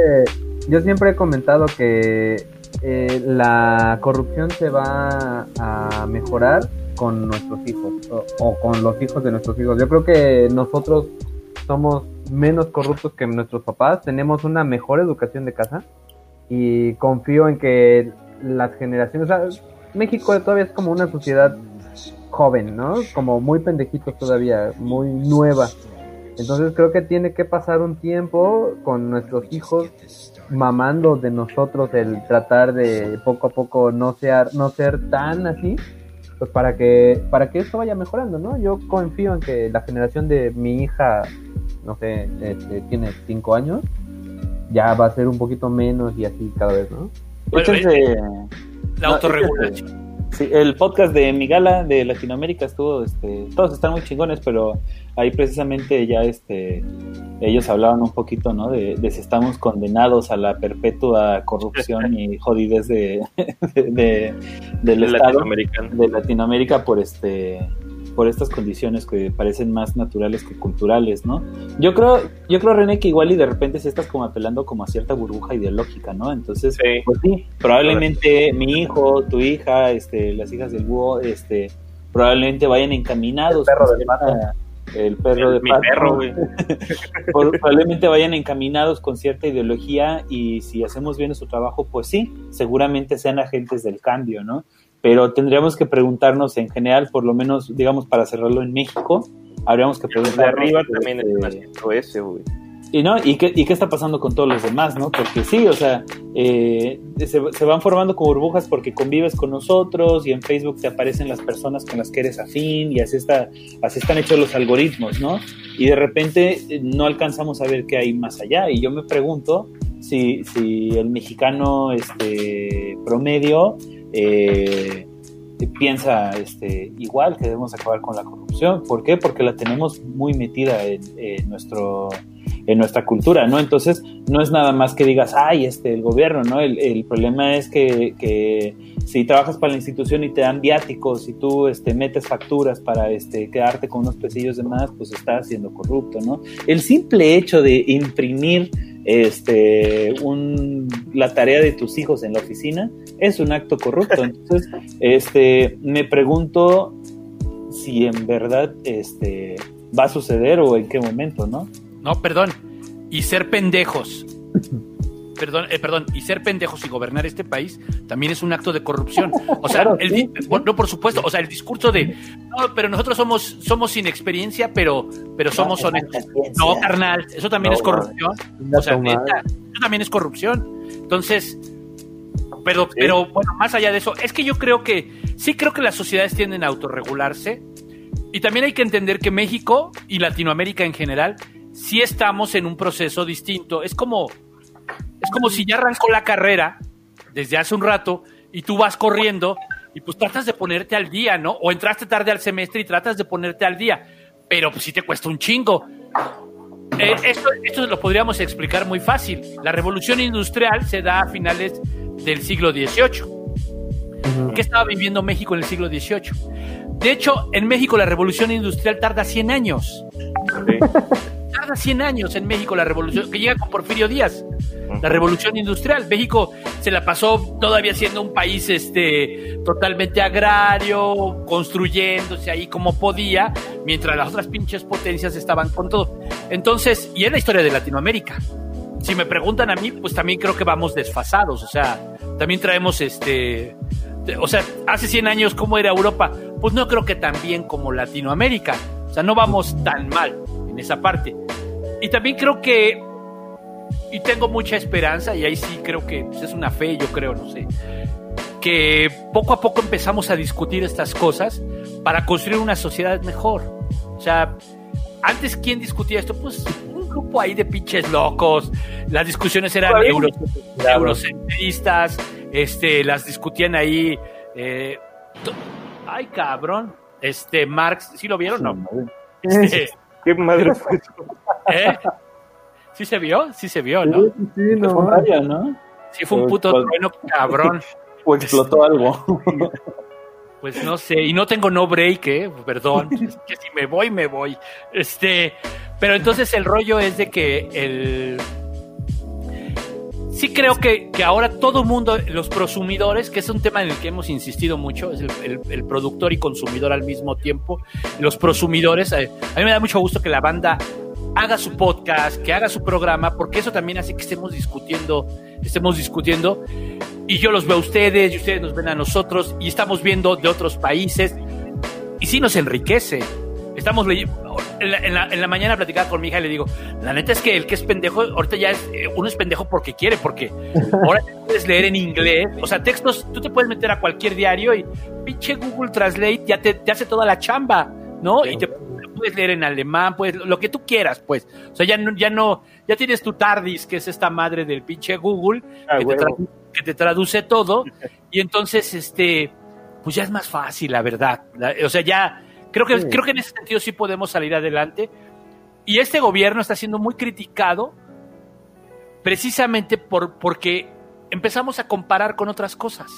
yo siempre he comentado que eh, la corrupción se va a mejorar con nuestros hijos o, o con los hijos de nuestros hijos. Yo creo que nosotros somos menos corruptos que nuestros papás, tenemos una mejor educación de casa y confío en que las generaciones, o sea, México todavía es como una sociedad joven, ¿no? Como muy pendejitos todavía, muy nueva. Entonces creo que tiene que pasar un tiempo con nuestros hijos mamando de nosotros el tratar de poco a poco no ser no ser tan así pues para que para que esto vaya mejorando no yo confío en que la generación de mi hija no sé este, tiene cinco años ya va a ser un poquito menos y así cada vez no
Bueno,
Échense-
la
no,
autorregulación.
Sí, el podcast de Migala de Latinoamérica estuvo, este, todos están muy chingones, pero ahí precisamente ya este, ellos hablaban un poquito, ¿no? De, de si estamos condenados a la perpetua corrupción y [LAUGHS] jodidez de, [LAUGHS] de, de- del
De
Estado de Latinoamérica por este por estas condiciones que parecen más naturales que culturales, ¿no? Yo creo, yo creo René que igual y de repente si estás como apelando como a cierta burbuja ideológica, ¿no? Entonces,
Sí.
pues sí, probablemente mi hijo, tu hija, este, las hijas del búho, este, probablemente vayan encaminados.
El perro del
cierta- El perro de
Mi
pato.
perro, güey. [LAUGHS]
Por- probablemente vayan encaminados con cierta ideología y si hacemos bien nuestro trabajo, pues sí, seguramente sean agentes del cambio, ¿no? Pero tendríamos que preguntarnos en general, por lo menos, digamos, para cerrarlo en México, habríamos que
De
preguntarnos...
arriba también
este,
haciendo ese, güey.
y no, ¿y qué, y qué está pasando con todos los demás, no? Porque sí, o sea, eh, se, se van formando como burbujas porque convives con nosotros y en Facebook te aparecen las personas con las que eres afín y así está, así están hechos los algoritmos, ¿no? Y de repente eh, no alcanzamos a ver qué hay más allá. Y yo me pregunto si, si el mexicano este promedio eh, piensa este, igual que debemos acabar con la corrupción. ¿Por qué? Porque la tenemos muy metida en, nuestro en nuestra cultura, ¿no? Entonces, no es nada más que digas, ay, este, el gobierno, ¿no? El, problema es que, si trabajas para la institución y te dan viáticos y tú este, metes facturas para este, quedarte con unos pesillos de más, pues estás siendo corrupto, ¿no? El simple hecho de imprimir este, un, la tarea de tus hijos en la oficina es un acto corrupto. [LAUGHS] Entonces, este, me pregunto si en verdad este, va a suceder o en qué momento, ¿no?
No, perdón. Y ser pendejos. [LAUGHS] Perdón, eh, perdón, y ser pendejos y gobernar este país también es un acto de corrupción. O sea,
Claro,
el
sí,
no, por supuesto, o sea, el discurso de, no, pero nosotros somos, somos sin experiencia, pero, pero somos honestos. No, carnal, eso también
No,
es corrupción. O sea, neta, eso también es corrupción. Entonces, pero, pero bueno, más allá de eso, es que yo creo que, sí creo que las sociedades tienden a autorregularse. Y también hay que entender que México y Latinoamérica en general sí estamos en un proceso distinto. Es como, es como si ya arrancó la carrera desde hace un rato y tú vas corriendo y pues tratas de ponerte al día, ¿no? O entraste tarde al semestre y tratas de ponerte al día, pero pues sí te cuesta un chingo. Eh, esto, esto lo podríamos explicar muy fácil. La revolución industrial se da a finales del siglo XVIII. ¿Qué estaba viviendo México en el siglo XVIII? De hecho, en México la revolución industrial tarda 100 años.
Sí. [LAUGHS]
Tarda 100 años en México la revolución, que llega con Porfirio Díaz. La revolución industrial. México se la pasó todavía siendo un país este, totalmente agrario, construyéndose ahí como podía, mientras las otras pinches potencias estaban con todo. Entonces, y es la historia de Latinoamérica. Si me preguntan a mí, pues también creo que vamos desfasados. O sea, también traemos este. O sea, hace 100 años, ¿cómo era Europa? Pues no creo que tan bien como Latinoamérica. O sea, no vamos tan mal en esa parte. Y también creo que y tengo mucha esperanza, y ahí sí creo que pues, es una fe, yo creo, no sé, que poco a poco empezamos a discutir estas cosas para construir una sociedad mejor. O sea, antes, ¿quién discutía esto? Pues un grupo ahí de pinches locos, las discusiones eran euro- eurocentristas, este, las discutían ahí. eh, ay, cabrón. Este, Marx, ¿sí lo vieron? No. Este, [LAUGHS] [LAUGHS]
¿Qué madre [LAUGHS] fue eso?
¿eh? ¿Sí se vio? Sí se vio, ¿no?
Sí, sí,
Fue
no.
un rayo, ¿no?
Sí fue un puto
Pues-
trueno cabrón. [LAUGHS]
O explotó algo.
Pues no sé, y no tengo no break, ¿eh? Perdón, es que si me voy, me voy. Este, pero entonces el rollo es de que el... Sí creo que, que ahora todo mundo, los prosumidores, que es un tema en el que hemos insistido mucho, es el, el- el productor y consumidor al mismo tiempo, los prosumidores, eh, a mí me da mucho gusto que la banda haga su podcast, que haga su programa, porque eso también hace que estemos discutiendo, estemos discutiendo y yo los veo a ustedes y ustedes nos ven a nosotros y estamos viendo de otros países y sí nos enriquece. Estamos leyendo, en la, en la- en la mañana platicaba con mi hija y le digo, la neta es que el que es pendejo, ahorita ya es, eh, uno es pendejo porque quiere, porque [LAUGHS] ahora puedes leer en inglés, o sea, textos, tú te puedes meter a cualquier diario y pinche Google Translate ya te, te hace toda la chamba, ¿no? Y te, puedes leer en alemán, pues lo que tú quieras, pues. O sea, ya no, ya no, ya tienes tu TARDIS, que es esta madre del pinche Google,
Ah,
que, te que te traduce todo. [LAUGHS] Y entonces, este, pues ya es más fácil, la verdad. O sea, ya creo que, creo que en ese sentido sí podemos salir adelante. Y este gobierno está siendo muy criticado precisamente por, porque empezamos a comparar con otras cosas.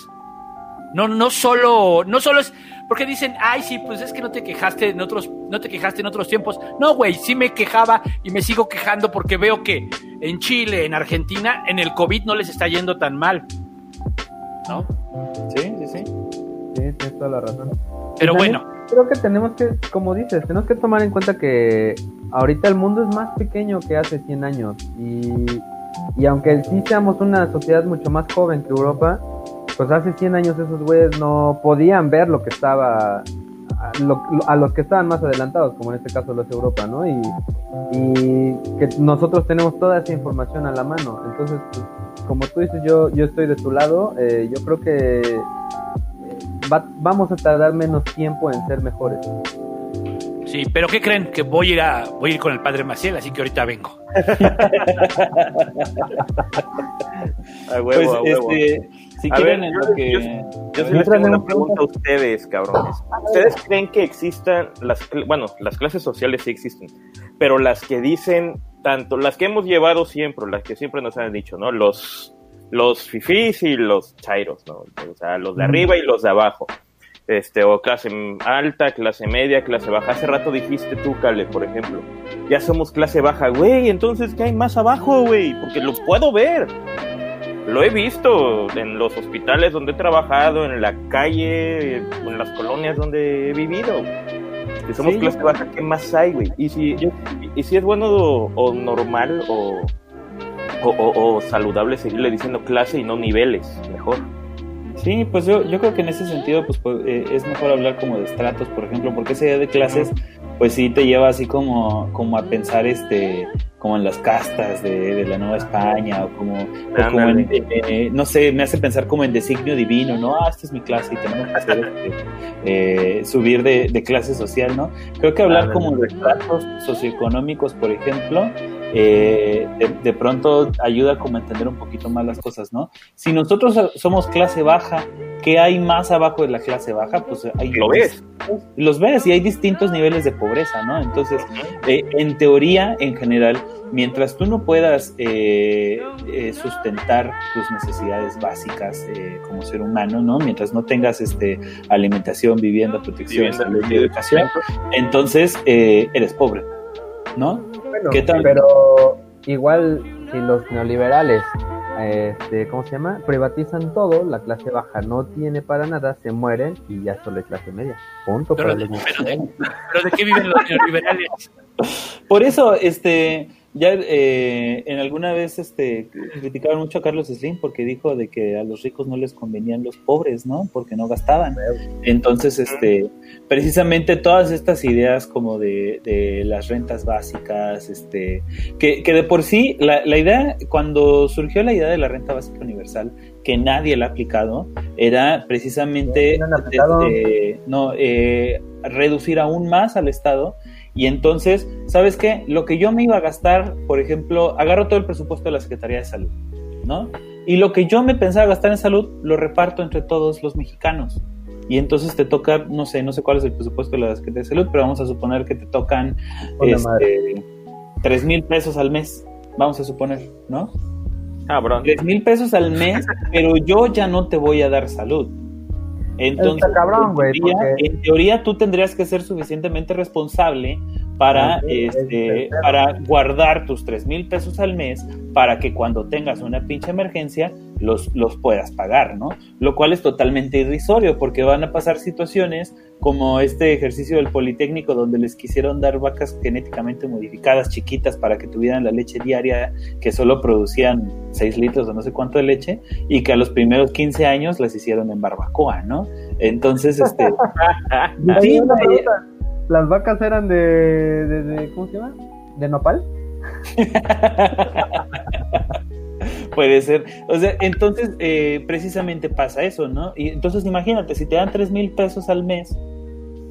No, no solo, no solo es porque dicen, ay, sí, pues es que no te quejaste en otros, no te quejaste en otros tiempos. No, güey, sí me quejaba y me sigo quejando porque veo que en Chile, en Argentina, en el COVID no les está yendo tan mal. ¿No?
Sí, sí, sí.
Sí, tienes toda la razón.
Pero bueno.
Creo que tenemos que, como dices, tenemos que tomar en cuenta que ahorita el mundo es más pequeño que hace 100 años y, y aunque sí seamos una sociedad mucho más joven que Europa, pues hace 100 años esos güeyes no podían ver lo que estaba a, los que estaban más adelantados, como en este caso los Europa, ¿no? Y, que nosotros tenemos toda esa información a la mano. Entonces, pues, como tú dices, yo, yo estoy de tu lado. Eh, yo creo que eh, vamos a tardar menos tiempo en ser mejores.
Sí, pero ¿qué creen? Que voy a ir, a, voy a ir con el padre Maciel, así que ahorita vengo. [LAUGHS]
a huevo, a huevo. Este, si quieren, yo, que... yo, les tengo una pregunta a ustedes, cabrones. ¿Ustedes creen que existan las, bueno, las clases sociales sí existen, pero las que dicen tanto, las que hemos llevado siempre, las que siempre nos han dicho, ¿no? Los, los fifís y los chairos, ¿no? O sea, los de arriba y los de abajo. Este, o clase alta, clase media, clase baja. Hace rato dijiste tú, Cale, por ejemplo, ya somos clase baja, güey, entonces, ¿qué hay más abajo, güey? Porque lo puedo ver lo he visto en los hospitales donde he trabajado, en la calle, en las colonias donde he vivido. Que somos clase baja, ¿qué más hay, güey? Y si, y, si es bueno o, normal o, o, saludable seguirle diciendo clase y no niveles, mejor.
Sí, pues yo, yo creo que en ese sentido pues, pues eh, es mejor hablar como de estratos, por ejemplo, porque ese día de clases pues sí te lleva así como, como a pensar este como en las castas de, la Nueva España o como, en, eh, no sé, me hace pensar como en designio divino, ¿no? Ah, esta es mi clase y tenemos que hacer este, eh, subir de, clase social, ¿no? Creo que hablar como de tratos socioeconómicos, por ejemplo, eh, de, pronto ayuda como a entender un poquito más las cosas, ¿no? Si nosotros somos clase baja, ¿qué hay más abajo de la clase baja? Pues hay...
Lo ves.
Los ves y hay distintos niveles de pobreza, ¿no? Entonces, en teoría, en general, mientras tú no puedas eh, eh, sustentar tus necesidades básicas eh, como ser humano, ¿no? Mientras no tengas este alimentación, vivienda, protección, salud y educación, entonces eres pobre, ¿no?
Bueno, Pero igual si los neoliberales este, ¿cómo se llama? Privatizan todo, la clase baja no tiene para nada, se mueren y ya solo es clase media. Punto.
pero de qué viven los neoliberales?
Por eso, este, ya eh, en alguna vez este, criticaron mucho a Carlos Slim porque dijo de que a los ricos no les convenían los pobres, ¿no? Porque no gastaban. Entonces, este, precisamente todas estas ideas como de, de las rentas básicas, este, que, que de por sí, la, la, idea, cuando surgió la idea de la renta básica universal, que nadie la ha aplicado, era precisamente no, eh, reducir aún más al Estado y entonces, ¿sabes qué? Lo que yo me iba a gastar, por ejemplo, agarro todo el presupuesto de la Secretaría de Salud, ¿no? Y lo que yo me pensaba gastar en salud, lo reparto entre todos los mexicanos. Y entonces te toca, no sé, no sé cuál es el presupuesto de la Secretaría de Salud, pero vamos a suponer que te tocan este, 3 mil pesos al mes, vamos a suponer, ¿no?
Cabrón.
3 mil pesos al mes, [LAUGHS] pero yo ya no te voy a dar salud entonces, en, teoría, tú tendrías que ser suficientemente responsable para, este, para guardar tus tres mil pesos al mes para que cuando tengas una pinche emergencia los, los puedas pagar, ¿no? Lo cual es totalmente irrisorio porque van a pasar situaciones como este ejercicio del Politécnico donde les quisieron dar vacas genéticamente modificadas chiquitas para que tuvieran la leche diaria que solo producían 6 litros o no sé cuánto de leche y que a los primeros 15 años las hicieron en barbacoa, ¿no? Entonces, este... [LAUGHS]
¿Las vacas eran de, de, ¿Cómo se llama? ¿De nopal? [LAUGHS] [LAUGHS]
Puede ser. O sea, entonces eh, precisamente pasa eso, ¿no? Y entonces imagínate, si te dan tres mil pesos al mes,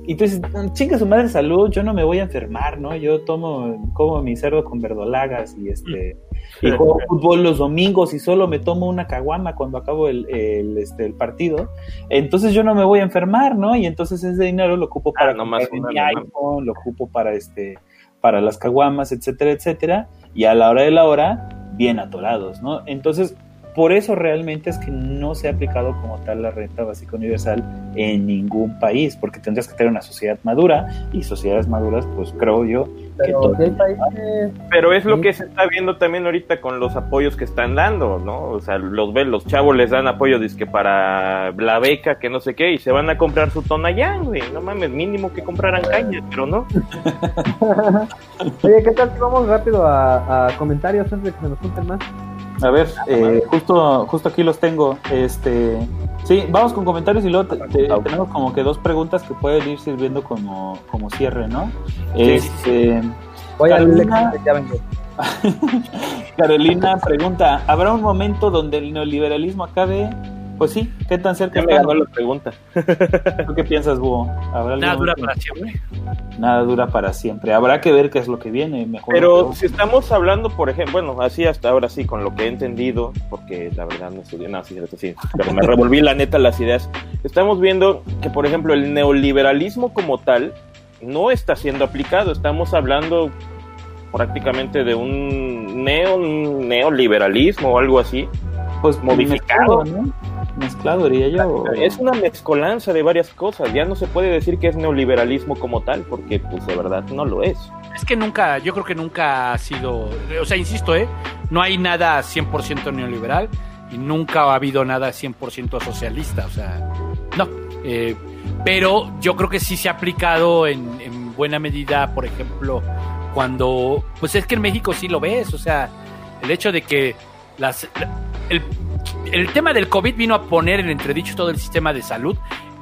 y tú dices, chinga su madre salud, yo no me voy a enfermar, ¿no? Yo tomo, como mi cerdo con verdolagas y este, y [LAUGHS] juego fútbol los domingos y solo me tomo una caguama cuando acabo el, el, este, el partido. Entonces yo no me voy a enfermar, ¿no? Y entonces ese dinero lo ocupo para
Ah, más una,
mi iPhone, lo ocupo para este, para las caguamas, etcétera, etcétera. Y a la hora de la hora, bien atorados, ¿no? Entonces, por eso realmente es que no se ha aplicado como tal la renta básica universal en ningún país, porque tendrías que tener una sociedad madura y sociedades maduras, pues creo yo
Pero países
es lo que se está viendo también ahorita con los apoyos que están dando, ¿no? O sea, los ven, los chavos les dan apoyo dizque para la beca, que no sé qué, y se van a comprar su Tonayán, güey. No mames, mínimo que compraran caña, pero no. [LAUGHS]
Oye, ¿qué tal vamos rápido a, a comentarios antes de que se nos junten más?
A ver, eh, justo, justo aquí los tengo. Este, sí, vamos con comentarios y luego te- te- tenemos como que dos preguntas que pueden ir sirviendo como, como cierre, ¿no? Este,
Voy
Carolina.
Lexus, ya vengo. [LAUGHS]
Carolina pregunta, ¿habrá un momento donde el neoliberalismo acabe? Pues sí, ¿qué tan cerca
Ya me ganó la pregunta. [LAUGHS]
¿Tú qué piensas, Búho? ¿Habrá algún
Nada dura para siempre.
Nada dura para siempre. Habrá que ver qué es lo que viene. Mejor
Pero si estamos hablando, por ejemplo, bueno, así hasta ahora sí, con lo que he entendido, porque la verdad no estudié nada, sí, sí, sí, pero me revolví la neta las ideas. Estamos viendo que, por ejemplo, el neoliberalismo como tal no está siendo aplicado. Estamos hablando prácticamente de un neo, neoliberalismo o algo así.
Pues
modificado.
mezclado, ¿no? Mezclado, diría yo.
Es una mezcolanza de varias cosas. Ya no se puede decir que es neoliberalismo como tal, porque pues de verdad no lo es.
Es que nunca, yo creo que nunca ha sido, o sea, insisto, ¿eh? No hay nada 100% neoliberal y nunca ha habido nada 100% socialista, o sea, no. Eh, pero yo creo que sí se ha aplicado en, en buena medida, por ejemplo, cuando, pues es que en México sí lo ves, o sea, el hecho de que las, el, el tema del COVID vino a poner en entredicho todo el sistema de salud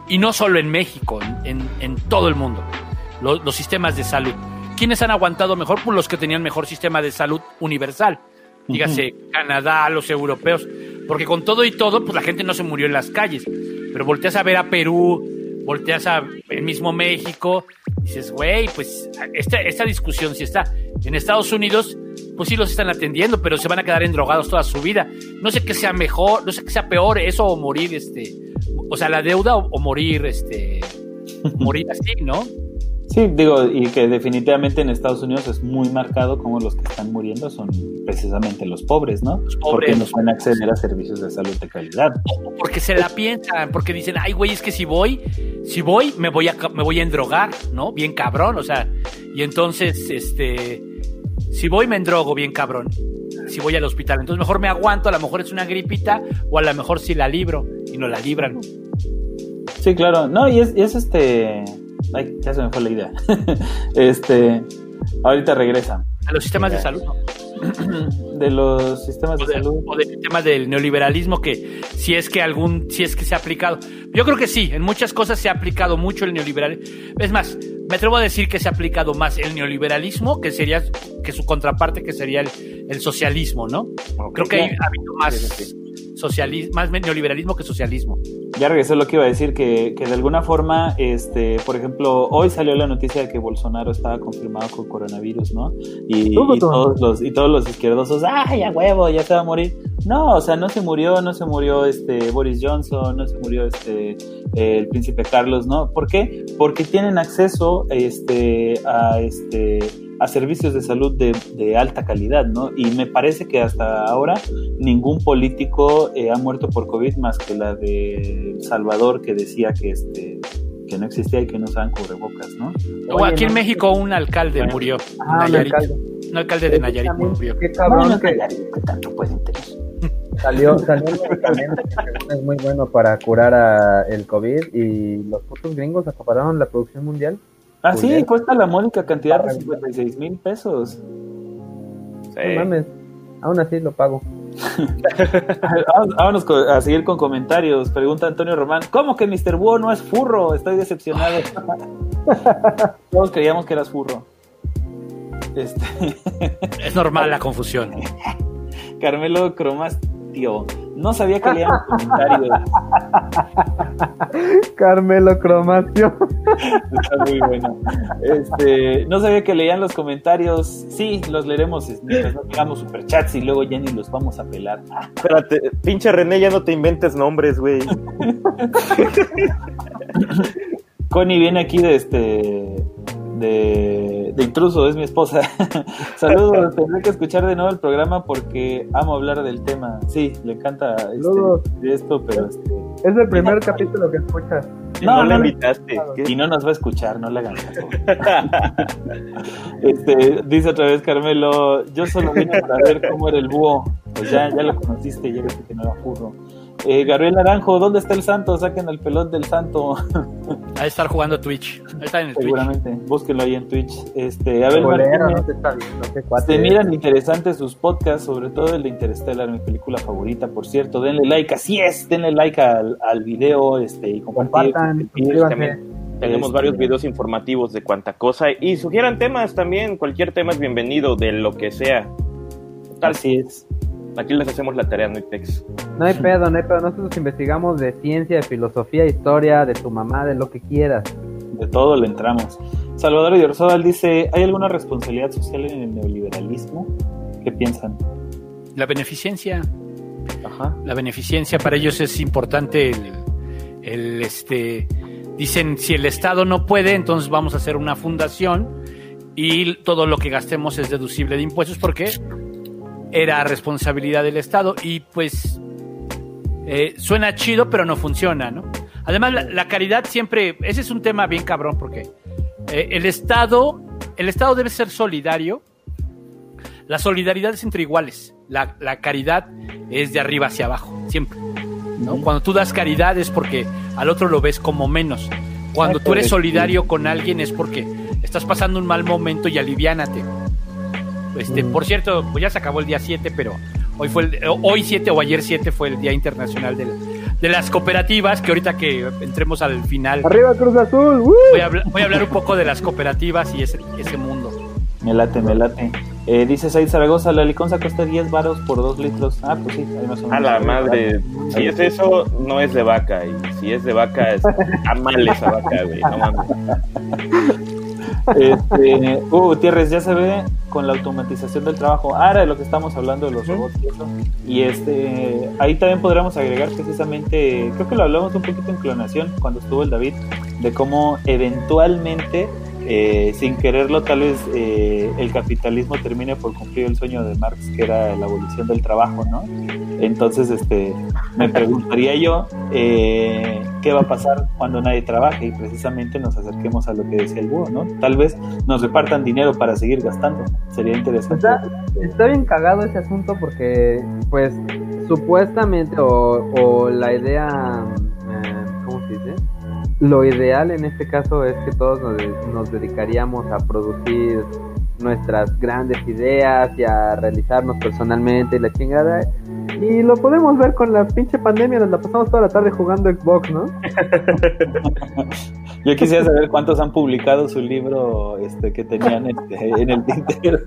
y no solo en México, en, en- todo el mundo, los, los sistemas de salud. ¿Quiénes han aguantado mejor? Pues los que tenían mejor sistema de salud universal. Dígase Canadá, los europeos. Porque con todo y todo, pues la gente no se murió en las calles. Pero volteas a ver a Perú, volteas a el mismo México, dices, güey, pues esta, esta discusión si está en Estados Unidos, pues sí los están atendiendo, pero se van a quedar endrogados toda su vida. No sé qué sea mejor, no sé qué sea peor, eso o morir, este, o sea, la deuda o, o morir, este, morir así, ¿no?
Sí, digo, y que definitivamente en Estados Unidos es muy marcado como los que están muriendo son precisamente los pobres, ¿no?
pobres.
Porque no pueden acceder a servicios de salud de calidad.
O porque se la piensan, porque dicen, ay, güey, es que si voy, si voy, me voy a, me voy a endrogar, ¿no? Bien cabrón, o sea, y entonces, este, si voy me endrogo bien cabrón, si voy al hospital, entonces mejor me aguanto, a lo mejor es una gripita, o a lo mejor sí la libro, y no la libran.
Sí, claro. No, y es, y es este... Ay, ya se me fue la idea. [LAUGHS] este... Ahorita regresa.
A los sistemas de salud, ¿no? [CLEARS THROAT]
De los sistemas de
de-
salud.
o del tema del neoliberalismo que si es que algún si es que se ha aplicado yo creo que sí en muchas cosas se ha aplicado mucho el neoliberalismo es más me atrevo a decir que se ha aplicado más el neoliberalismo que sería que su contraparte que sería el, el socialismo no creo que hay, ha habido más
Sí, sí,
socialismo más neoliberalismo que socialismo
Ya regresó lo que iba a decir, que, que de alguna forma, este, por ejemplo, hoy salió la noticia de que Bolsonaro estaba confirmado con coronavirus, ¿no? Y,
Todo,
y
todo.
todos los, y todos los izquierdosos, ¡ay, a huevo, ya se va a morir! No, o sea, no se murió, no se murió este Boris Johnson, no se murió este el príncipe Carlos, ¿no? ¿Por qué? Porque tienen acceso este, a este a servicios de salud de, de alta calidad, ¿no? Y me parece que hasta ahora ningún político eh, ha muerto por COVID más que la de Salvador que decía que este que no existía y que no usaban cubrebocas, ¿no?
o
Oye,
aquí en México un alcalde
Bueno.
murió
Ah, un
Nayarit.
alcalde.
un alcde de Nayarit murió
Qué cabrón
Bueno,
que
¿qué tanto pueden tener?
salió, salió un medicamento que según es muy bueno para curar a el COVID y los putos gringos acapararon la producción mundial.
Ah, sí, cuesta la módica cantidad de 56 mil pesos.
Sí.
No mames, aún así lo pago. [LAUGHS]
Vámonos- Vámonos a seguir con comentarios. Pregunta Antonio Román, ¿cómo que Mr. Búho no es furro? Estoy decepcionado. [LAUGHS] Todos creíamos que eras furro. Este,
es normal la [LAUGHS] confusión
Carmelo Cromastio. No sabía que leían los comentarios. [LAUGHS]
Carmelo Cromacio.
Está muy bueno. Este, no sabía que leían los comentarios. Sí, los leeremos mientras no tengamos superchats y luego ya ni los vamos a pelar.
Espérate, pinche René, ya no te inventes nombres, güey.
Connie viene aquí de este de, de intruso, es mi esposa. [LAUGHS] Saludos, [LAUGHS] tendré que escuchar de nuevo el programa porque amo hablar del tema. Sí, le encanta este, esto, pero este,
Es el primer capítulo que escuchas.
Y
No,
no, la
no,
invitaste. ¿qué?
y no nos va a escuchar, no le hagan caso. [LAUGHS] este, dice otra vez Carmelo, yo solo vine para ver cómo era el búho. Pues ya, ya lo conociste, ya viste que no era furro. Eh, Gabriel Naranjo, ¿dónde está el santo? Saquen el pelón del santo. [LAUGHS]
De estar jugando Twitch. Ahí está en el Twitch.
Seguramente, búsquenlo ahí en Twitch. Este,
Bolero,
Martínez,
no te está viendo, qué cuate.
Se miran interesantes sus podcasts, sobre todo el de Interstellar, mi película favorita, por cierto. Denle like, así es, denle like al, al video este, y.
Compartan.
Tenemos
Este-
varios videos informativos de cuánta cosa y sugieran temas también. Cualquier tema es bienvenido, de lo que sea. Tal,
Así es.
Aquí les hacemos la tarea, no hay text.
No hay pedo, no hay pedo. Nosotros investigamos de ciencia, de filosofía, historia, de tu mamá, de lo que quieras.
De todo le entramos. Salvador Yorzobal dice: ¿Hay alguna responsabilidad social en el neoliberalismo? ¿Qué piensan?
La beneficencia.
Ajá.
La beneficencia para ellos es importante. El, el, este, dicen, si el Estado no puede, entonces vamos a hacer una fundación y todo lo que gastemos es deducible de impuestos porque era responsabilidad del Estado y pues eh, suena chido, pero no funciona, ¿no? Además, la, la caridad siempre, ese es un tema bien cabrón porque eh, el Estado, el Estado debe ser solidario. La solidaridad es entre iguales. La, la caridad es de arriba hacia abajo, siempre. ¿no? Cuando tú das caridad es porque al otro lo ves como menos. Cuando tú eres solidario con alguien es porque estás pasando un mal momento y aliviánate. Este, Por cierto, pues ya se acabó el día 7, pero hoy fue el, hoy 7 o ayer 7 fue el Día Internacional de, de las Cooperativas, que ahorita que entremos al final
Arriba Cruz Azul.
voy a, hablar, voy a hablar un poco de las cooperativas y ese, ese mundo.
Me late, me late. Eh, dice Said Zaragoza: La liconza cuesta 10 varos por 2 litros. Ah, pues sí, ahí más o menos.
A la madre, si es eso, no es de vaca. Y si es de vaca, es [LAUGHS] a mal esa vaca, güey. No mames.
Este, Hugo Gutiérrez, ya se ve con la automatización del trabajo. Ahora de lo que estamos hablando de los robots y eso. Y este, ahí también podríamos agregar precisamente, creo que lo hablamos un poquito en clonación cuando estuvo el David, de cómo eventualmente, eh, sin quererlo, tal vez eh, el capitalismo termine por cumplir el sueño de Marx, que era la abolición del trabajo, ¿no? Entonces, este, me preguntaría yo, eh, ¿qué va a pasar cuando nadie trabaje? Y precisamente nos acerquemos a lo que decía el búho, ¿no? Tal vez nos repartan dinero para seguir gastando. Sería interesante.
Está, bien cagado ese asunto porque, pues, supuestamente, o la idea, Lo ideal en este caso es que todos nos, nos dedicaríamos a producir nuestras grandes ideas y a realizarnos personalmente y la chingada. Y lo podemos ver con la pinche pandemia, nos la pasamos toda la tarde jugando Xbox, ¿no? [LAUGHS]
Yo quisiera saber cuántos han publicado su libro este, que tenían este, en el [LAUGHS] tintero.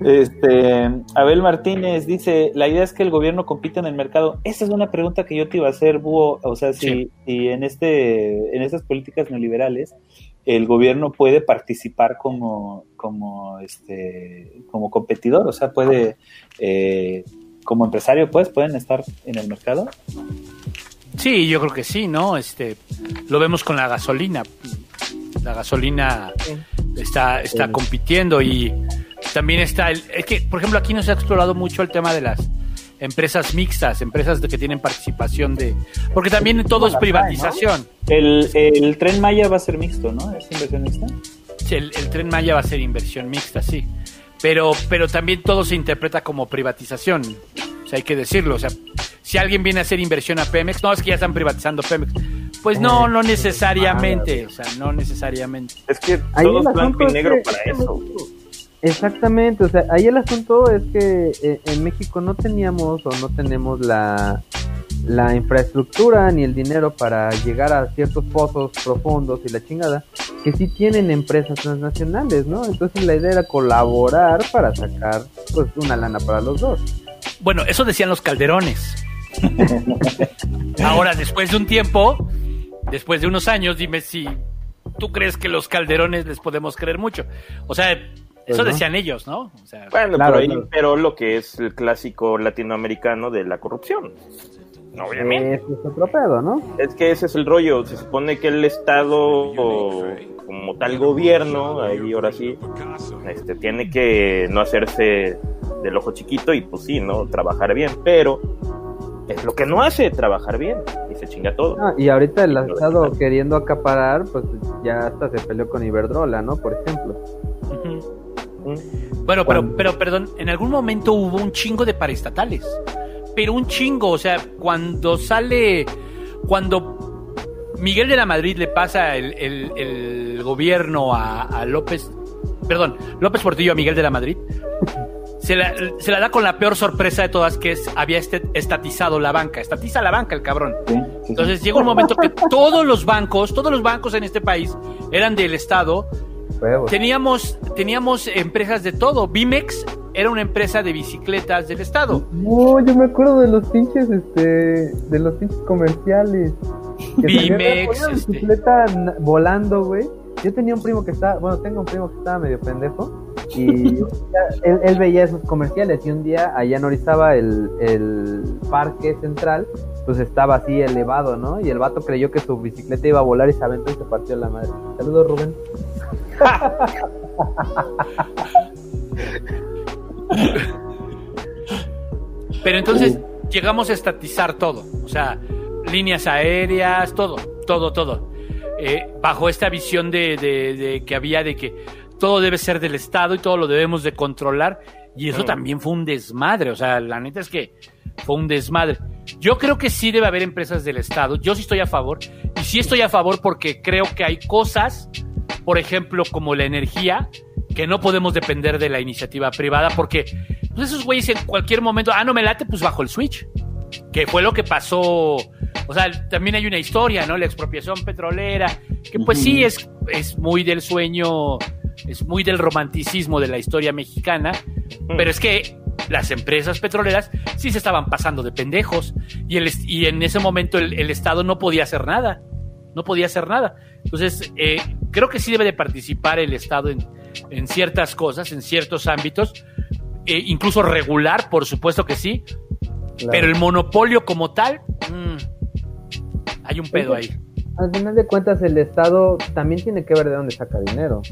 Este, Abel Martínez dice, la idea es que el gobierno compita en el mercado. Esa es una pregunta que yo te iba a hacer, Búho. O sea, si,
Sí.
si en este, en estas políticas neoliberales el gobierno puede participar como, como este, como competidor, o sea, puede, eh, como empresario, pues, pueden estar en el mercado.
Sí, yo creo que sí, ¿no? Este, lo vemos con la gasolina. La gasolina está, está compitiendo y también está el, es que, por ejemplo, aquí no se ha explorado mucho el tema de las empresas mixtas, empresas de que tienen participación de, porque también todo es privatización.
El, el tren Maya va a ser mixto, ¿no? ¿Es inversión mixta?
Sí, El, el tren Maya va a ser inversión mixta, sí. Pero, pero también todo se interpreta como privatización. O sea, hay que decirlo. O sea, si alguien viene a hacer inversión a Pemex, no es que ya están privatizando Pemex. Pues no, no necesariamente. O sea, no necesariamente.
Es que todo es blanco y negro para eso.
Exactamente, o sea, ahí el asunto es que eh, en México no teníamos o no tenemos la, la infraestructura ni el dinero para llegar a ciertos pozos profundos y la chingada, que sí tienen empresas transnacionales, ¿no? Entonces la idea era colaborar para sacar pues una lana para los dos.
Bueno, eso decían los calderones. [LAUGHS] Ahora, después de un tiempo, después de unos años, dime si tú crees que los calderones les podemos creer mucho. O sea, eso
Pues no.
decían ellos, ¿no? O sea,
Bueno,
Claro,
pero, ahí,
claro.
pero lo que es el clásico latinoamericano de la corrupción. Obviamente.
Ese es otro pedo, ¿no?
Es que ese es el rollo. Se supone que el Estado, o como tal gobierno, ahí ahora sí, este, tiene que no hacerse del ojo chiquito y pues sí, ¿no? Trabajar bien. Pero es lo que no hace, trabajar bien. Y se chinga todo.
Ah, y ahorita el Estado queriendo acaparar, pues ya hasta se peleó con Iberdrola, ¿no? Por ejemplo.
Bueno, pero, pero, perdón, en algún momento hubo un chingo de paraestatales. Pero un chingo, o sea, cuando sale, cuando Miguel de la Madrid le pasa el, el- el gobierno a, a López, perdón, López Portillo a Miguel de la Madrid, [LAUGHS] se la, se la da con la peor sorpresa de todas, que es, había este- estatizado la banca, estatiza la banca el cabrón. Entonces llega un momento que todos los bancos, todos los bancos en este país eran del Estado
Huevos.
Teníamos, teníamos empresas de todo. Bimex era una empresa de bicicletas del Estado.
No, yo me acuerdo de los pinches, este, de los pinches comerciales. Que
Bimex,
una
este.
bicicleta volando, güey. Yo tenía un primo que estaba, bueno, tengo un primo que estaba medio pendejo y [LAUGHS] él veía esos comerciales y un día allá en Orizaba el, el parque central pues estaba así elevado, ¿no? Y el vato creyó que su bicicleta iba a volar y se aventó y se partió la madre. Saludos, Rubén.
Pero entonces llegamos a estatizar todo. O sea, líneas aéreas, todo, todo, todo. Eh, bajo esta visión de, de- de que había de que todo debe ser del Estado y todo lo debemos de controlar. Y eso también fue un desmadre. O sea, la neta es que fue un desmadre. Yo creo que sí debe haber empresas del Estado. Yo sí estoy a favor. Y sí estoy a favor porque creo que hay cosas, por ejemplo, como la energía, que no podemos depender de la iniciativa privada porque pues esos güeyes en cualquier momento, ah, no me late, pues bajo el switch. Que fue lo que pasó. O sea, también hay una historia, ¿no? La expropiación petrolera, que pues sí es, es muy del sueño, es muy del romanticismo de la historia mexicana, pero es que las empresas petroleras sí se estaban pasando de pendejos y, el, y en ese momento el, el Estado no podía hacer nada, no podía hacer nada. Entonces, eh, creo que sí debe de participar el Estado en, en ciertas cosas, en ciertos ámbitos, eh, incluso regular, por supuesto que sí,
Claro.
pero el monopolio como tal, mm, hay un pedo ahí.
Al final de cuentas, el Estado también tiene que ver de dónde saca dinero.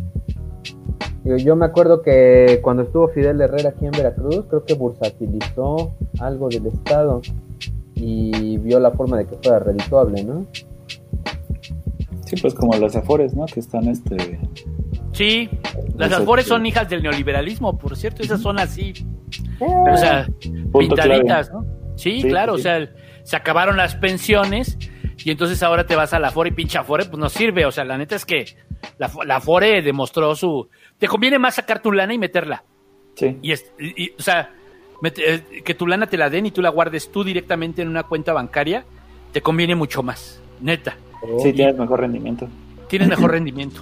Yo me acuerdo que cuando estuvo Fidel Herrera aquí en Veracruz, creo que bursatilizó algo del Estado y vio la forma de que fuera redituable, ¿no?
Sí, pues como las afores, ¿no? Que están este.
Sí, las. Afores son hijas del neoliberalismo, por cierto, esas son así,
Eh,
o sea, pintaditas, ¿no? Sí,
Sí,
claro,
sí,
o sea, se acabaron las pensiones y entonces ahora te vas a la Afore y pinche Afore, pues no sirve, o sea, la neta es que la, la Afore demostró su... Te conviene más sacar tu lana y meterla,
Sí.
y, es- y- y, o sea, eh, que tu lana te la den y tú la guardes tú directamente en una cuenta bancaria, te conviene mucho más, neta,
Sí, tienes mejor rendimiento.
tienes mejor rendimiento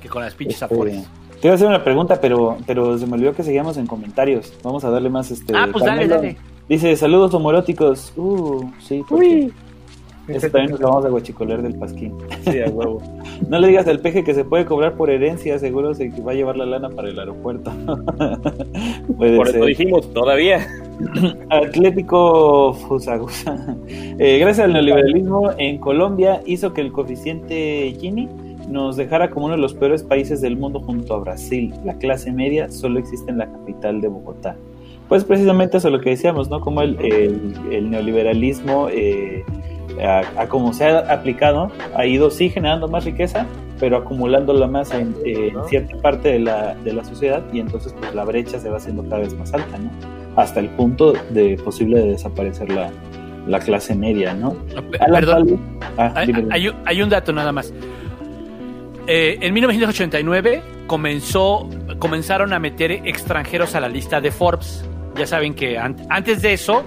que con las pinches
Este,
Afores.
te iba a hacer una pregunta, pero, pero se me olvidó que seguíamos en comentarios. Vamos a darle más este.
Ah, pues dale,
Carmelo
dale.
Dice, saludos homoróticos. Uh, sí, porque Eso también nos lo vamos a guachicoler del pasquín.
Sí, a huevo. [LAUGHS]
No le digas al peje que se puede cobrar por herencia, seguro se va a llevar la lana para el aeropuerto. [LAUGHS] Puede
Por
ser.
eso dijimos, todavía.
Atlético Fusagusa. [LAUGHS] Eh, gracias al neoliberalismo en Colombia hizo que el coeficiente Gini nos dejara como uno de los peores países del mundo junto a Brasil. La clase media solo existe en la capital de Bogotá. Pues precisamente eso es lo que decíamos, ¿no? Como el, el- el neoliberalismo, eh, a, a como se ha aplicado, ha ido sí generando más riqueza, pero acumulándola más en, eh, en cierta parte de la, de la sociedad y entonces pues la brecha se va haciendo cada vez más alta, ¿no? Hasta el punto de posible de desaparecer la, la clase media, ¿no? Alan
Perdón,
Ah,
hay, un- hay un dato nada más. Eh, en 1989 comenzó, comenzaron a meter extranjeros a la lista de Forbes. Ya saben que an- antes de eso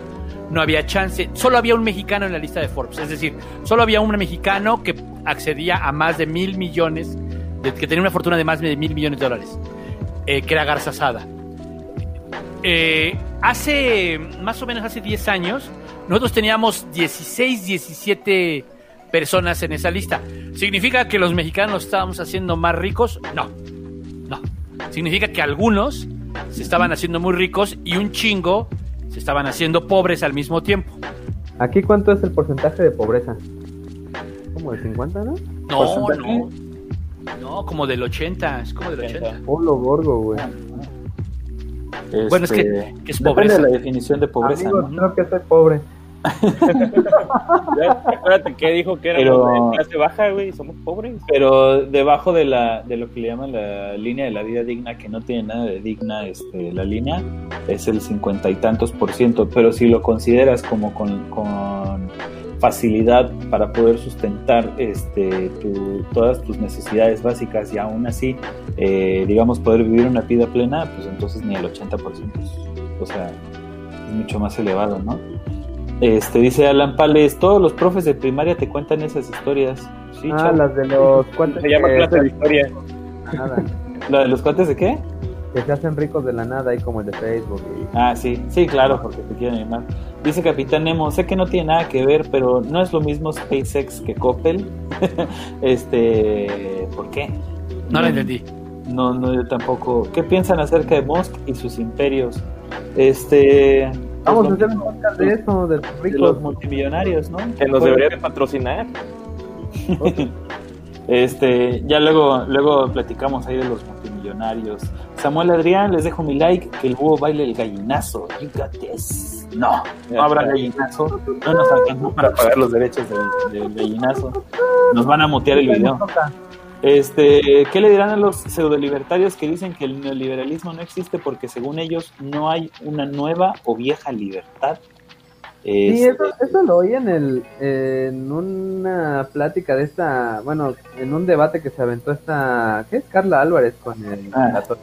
no había chance, solo había un mexicano en la lista de Forbes. Es decir, solo había un mexicano que accedía a más de mil millones, de- que tenía una fortuna de más de mil millones de dólares, eh, que era Garza Sada. Eh, hace más o menos hace 10 años, nosotros teníamos 16, 17 personas en esa lista. ¿Significa que los mexicanos estábamos haciendo más ricos? No, no. Significa que algunos se estaban haciendo muy ricos y un chingo se estaban haciendo pobres al mismo tiempo.
¿Aquí cuánto es el porcentaje de pobreza? ¿Como el 50, no?
No, no. No, como del 80, es como del 80.
Polo gordo, güey.
Bueno, es que,
Este,
que es
Depende
pobreza.
de la definición de pobreza,
Amigos,
¿no?
creo que soy pobre. [LAUGHS]
Acuérdate que dijo que éramos de clase baja, güey, somos pobres.
Pero debajo de la de lo que le llaman la línea de la vida digna, que no tiene nada de digna este, la línea, es el cincuenta y tantos por ciento. Pero si lo consideras como con, con facilidad para poder sustentar este, tu- todas tus necesidades básicas y aún así, eh, digamos, poder vivir una vida plena, pues entonces ni el 80%. es- O sea, es mucho más elevado, ¿no? Este, dice Alan Pales, todos los profes de primaria te cuentan esas historias. Sí,
ah, las de los
Se llama clase de historia.
nada, [LAUGHS]
¿La de los cuates de qué?
Que se hacen ricos de la nada, ahí como el de Facebook. y-
Ah, sí, sí, claro, porque te quieren animar. Dice Capitán Nemo, sé que no tiene nada que ver, pero no es lo mismo SpaceX que Coppel. [LAUGHS] este, ¿por qué?
No lo entendí.
No, no, yo tampoco. ¿Qué piensan acerca de Musk y sus imperios? Este,
Vamos a
los,
hacer un podcast de eso, de los
de los multimillonarios, ¿no?
Que nos debería de patrocinar. [LAUGHS]
Este, ya luego, luego platicamos ahí de los multimillonarios. Samuel Adrián, les dejo mi like, que el búho baile el gallinazo. You got this. No, no habrá gallinazo. No nos alcanzó para pagar los derechos del, del gallinazo. Nos van a mutear el video. Este, ¿qué le dirán a los pseudolibertarios que dicen que el neoliberalismo no existe porque según ellos no hay una nueva o vieja libertad?
Sí,
Este,
eso, eso lo oí en, el, en una plática de esta, bueno, en un debate que se aventó esta, ¿qué es? Carla Álvarez con el,
Ah.
la to-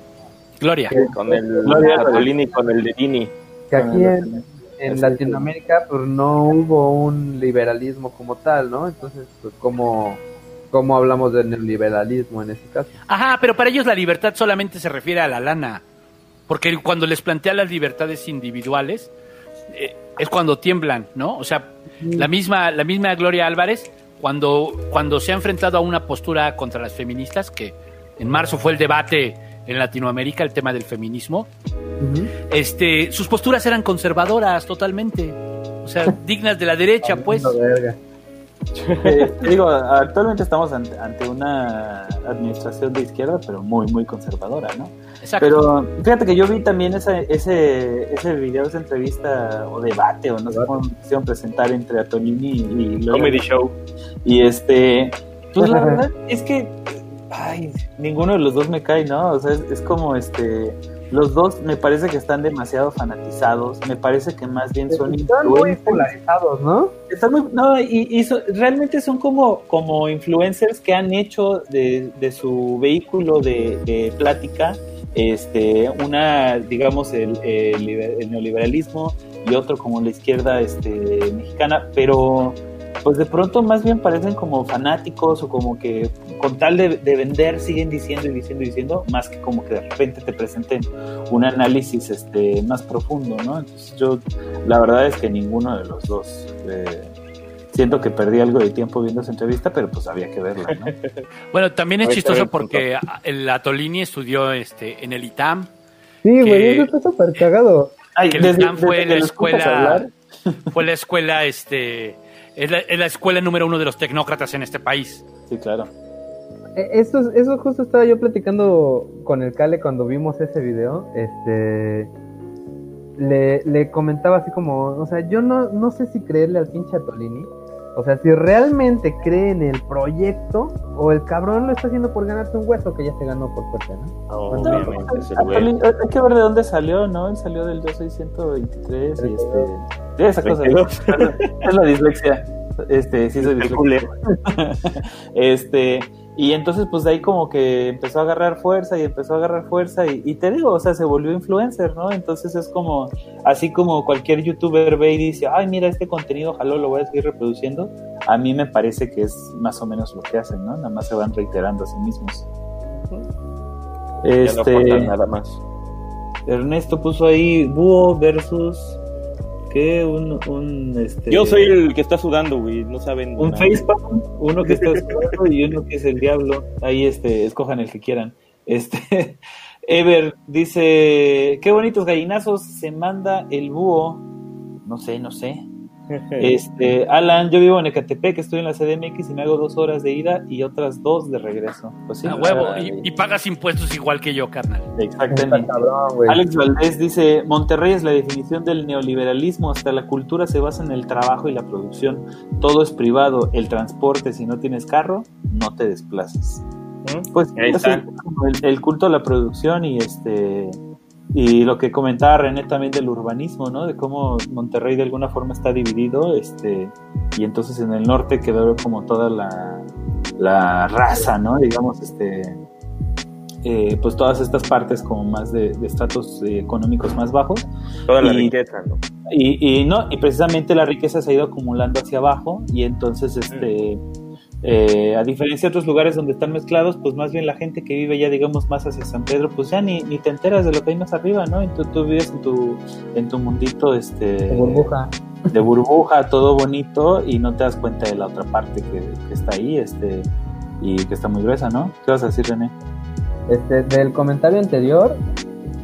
Gloria.
Con el
Gloria.
Catolini y con el de Dini.
que aquí en,
Sí,
en
sí.
Latinoamérica pues no hubo un liberalismo como tal, ¿no? Entonces, pues cómo, cómo hablamos de neoliberalismo en ese caso.
Ajá, pero para ellos la libertad solamente se refiere a la lana. Porque cuando les plantea las libertades individuales, eh, es cuando tiemblan, ¿no? O sea, la misma, la misma Gloria Álvarez, cuando, cuando se ha enfrentado a una postura contra las feministas, que en marzo fue el debate en Latinoamérica, el tema del feminismo, este, sus posturas eran conservadoras totalmente. O sea, [LAUGHS] dignas de la derecha, pues.
No, verga.
Eh, digo, actualmente estamos ante, ante una administración de izquierda, pero muy, muy conservadora, ¿no?
Exacto.
Pero fíjate que yo vi también esa, ese, ese video, esa entrevista o debate, o no sé cómo quisieron presentar entre Antonini y Gloria.
Comedy Show.
Y este, pues la [LAUGHS] verdad es que, ay, ninguno de los dos me cae, ¿no? O sea, es, es como este, los dos me parece que están demasiado fanatizados, me parece que más bien son
Están muy
influencers.
polarizados, ¿no?
Están muy, no, y, y so- realmente son como, como influencers que han hecho de, de su vehículo de, de plática este, una, digamos, el, el el neoliberalismo y otro como la izquierda este, mexicana, pero pues de pronto más bien parecen como fanáticos o como que con tal de, de vender siguen diciendo y diciendo y diciendo, más que como que de repente te presenten un análisis este, más profundo, ¿no? Entonces yo la verdad es que ninguno de los dos. eh, siento que perdí algo de tiempo viendo esa entrevista, pero pues había que verla, ¿no? [LAUGHS]
Bueno, también es chistoso porque el Atolini estudió este, en el ITAM,
Sí,
güey, eso
está súper cagado.
Ay,
que el ITAM fue la escuela, fue la escuela, este, es la, es la escuela número uno de los tecnócratas en este país.
sí, claro.
Eh, Eso, eso justo estaba yo platicando con el Cale cuando vimos ese video. Este. Le, le comentaba así como, o sea, yo no, no sé si creerle al pinche Atolini. O sea, si realmente cree en el proyecto o el cabrón lo está haciendo por ganarse un hueso que ya se ganó por suerte, ¿no?
Obviamente,
Hay que ver de dónde salió, ¿no? Él salió del Yo Soy 123 y este... esa cosa.
22.
Es la dislexia. Este, sí soy disléxico. [LAUGHS] este, y entonces pues de ahí como que empezó a agarrar fuerza y empezó a agarrar fuerza y, y te digo, o sea, se volvió influencer, ¿no? Entonces es como, así como cualquier youtuber ve y dice, ay, mira, este contenido, ojalá lo voy a seguir reproduciendo, a mí me parece que es más o menos lo que hacen, ¿no? Nada más se van reiterando a sí mismos.
Ya no
Este,
nada más.
Ernesto puso ahí búho versus ¿qué? Un, un este
Yo soy el que está sudando, güey, no saben.
un facepalm, uno que está sudando y uno que es el diablo. Ahí este, escojan el que quieran. Este [LAUGHS] Ever dice, qué bonitos gallinazos se manda el búho. No sé, no sé. Este, Alan, yo vivo en Ecatepec, estoy en la CDMX y me hago dos horas de ida y otras dos de regreso. Pues sí,
A huevo. Y, y pagas impuestos igual que yo, carnal.
Exactamente.
Cabrón.
Alex Valdés dice, Monterrey es la definición del neoliberalismo, hasta la cultura se basa en el trabajo y la producción, todo es privado, el transporte, si no tienes carro, no te desplaces.
¿Mm?
Pues
Ahí
así,
está.
como el, el culto a la producción y este y lo que comentaba René también del urbanismo, ¿no? De cómo Monterrey de alguna forma está dividido, este, y entonces en el norte quedó como toda la, la raza, ¿no? Digamos, este, eh, pues todas estas partes como más de estratos eh, económicos más bajos
Toda la
y-
riqueza, ¿no?
y, y no y precisamente la riqueza se ha ido acumulando hacia abajo y entonces este eh, a diferencia de otros lugares donde están mezclados pues más bien la gente que vive ya digamos más hacia San Pedro pues ya ni, ni te enteras de lo que hay más arriba no y tú, tú vives en tu en tu mundito este
De burbuja.
de burbuja todo bonito y no te das cuenta de la otra parte que, que está ahí este y que está muy gruesa no qué vas a decir René
Este, del comentario anterior,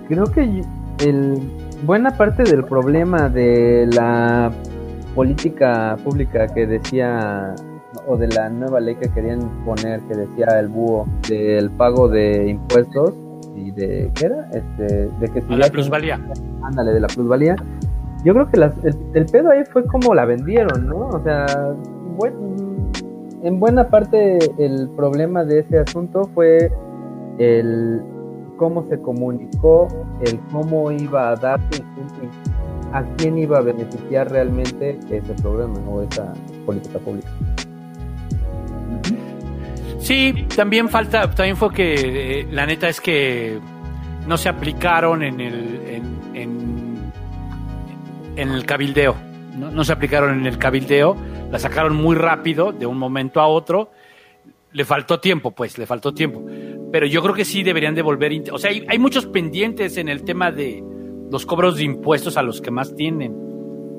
creo que el, buena parte del problema de la política pública que decía, o de la nueva ley que querían poner, que decía el búho, del pago de impuestos y de, ¿qué era? Este, de que si
A la plusvalía.
ándale, de la plusvalía. Yo creo que las- el, el pedo ahí fue como la vendieron, ¿no? O sea, buen- en buena parte el problema de ese asunto fue el cómo se comunicó, el cómo iba a darse, a quién iba a beneficiar realmente ese problema o esa política pública.
Sí, también falta, también fue que eh, la neta es que no se aplicaron en el en, en, en el cabildeo, ¿no? no se aplicaron en el cabildeo, la sacaron muy rápido de un momento a otro, le faltó tiempo, pues, le faltó tiempo, pero yo creo que sí deberían devolver, o sea, hay, hay muchos pendientes en el tema de los cobros de impuestos a los que más tienen,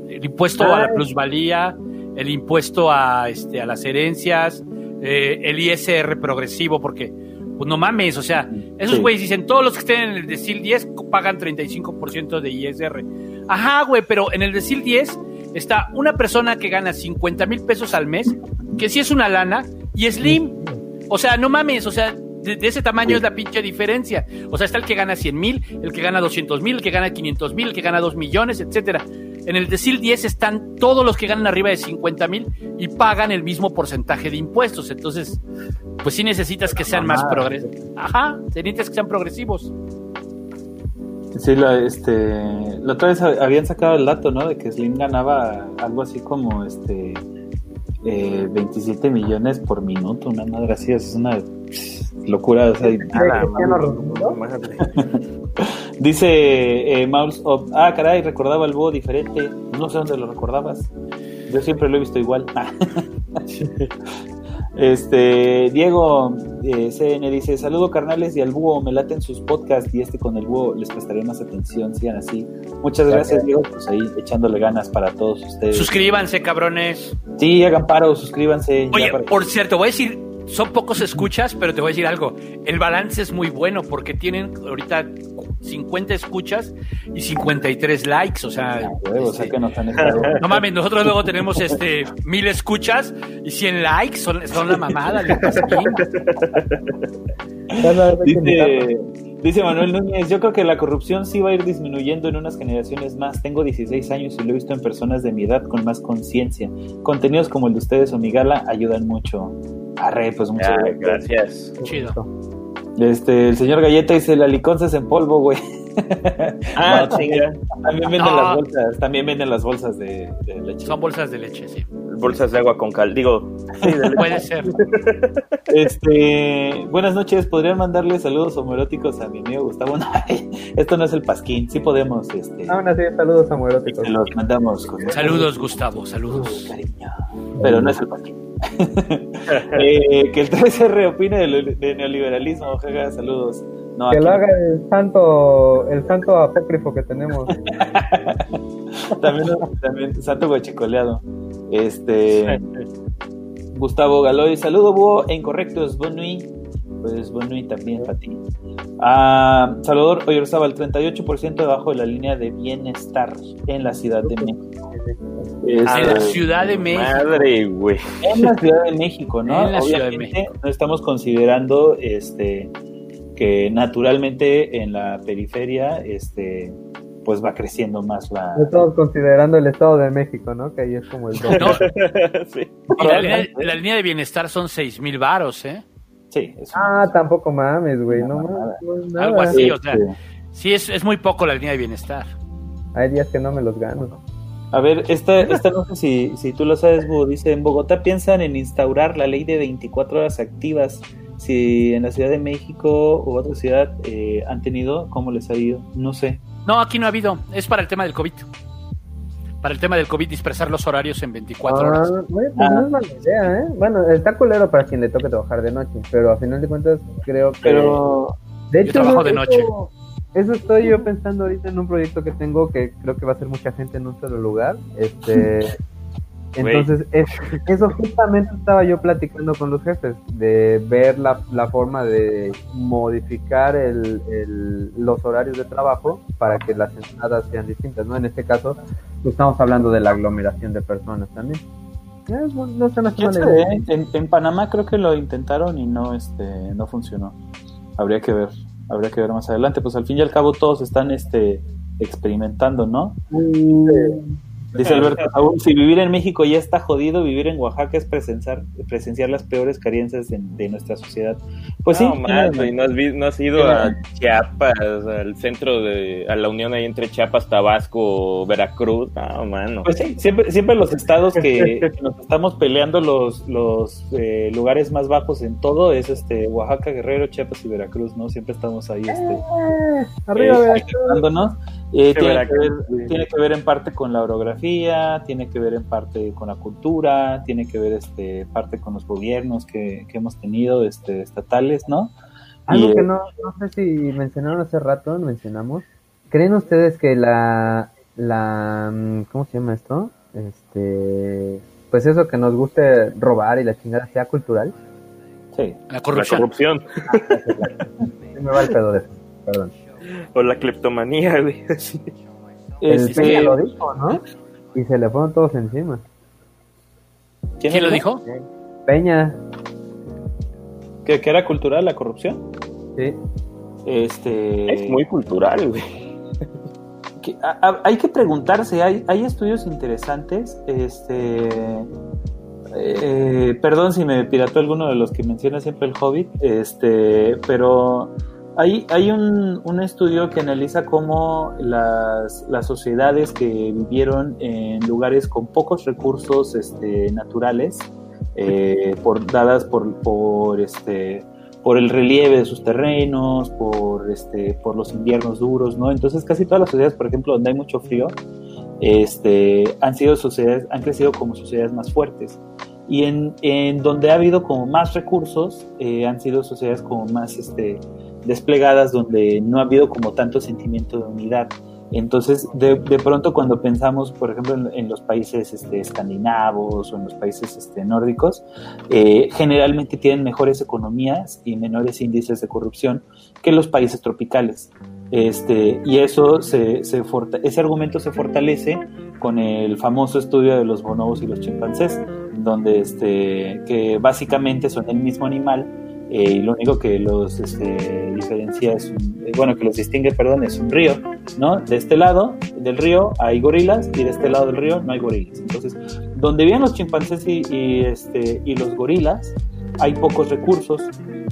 el impuesto a la plusvalía, el impuesto a este a las herencias, eh, el ISR progresivo, porque, pues no mames, o sea, esos
Sí.
güeyes dicen, todos los que estén en el decil 10 pagan 35% de ISR. Ajá, güey, pero en el decil 10 está una persona que gana 50 mil pesos al mes, que sí es una lana, y Slim. O sea, no mames, o sea, de, de ese tamaño es la pinche diferencia. O sea, está el que gana 100 mil, el que gana 200 mil, el que gana 500 mil, el que gana 2 millones, etcétera. En el decil 10 están todos los que ganan arriba de 50 mil y pagan el mismo porcentaje de impuestos. Entonces, pues sí necesitas que sean más progresivos. Ajá, necesitas que sean progresivos.
Sí, la, este, la otra vez habían sacado el dato, ¿no? De que Slim ganaba algo así como, este, eh, 27 millones por minuto, una madre así, es una pss, locura. O sea, y-
Cristiano Ronaldo? [LAUGHS]
Imagínate.
dice eh, Mouse Up, ah, caray, recordaba el búho diferente, no sé dónde lo recordabas, yo siempre lo he visto igual. [LAUGHS] Este, Diego eh, CN dice, saludo carnales y al búho, me laten sus podcasts y este con el búho les prestaré más atención, sigan así. Muchas gracias Diego, pues ahí echándole ganas para todos ustedes.
Suscríbanse, cabrones.
Sí, hagan paro, suscríbanse. ya
Oye,
para-
por cierto, voy a decir, son pocos escuchas, pero te voy a decir algo. El balance es muy bueno porque tienen ahorita 50 escuchas y 53 likes. O sea,
Ah, huevo, o sea
este,
que nos han estado...
no mames, nosotros luego tenemos este mil escuchas y 100 likes, son, son la mamada.
Dice, dice Manuel Núñez, yo creo que la corrupción sí va a ir disminuyendo en unas generaciones más. Tengo 16 años y lo he visto en personas de mi edad con más conciencia. Contenidos como el de ustedes o Migala ayudan mucho. Arre, pues muchas
Ah,
gracias.
gracias.
Chido.
Este, el señor Galleta dice, la liconza es en polvo, güey. [LAUGHS]
Ah,
No,
chinga.
También venden
No.
las bolsas, también venden las bolsas de, de leche.
Son bolsas de leche, sí.
Bolsas de agua con cal. Digo, sí, de leche.
Puede ser. [LAUGHS]
Este, buenas noches, ¿podrían mandarle saludos homoeróticos a mi amigo Gustavo? [LAUGHS] No, esto no es el pasquín, sí podemos, este,
Aún así, saludos amoróticos.
se los mandamos con
Saludos, Gustavo, saludos.
cariño, pero no es el pasquín. Eh, que el 3R opine de, de neoliberalismo, jaja, saludos. No,
que lo
no.
haga el santo, el santo apócrifo que tenemos. [LAUGHS]
también, también Santo Guachicoleado. Este. Gustavo Galoy, saludo, Búho, e incorrectos, Bonui. Pues Bonui también para ti. Ah, Salvador Oyarzábal, 38% debajo de la línea de bienestar en la Ciudad de México.
En la
Este,
Ciudad de México.
Madre, güey.
en la Ciudad de México, ¿no?
En la Ciudad de
Obviamente no estamos considerando este que naturalmente en la periferia este pues va creciendo más la
Estamos considerando el Estado de México, ¿no? Que ahí es como el.
No, [LAUGHS]
sí.
y la, línea, la línea de bienestar son seis mil varos, ¿eh?
Sí, es
Ah, tampoco mames, güey. No,
No,
mames,
nada.
no es nada.
Algo así, o
Este,
sea, sí es, es muy poco la línea de bienestar.
Hay días que no me los gano.
A ver, esta, esta no sé si, si tú lo sabes, dice, en Bogotá piensan en instaurar la ley de 24 horas activas. Si en la Ciudad de México u otra ciudad eh, han tenido, ¿cómo les ha ido? No sé.
No, aquí no ha habido. Es para el tema del COVID. Para el tema del COVID, dispersar los horarios en 24 horas.
Ah, güey, pues no es mala idea, ¿eh? Bueno, está culero para quien le toque trabajar de noche, pero a final de cuentas creo que...
Pero
de
yo trabajo de
eso-
noche.
Eso estoy yo pensando ahorita en un proyecto que tengo que creo que va a ser mucha gente en un solo lugar. Este... Entonces, es- eso justamente estaba yo platicando con los jefes, de ver la, la forma de modificar el, el- los horarios de trabajo para que las entradas sean distintas, ¿no? En este caso, pues, estamos hablando de la aglomeración de personas también. Eh, no, no se me hace
¿Quién
mala
sabe,
idea.
eh? en, en Panamá creo que lo intentaron y no este no funcionó. Habría que ver, habría que ver más adelante. Pues al fin y al cabo todos están este experimentando, ¿no? Dice Alberto, Saúl, si vivir en México ya está jodido, vivir en Oaxaca es presenciar, presenciar las peores carencias de, de nuestra sociedad. Pues sí,
no, más, güey, no has, vi- no has ido a Chiapas, al centro de, a la unión ahí entre Chiapas, Tabasco, Veracruz, no, mano.
Pues sí, siempre, siempre los estados que, que nos estamos peleando los, los eh, lugares más bajos en todo es este Oaxaca, Guerrero, Chiapas y Veracruz, ¿no? Siempre estamos ahí este,
Eh, arriba,
eh,
Veracruz.
Eh, tiene, que ver, tiene que ver en parte con la orografía, tiene que ver en parte con la cultura, tiene que ver este parte con los gobiernos que, que hemos tenido este, estatales, ¿no?
Algo
Y,
que
eh,
no, no sé si mencionaron hace rato, mencionamos. ¿Creen ustedes que la, la, mm, ¿cómo se llama esto? Este, pues eso que nos guste robar y la chingada sea cultural.
sí.
La
La
corrupción.
Se [LAUGHS] me va el pedo de eso, perdón.
O la cleptomanía, [LAUGHS] güey. sí.
El
Este,
Peña lo dijo, ¿no? Y se le fueron todos encima.
¿Quién lo dijo?
Peña,
¿Que, que era cultural la corrupción?
sí.
Este,
Es muy cultural, güey.
que- a- a- hay que preguntarse, hay, hay estudios interesantes, este, eh, perdón si me pirató alguno de los que menciona siempre el Hobbit, este, pero hay, hay un, estudio que analiza cómo las, las sociedades que vivieron en lugares con pocos recursos este, naturales, eh, por, dadas por, por este por el relieve de sus terrenos, por este, por los inviernos duros, ¿no? Entonces casi todas las sociedades, por ejemplo, donde hay mucho frío, este, han sido sociedades, han crecido como sociedades más fuertes. Y en, en donde ha habido como más recursos, eh, han sido sociedades como más este, desplegadas, donde no ha habido como tanto sentimiento de unidad. Entonces, de, pronto cuando pensamos, por ejemplo, en, los países este, escandinavos o en los países este, nórdicos, eh, generalmente tienen mejores economías y menores índices de corrupción que los países tropicales. Este, y eso se, ese argumento se fortalece con el famoso estudio de los bonobos y los chimpancés, donde este, que básicamente son el mismo animal y lo único que los este, diferencia es, un- eh, bueno, que los distingue, perdón, es un río, ¿no? De este lado del río hay gorilas y de este lado del río no hay gorilas. Entonces, donde viven los chimpancés y, y, este, y los gorilas, hay pocos recursos,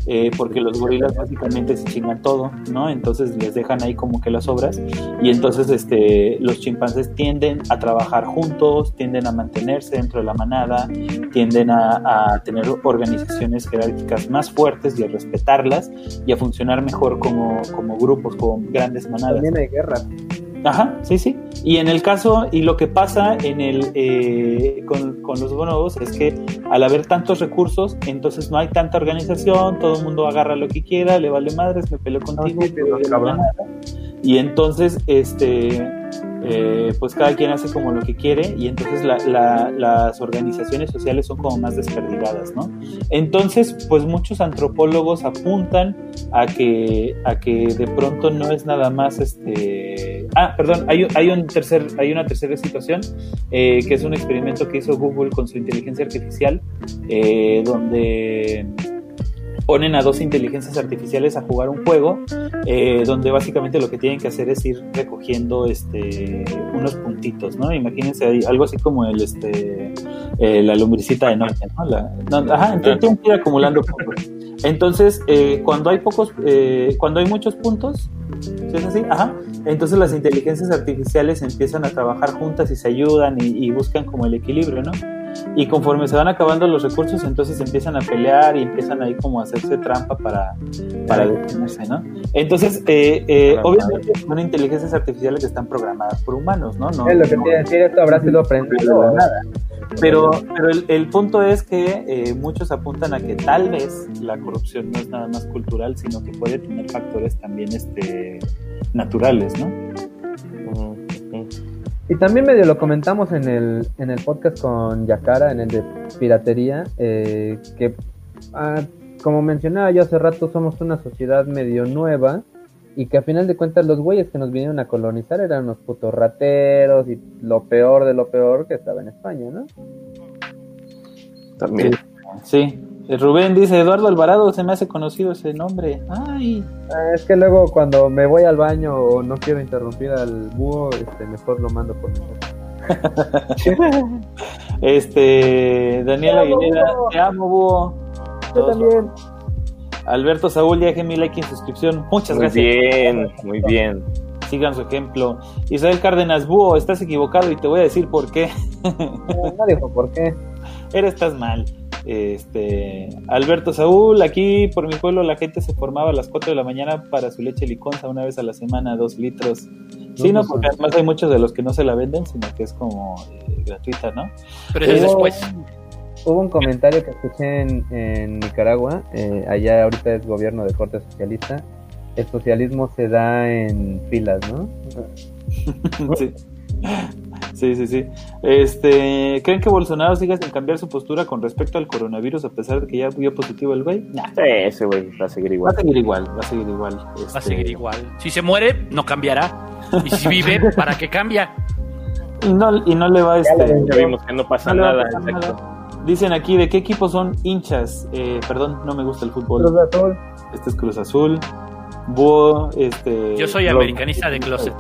eh, porque los gorilas básicamente se chingan todo, ¿no? Entonces les dejan ahí como que las obras y entonces este, los chimpancés tienden a trabajar juntos, tienden a mantenerse dentro de la manada, tienden a, tener organizaciones jerárquicas más fuertes y a respetarlas y a funcionar mejor como, como grupos, como grandes manadas.
También hay guerra.
Ajá, sí, sí. Y en el caso, y lo que pasa en el eh, con, con, los bonobos es que al haber tantos recursos, entonces no hay tanta organización, todo el mundo agarra lo que quiera, le vale madres, me peleo contigo, no, y entonces, este, eh, pues cada quien hace como lo que quiere y entonces las organizaciones sociales son como más desperdigadas, ¿no? Entonces, pues muchos antropólogos apuntan a que, a que de pronto no es nada más este... Ah, perdón, hay, un tercer, hay una tercera situación eh, que es un experimento que hizo Google con su inteligencia artificial, eh, donde ponen a dos inteligencias artificiales a jugar un juego eh, donde básicamente lo que tienen que hacer es ir recogiendo este unos puntitos, ¿no? Imagínense ahí, algo así como el este eh, la lumbricita de noche, ¿no? La, ajá, entonces que ir acumulando puntos. Entonces, eh, cuando hay pocos, cuando hay muchos puntos, ¿sí es así? Ajá. Entonces las inteligencias artificiales empiezan a trabajar juntas y se ayudan y buscan como el equilibrio, ¿no? Y conforme se van acabando los recursos, entonces empiezan a pelear y empiezan ahí como a hacerse trampa para, para detenerse, ¿no? Entonces, eh, eh, obviamente son inteligencias artificiales que están programadas por humanos, ¿no? no
es lo que no, decir, esto habrá sido aprendido
nada. Pero, pero el, el, punto es que eh, muchos apuntan a que tal vez la corrupción no es nada más cultural, sino que puede tener factores también este, naturales, ¿no?
Y también medio lo comentamos en el, en el podcast con Yakara, en el de piratería, eh, que ah, como mencionaba yo hace rato, somos una sociedad medio nueva y que a final de cuentas los güeyes que nos vinieron a colonizar eran unos putos rateros y lo peor de lo peor que estaba en España, ¿no?
También. Sí, Rubén dice, Eduardo Alvarado, se me hace conocido ese nombre. Ay.
Ah, es que luego cuando me voy al baño o no quiero interrumpir al búho, este, mejor lo mando por
mensaje. [LAUGHS] este, Daniel Aguilera, te amo, búho.
Yo también.
Alberto Saúl, ya dejé mi like en suscripción. Muchas gracias.
Muy bien, muy bien.
Sigan su ejemplo. Isabel Cárdenas, búho, estás equivocado y te voy a decir por qué.
no dijo por qué. [LAUGHS]
Eres estás mal. Este, Alberto Saúl, aquí por mi pueblo la gente se formaba a las 4 de la mañana para su leche liconza una vez a la semana, dos litros. Sí, no, porque además hay muchos de los que no se la venden, sino que es como eh, gratuita, ¿no?
Pero es después.
Hubo un comentario que escuché en, Nicaragua, eh, allá ahorita es gobierno de corte socialista, el socialismo se da en filas, ¿no? [LAUGHS]
sí. [LAUGHS] Sí, sí, sí. Este, ¿Creen que Bolsonaro siga sin cambiar su postura con respecto al coronavirus a pesar de que ya dio positivo el güey?
Sí, ese güey va a seguir igual.
Va a seguir igual, va a seguir igual. Va
a este, seguir igual. Si se muere, no cambiará. Y si vive, [LAUGHS] ¿para qué cambia?
Y no, y no le va a... Este,
ya vimos que no pasa, nada,
Dicen aquí, ¿de qué equipo son hinchas? Eh, perdón, no me gusta el fútbol.
Cruz Azul.
Este es Cruz Azul. Búho, este...
Yo soy americanista de closet.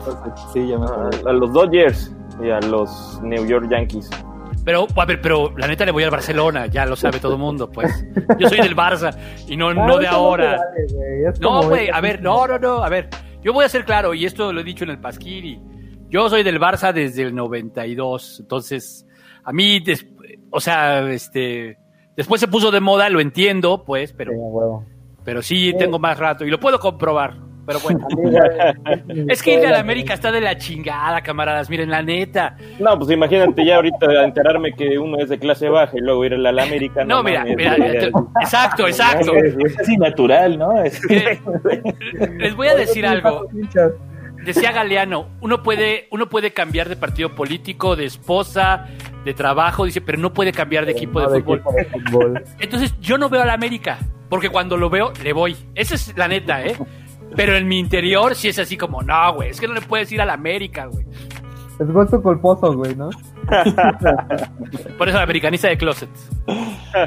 Sí, ya me
ah, A los Dodgers y a los New York Yankees.
Pero, a ver, pero la neta le voy al Barcelona, ya lo sabe todo el mundo, pues. Yo soy del Barça y no, no de ahora. No, güey, a ver, no, no, no, a ver. Yo voy a ser claro, y esto lo he dicho en el Pasquiri. Yo soy del Barça desde el 92, entonces, a mí, o sea, este, después se puso de moda, lo entiendo, pues, pero, pero sí tengo más rato y lo puedo comprobar. Pero bueno. [LAUGHS] es que ir a la América está de la chingada, camaradas. Miren, la neta.
No, pues imagínate ya ahorita enterarme que uno es de clase baja y luego ir a la [LAUGHS] América.
No, mira, mira, exacto, exacto.
Es, es natural, ¿no? Eh, [LAUGHS]
les voy a decir algo. Decía Galeano, uno puede, uno puede cambiar de partido político, de esposa, de trabajo, dice, pero no puede cambiar de equipo de, fútbol. Entonces, yo no veo a la América, porque cuando lo veo, le voy. Esa es la neta, ¿eh? Pero en mi interior sí es así como, no, güey, es que no le puedes ir a la América, güey.
Es gusto culposo, güey, ¿no? [LAUGHS]
Por eso la americanista de closet.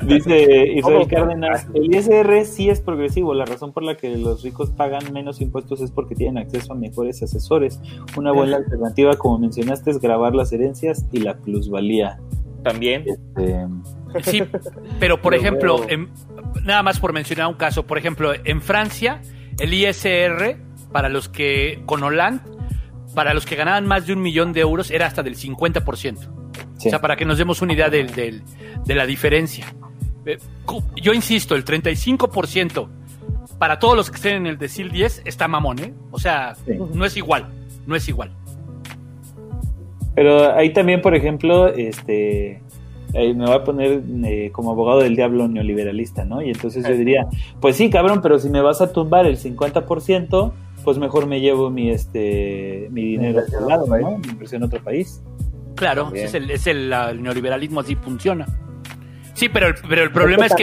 Dice Israel Cárdenas, el ISR sí es progresivo, la razón por la que los ricos pagan menos impuestos es porque tienen acceso a mejores asesores. Una buena alternativa, como mencionaste, es grabar las herencias y la plusvalía.
También.
Este,
sí, pero por ejemplo, nada más por mencionar un caso, por ejemplo, en Francia el ISR, para los que, con Hollande, para los que ganaban más de un millón de euros, era hasta del 50%. O sea, para que nos demos una idea de la diferencia. Eh, yo insisto, el 35% para todos los que estén en el decil 10 está mamón, ¿eh? O sea, no es igual, no es igual.
Pero ahí también, por ejemplo, este eh, me voy a poner eh, como abogado del diablo neoliberalista, ¿no? Y entonces yo diría, pues sí, cabrón, pero si me vas a tumbar el 50%, pues mejor me llevo mi este mi dinero a otro lado, ¿no? Mi inversión en otro país.
Claro, es, el, es el, el neoliberalismo así funciona. Sí, pero el, pero el problema es que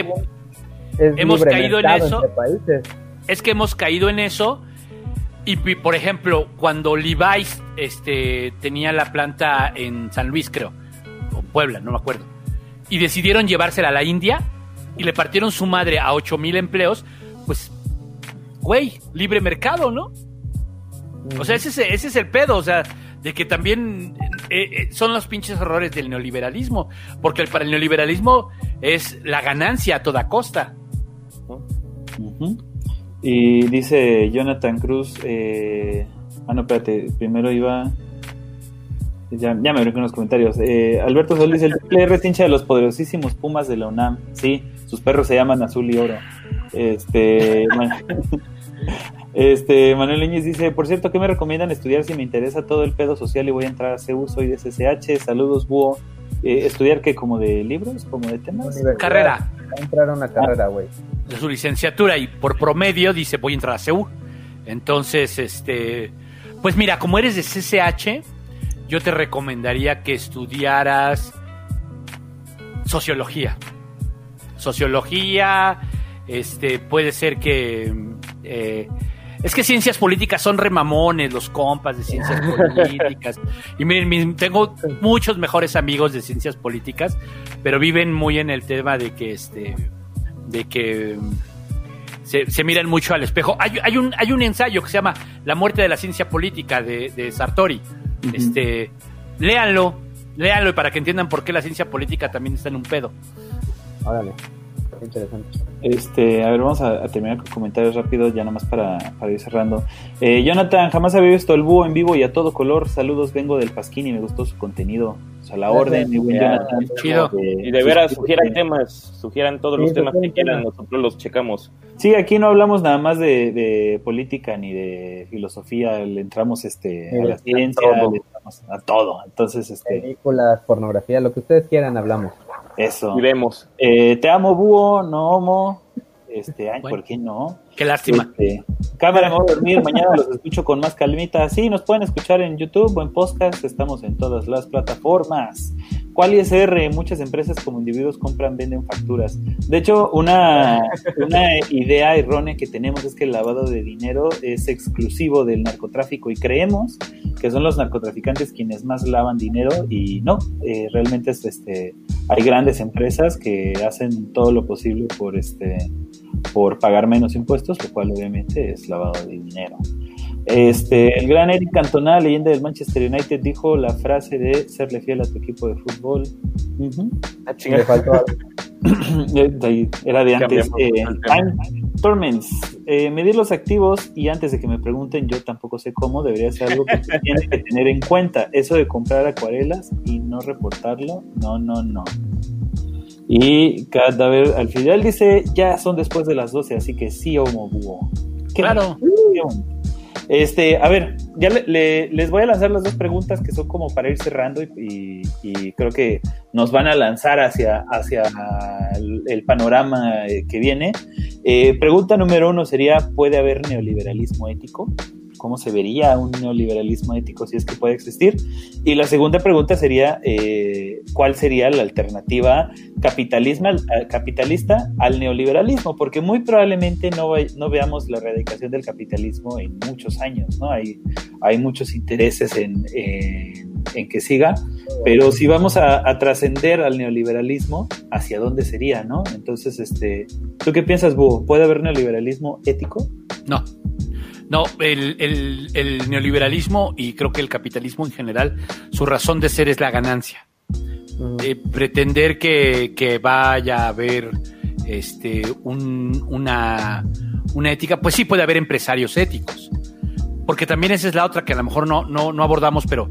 Es
Hemos caído en eso. es que hemos caído en eso y pi- por ejemplo cuando Levi's este tenía la planta en San Luis creo o Puebla no me acuerdo y decidieron llevársela a la India y le partieron su madre a 8 mil empleos pues güey libre mercado no o sea ese es, ese es el pedo o sea de que también eh, eh, son los pinches errores del neoliberalismo porque el- para el neoliberalismo es la ganancia a toda costa.
Y dice Jonathan Cruz, eh... ah, no, espérate, primero iba... Ya, ya me abrí con los comentarios. Eh, Alberto Solís, el triple R es hincha de los poderosísimos Pumas de la UNAM. Sí, sus perros se llaman Azul y Oro. Este, man- [LAUGHS] este Manuel Leñez dice, por cierto, ¿qué me recomiendan estudiar si me interesa todo el pedo social y voy a entrar a CEU? Soy de SSH. Saludos, Búho. Eh, ¿Estudiar qué? ¿Como de libros? ¿Como de temas?
Carrera
Va a entrar a una carrera, güey.
de su licenciatura y por promedio dice voy a entrar a CEU. Entonces, este, pues mira, como eres de CCH, yo te recomendaría que estudiaras sociología. Sociología, este, puede ser que eh, es que ciencias políticas son remamones, los compas de ciencias [LAUGHS] políticas. Y miren, tengo muchos mejores amigos de ciencias políticas, pero viven muy en el tema de que este de que mm, se, se miran mucho al espejo. Hay, hay un, hay un ensayo que se llama La muerte de la ciencia política de, de Sartori. Este, léanlo, léanlo y para que entiendan por qué la ciencia política también está en un pedo.
Órale. Interesante.
Este, a ver, vamos a, a terminar con comentarios rápidos, ya nomás para, para ir cerrando. Eh, Jonathan, jamás había visto el búho en vivo y a todo color. Saludos, vengo del Pasquín y me gustó su contenido. O sea, la
Gracias.
orden, mi buen. Jonathan.
Chido.
Eh,
Y de veras, sugieran temas, sugieran todos
Sí,
los temas que quieran, nosotros los checamos.
Sí, aquí no hablamos nada más de, de política ni de filosofía, le entramos este, a la ciencia,
todo.
le entramos a todo. Entonces, este,
Películas, pornografía, lo que ustedes quieran, hablamos.
Eso.
Y vemos.
Eh, te amo, búho, no homo. Este, ay,
Bueno.
¿por qué no?
Qué lástima.
Este, cámara, me voy a dormir. Mañana los escucho con más calmita. Sí, nos pueden escuchar en YouTube o en podcast. Estamos en todas las plataformas. ¿Cuál ISR? Muchas empresas como individuos compran, venden facturas. De hecho, una, una idea errónea que tenemos es que el lavado de dinero es exclusivo del narcotráfico y creemos que son los narcotraficantes quienes más lavan dinero y no, eh, realmente es, este, hay grandes empresas que hacen todo lo posible por este por pagar menos impuestos, lo cual obviamente es lavado de dinero. Este, el gran Eric Cantona, leyenda del Manchester United, dijo la frase de serle fiel a tu equipo de fútbol. Ujú.
Le faltó algo. [COUGHS]
De ahí, Era de antes. Eh. Time Torments. Eh, medir los activos y antes de que me pregunten, yo tampoco sé cómo, debería ser algo que se tiene que tener en cuenta. Eso de comprar acuarelas y no reportarlo, no, no, no. Y Cadáver al final dice, ya son después de las 12, así que sí, homo búho.
Claro.
Este, a ver, ya le- le- les voy a lanzar las dos preguntas que son como para ir cerrando y, y- y creo que nos van a lanzar hacia, hacia el, el panorama eh, que viene. Eh, pregunta número uno sería, ¿puede haber neoliberalismo ético? ¿Cómo se vería un neoliberalismo ético si es que puede existir? Y la segunda pregunta sería, eh, ¿cuál sería la alternativa capitalismo, al- capitalista al neoliberalismo? Porque muy probablemente no, no veamos la erradicación del capitalismo en muchos años, ¿no? Hay, hay muchos intereses en, en- en que siga, pero si vamos a, a trascender al neoliberalismo, ¿hacia dónde sería, no? Entonces, este, ¿tú qué piensas, Búho? ¿Puede haber neoliberalismo ético?
No. No, el, el- el neoliberalismo y creo que el capitalismo en general, su razón de ser es la ganancia.
Mm,
Eh, pretender que, que vaya a haber este, un- una, una ética, pues sí puede haber empresarios éticos. Porque también esa es la otra que a lo mejor no, no, no abordamos, pero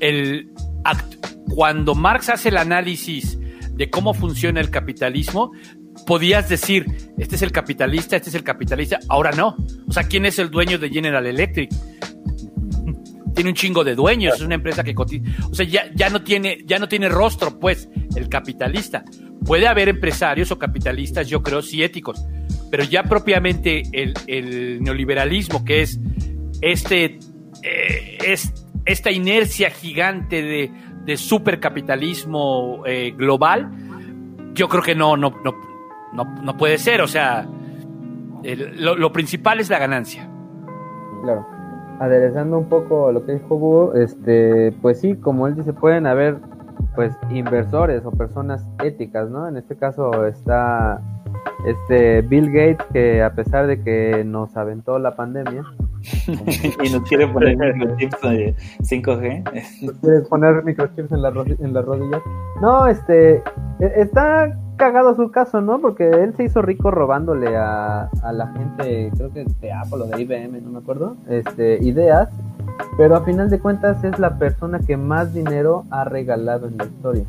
el act- cuando Marx hace el análisis de cómo funciona el capitalismo, podías decir, este es el capitalista, este es el capitalista, ahora no. O sea, ¿quién es el dueño de General Electric? tiene un chingo de dueños, es una empresa que cotiza, o sea, ya, no tiene, ya no tiene rostro, pues, el capitalista. Puede haber empresarios o capitalistas, yo creo, sí éticos, pero ya propiamente el, neoliberalismo, que es este, eh, es esta inercia gigante de, de supercapitalismo eh, global, yo creo que no, no, no, no, puede ser. O sea, lo, principal es la ganancia.
Claro. Aderezando un poco lo que dijo Hugo, este, pues sí, como él dice, pueden haber pues inversores o personas éticas, ¿no? En este caso está este Bill Gates que a pesar de que nos aventó la pandemia, [LAUGHS]
y nos quiere poner microchips de 5G.
¿Quieres poner microchips en, la en las rodillas? No, este. E, está cagado su caso, ¿no? Porque él se hizo rico robándole a, a la gente, creo que de Apple o de IBM, no me acuerdo, este, ideas. Pero a final de cuentas es la persona que más dinero ha regalado en la historia.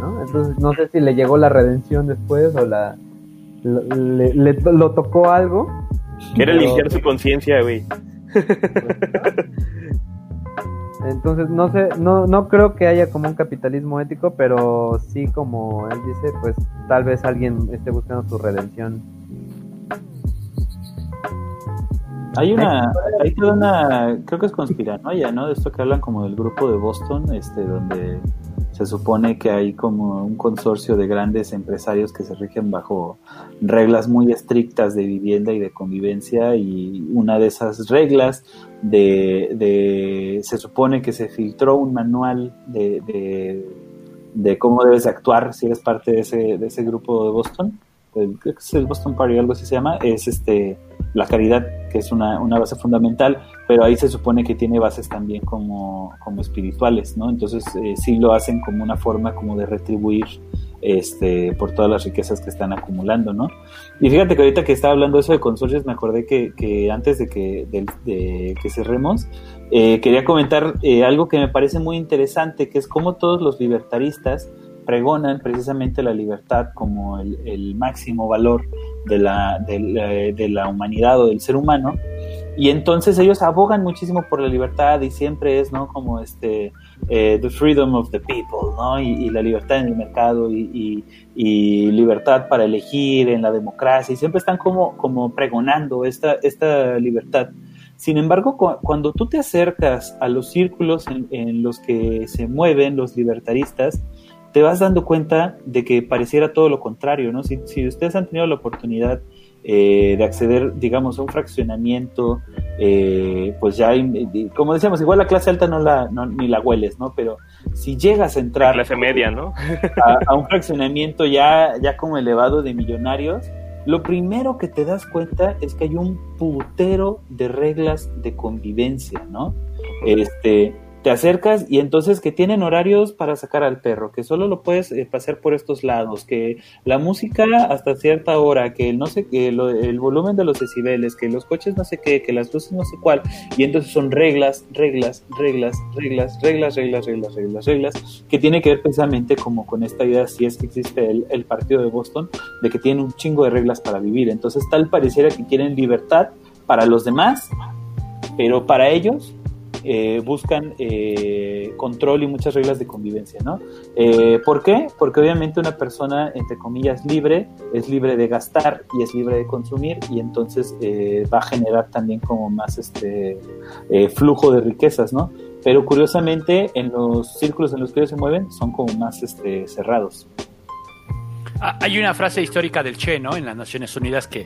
¿no? Entonces no sé si le llegó la redención después o la le, lo tocó algo
Quiere limpiar su conciencia, güey. [LAUGHS]
Entonces, no sé, no, no creo que haya como un capitalismo ético, pero sí, como él dice, pues tal vez alguien esté buscando su redención.
Hay una, hay toda una, creo que es conspiranoia, ¿no? De esto que hablan como del grupo de Boston, este, donde se supone que hay como un consorcio de grandes empresarios que se rigen bajo reglas muy estrictas de vivienda y de convivencia y una de esas reglas de, se supone que se filtró un manual de, de, cómo debes actuar si eres parte de ese, de ese grupo de Boston creo que es el Boston Party, algo así se llama, es este la caridad, que es una, una, base fundamental, pero ahí se supone que tiene bases también como, como espirituales, ¿no? Entonces eh, sí lo hacen como una forma como de retribuir este, por todas las riquezas que están acumulando, ¿no? Y fíjate que ahorita que estaba hablando eso de consorcios, me acordé que, que antes de que, de, que cerremos, eh, quería comentar eh, algo que me parece muy interesante, que es cómo todos los libertaristas pregonan precisamente la libertad como el, máximo valor de la, de, la, humanidad o del ser humano. Y entonces ellos abogan muchísimo por la libertad y siempre es, ¿no? Como este, eh, the freedom of the people, ¿no? Y, la libertad en el mercado y, y, libertad para elegir en la democracia y siempre están como, como pregonando esta, esta libertad. Sin embargo, cuando tú te acercas a los círculos en, en los que se mueven los libertaristas, te vas dando cuenta de que pareciera todo lo contrario, ¿no? Si, ustedes han tenido la oportunidad eh, de acceder, digamos, a un fraccionamiento, eh, pues ya, como decíamos, igual la clase alta no la, ni la hueles, ¿no? Pero si llegas a entrar...
La clase media, ¿no? [LAUGHS]
a, un fraccionamiento ya, ya como elevado de millonarios, lo primero que te das cuenta es que hay un putero de reglas de convivencia, ¿no? Este, te acercas y entonces que tienen horarios para sacar al perro, que solo lo puedes eh, pasar por estos lados, que la música hasta cierta hora, que no sé qué, el volumen de los decibeles, que los coches no sé qué, que las luces no sé cuál, y entonces son reglas, reglas, reglas, reglas, reglas, reglas, reglas, reglas, reglas, que tiene que ver precisamente como con esta idea, si es que existe el, el partido de Boston, de que tienen un chingo de reglas para vivir, entonces tal pareciera que quieren libertad para los demás, pero para ellos eh, buscan eh, control y muchas reglas de convivencia, ¿no? Eh, ¿Por qué? Porque obviamente una persona, entre comillas, libre, es libre de gastar y es libre de consumir y entonces va a generar también como más este flujo de riquezas, ¿no? Pero curiosamente en los círculos en los que ellos se mueven son como más este, cerrados.
Ah, hay una frase histórica del Che, ¿no? En las Naciones Unidas que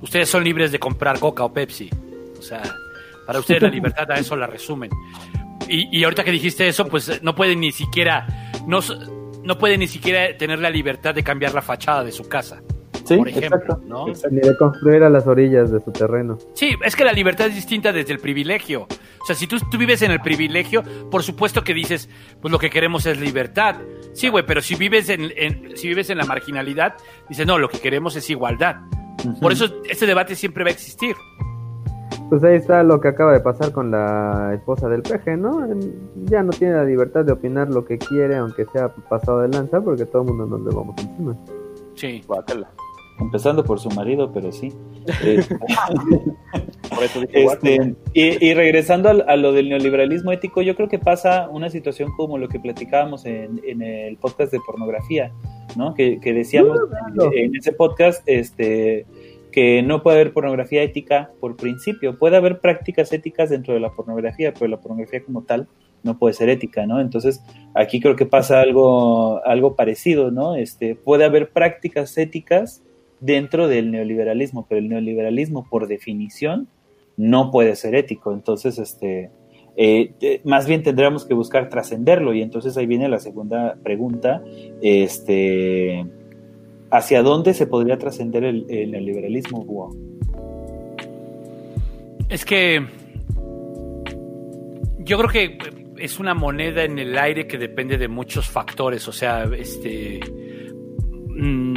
ustedes son libres de comprar Coca o Pepsi. O sea, para ustedes la libertad a eso la resumen. Y, ahorita que dijiste eso, pues no pueden ni siquiera, no, no pueden ni siquiera tener la libertad de cambiar la fachada de su casa.
Sí, por ejemplo, ¿no? Ni de construir a las orillas de su terreno.
Sí, es que la libertad es distinta desde el privilegio. O sea, si tú, tú vives en el privilegio, por supuesto que dices, pues lo que queremos es libertad. Sí, güey, pero si vives en, si vives en la marginalidad, dices, no, lo que queremos es igualdad. Por eso este debate siempre va a existir.
Pues ahí está lo que acaba de pasar con la esposa del peje, ¿no? Ya no tiene la libertad de opinar lo que quiere, aunque sea pasado de lanza, porque todo el mundo nos le vamos encima.
Sí. Empezando por su marido, pero sí.
Eh, [LAUGHS]
Este, y, regresando a, lo del neoliberalismo ético, yo creo que pasa una situación como lo que platicábamos en, el podcast de pornografía, ¿no? Que, decíamos en ese podcast, este que no puede haber pornografía ética por principio. Puede haber prácticas éticas dentro de la pornografía, pero la pornografía como tal no puede ser ética, ¿no? Entonces, aquí creo que pasa algo, algo parecido, ¿no? Este, puede haber prácticas éticas dentro del neoliberalismo, pero el neoliberalismo, por definición, no puede ser ético. Entonces, este, eh, más bien tendríamos que buscar trascenderlo. Y entonces ahí viene la segunda pregunta. Este, ¿Hacia dónde se podría trascender el, el, neoliberalismo,
Es que yo creo que es una moneda en el aire que depende de muchos factores. O sea, este. Mm,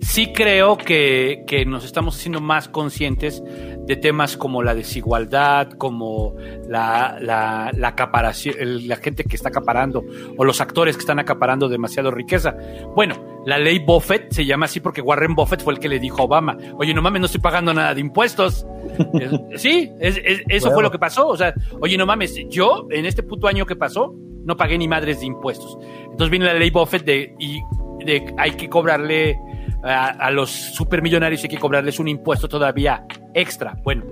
sí creo que, nos estamos haciendo más conscientes de temas como la desigualdad, como la, la, la acaparación, la gente que está acaparando o los actores que están acaparando demasiado riqueza. Bueno, la ley Buffett se llama así porque Warren Buffett fue el que le dijo a Obama, oye, no mames, no estoy pagando nada de impuestos. [LAUGHS] sí, eso fue lo que pasó. O sea, oye, no mames, yo en este puto año que pasó no pagué ni madres de impuestos. Entonces viene la ley Buffett de, y de hay que cobrarle a, los supermillonarios hay que cobrarles un impuesto todavía extra. Bueno,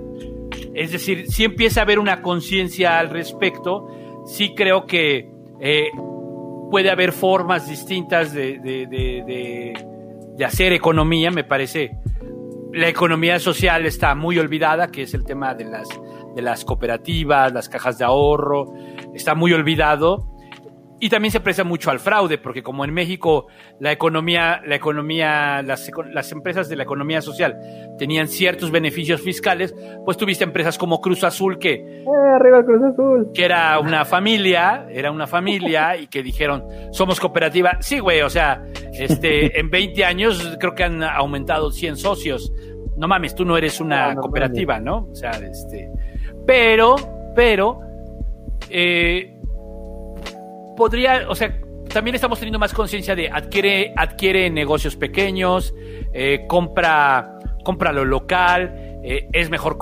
es decir, si empieza a haber una conciencia al respecto, sí creo que eh, puede haber formas distintas de, de, hacer economía, me parece. La economía social está muy olvidada, que es el tema de las, de las cooperativas, las cajas de ahorro, está muy olvidado y también se presta mucho al fraude, porque como en México la economía, la economía, las, las, empresas de la economía social tenían ciertos beneficios fiscales, pues tuviste empresas como Cruz Azul que,
eh, arriba Cruz Azul.
que era una familia, era una familia [LAUGHS] y que dijeron somos cooperativa. Sí, güey, o sea, este, en 20 años creo que han aumentado 100 socios. No mames, tú no eres una cooperativa, ¿no? O sea, este, pero, pero, eh, podría, o sea, también estamos teniendo más conciencia de adquiere, adquiere negocios pequeños, eh, compra, compra lo local, eh, es mejor.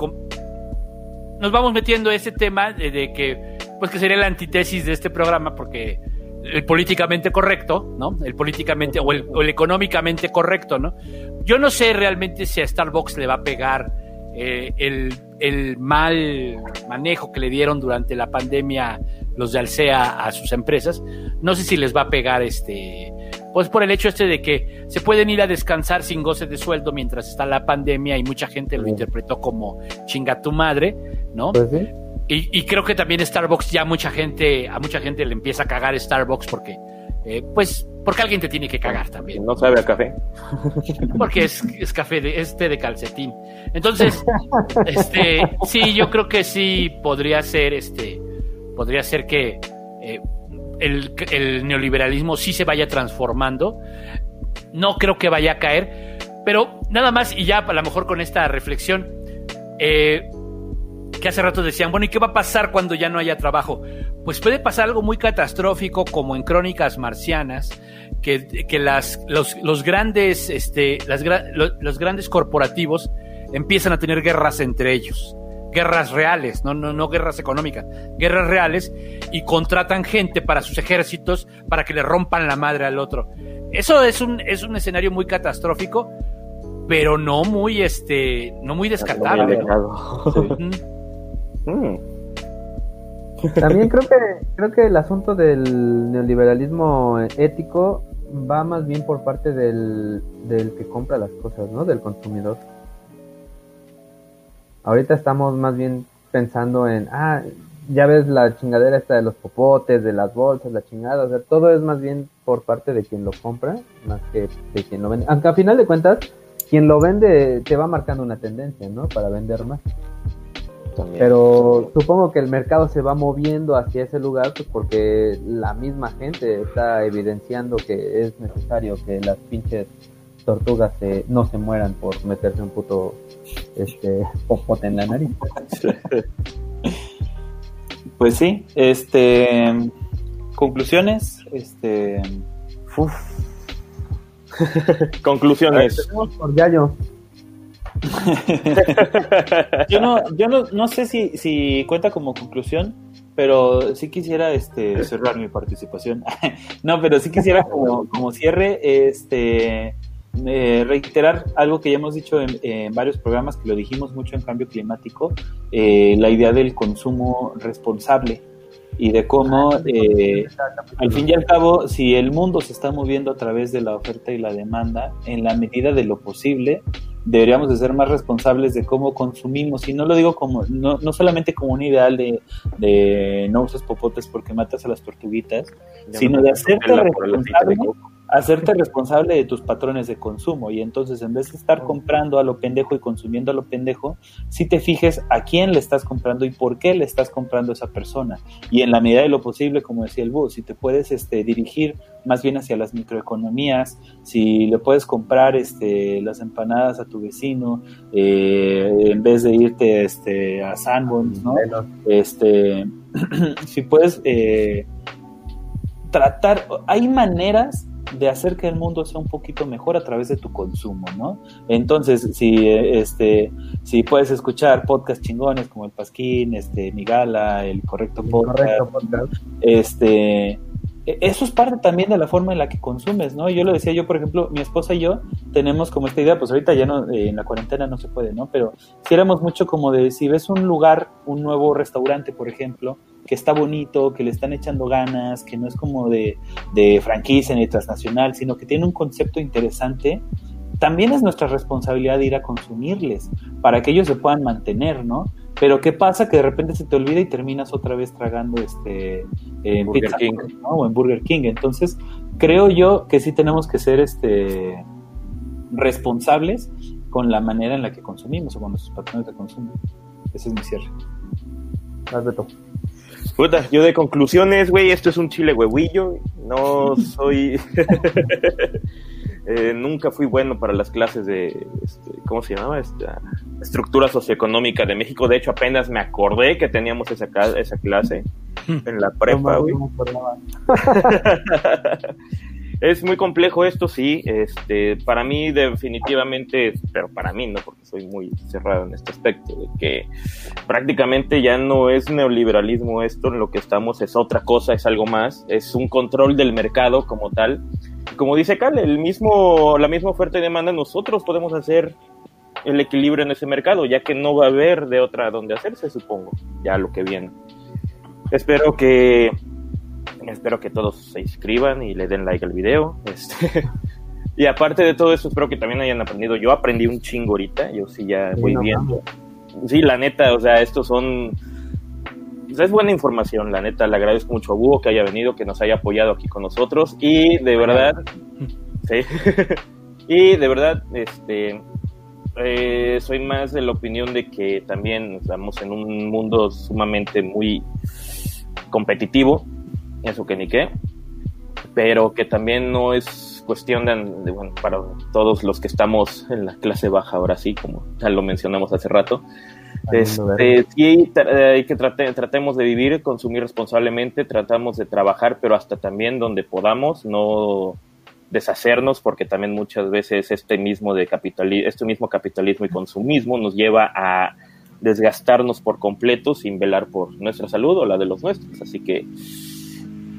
Nos vamos metiendo ese tema de, que, pues que sería la antítesis de este programa, porque el políticamente correcto, ¿no? El políticamente o el, económicamente correcto, ¿no? Yo no sé realmente si a Starbucks le va a pegar eh, el, el mal manejo que le dieron durante la pandemia los de Alsea a sus empresas. No sé si les va a pegar este, pues por el hecho este de que se pueden ir a descansar sin goce de sueldo mientras está la pandemia y mucha gente lo interpretó como chinga tu madre, ¿no? Pues y, creo que también Starbucks ya mucha gente, a mucha gente le empieza a cagar Starbucks porque, eh, pues, porque alguien te tiene que cagar también.
No sabe a café.
Porque es, es café de, es té de calcetín. Entonces, [LAUGHS] este, sí, yo creo que sí podría ser este podría ser que eh, el, neoliberalismo sí se vaya transformando. No creo que vaya a caer, pero nada más, y ya a lo mejor con esta reflexión, eh, que hace rato decían, bueno, ¿y qué va a pasar cuando ya no haya trabajo? Pues puede pasar algo muy catastrófico como en Crónicas Marcianas, que, las, los, grandes, este, las, los grandes corporativos empiezan a tener guerras entre ellos guerras reales, no, no, no guerras económicas, guerras reales y contratan gente para sus ejércitos para que le rompan la madre al otro. Eso es un, es un escenario muy catastrófico, pero no muy, este, no muy descartable. [LAUGHS]
Mm. También creo que, creo que el asunto del neoliberalismo ético va más bien por parte del, del que compra las cosas, ¿no? Del consumidor. Ahorita estamos más bien pensando en, ah, ya ves la chingadera esta de los popotes, de las bolsas, la chingada, o sea, todo es más bien por parte de quien lo compra, más que de quien lo vende. Aunque a final de cuentas, quien lo vende te va marcando una tendencia, ¿no? Para vender más. Pero supongo que el mercado se va moviendo hacia ese lugar pues, porque la misma gente está evidenciando que es necesario que las pinches tortugas no se mueran por meterse un puto este popote en la nariz. [LAUGHS]
Pues sí, este conclusiones, este [LAUGHS]
conclusiones.
por Yayo. [LAUGHS]
yo no, yo no, no sé si, si cuenta como conclusión, pero sí quisiera este cerrar mi participación. [LAUGHS] no, pero sí quisiera como, como cierre, este eh, reiterar algo que ya hemos dicho en, varios programas, que lo dijimos mucho en cambio climático, eh, la idea del consumo responsable y de cómo, eh, al fin y al cabo, si el mundo se está moviendo a través de la oferta y la demanda, en la medida de lo posible, deberíamos de ser más responsables de cómo consumimos. Y no lo digo como, no, no solamente como un ideal de, de no uses popotes porque matas a las tortuguitas, sino de hacerte responsable hacerte responsable de tus patrones de consumo. Y entonces en vez de estar comprando a lo pendejo y consumiendo a lo pendejo, si te fijes a quién le estás comprando y por qué le estás comprando a esa persona. Y en la medida de lo posible, como decía el bus, si te puedes este, dirigir más bien hacia las microeconomías, si le puedes comprar este, las empanadas a tu vecino eh, en vez de irte este, a Sanborns, ¿no? Este, [CLEARS THROAT] si puedes eh, tratar, hay maneras de hacer que el mundo sea un poquito mejor a través de tu consumo, ¿no? Entonces, si este, si puedes escuchar podcasts chingones como el Pasquín, este, Migala, el Correcto Podcast, este, e, eso es parte también de la forma en la que consumes, ¿no? Yo lo decía yo, por ejemplo, mi esposa y yo tenemos como esta idea, pues ahorita ya no, eh, en la cuarentena no se puede, ¿no? Pero si éramos mucho como de, si ves un lugar, un nuevo restaurante, por ejemplo, que está bonito, que le están echando ganas, que no es como de, franquicia ni transnacional, sino que tiene un concepto interesante, también es nuestra responsabilidad ir a consumirles para que ellos se puedan mantener, ¿no? Pero ¿qué pasa? Que de repente se te olvida y terminas otra vez tragando este en Burger King o en Burger King. Entonces, creo yo que sí tenemos que ser este responsables con la manera en la que consumimos o con nuestros patrones de consumo. Ese es mi cierre.
Alberto. Puta, yo de conclusiones, güey, esto es un chile huevillo. No soy. [LAUGHS] eh, nunca fui bueno para las clases de. Este, ¿Cómo se llamaba? Esta estructura socioeconómica de México. De hecho, apenas me acordé que teníamos esa, esa clase en la [LAUGHS] prepa, güey. [LAUGHS] Es muy complejo esto, sí. Este, para mí definitivamente, pero para mí no, porque soy muy cerrado en este aspecto, de que prácticamente ya no es neoliberalismo esto, en lo que estamos es otra cosa, es algo más, es un control del mercado como tal. Como dice Cal, el mismo, la misma oferta y demanda, nosotros podemos hacer el equilibrio en ese mercado, ya que no va a haber de otra donde hacerse, supongo, ya lo que viene. Espero que Espero que todos se inscriban y le den like al video. Este, [LAUGHS] y aparte de todo eso, espero que también hayan aprendido. Yo aprendí un chingo ahorita, yo sí ya voy viendo. Sí, la neta, o sea, estos son... es buena información, la neta, le agradezco mucho a Búho que haya venido, que nos haya apoyado aquí con nosotros y de verdad, sí, [LAUGHS] y de verdad, este, eh, soy más de la opinión de que también estamos en un mundo sumamente muy competitivo eso que ni qué, pero que también no es cuestión de, bueno, para todos los que estamos en la clase baja ahora sí, como ya lo mencionamos hace rato, este, sí hay que trate, tratemos de vivir, consumir responsablemente, tratamos de trabajar, pero hasta también donde podamos, no deshacernos, porque también muchas veces este mismo, de este mismo capitalismo y consumismo nos lleva a desgastarnos por completo sin velar por nuestra salud o la de los nuestros. Así que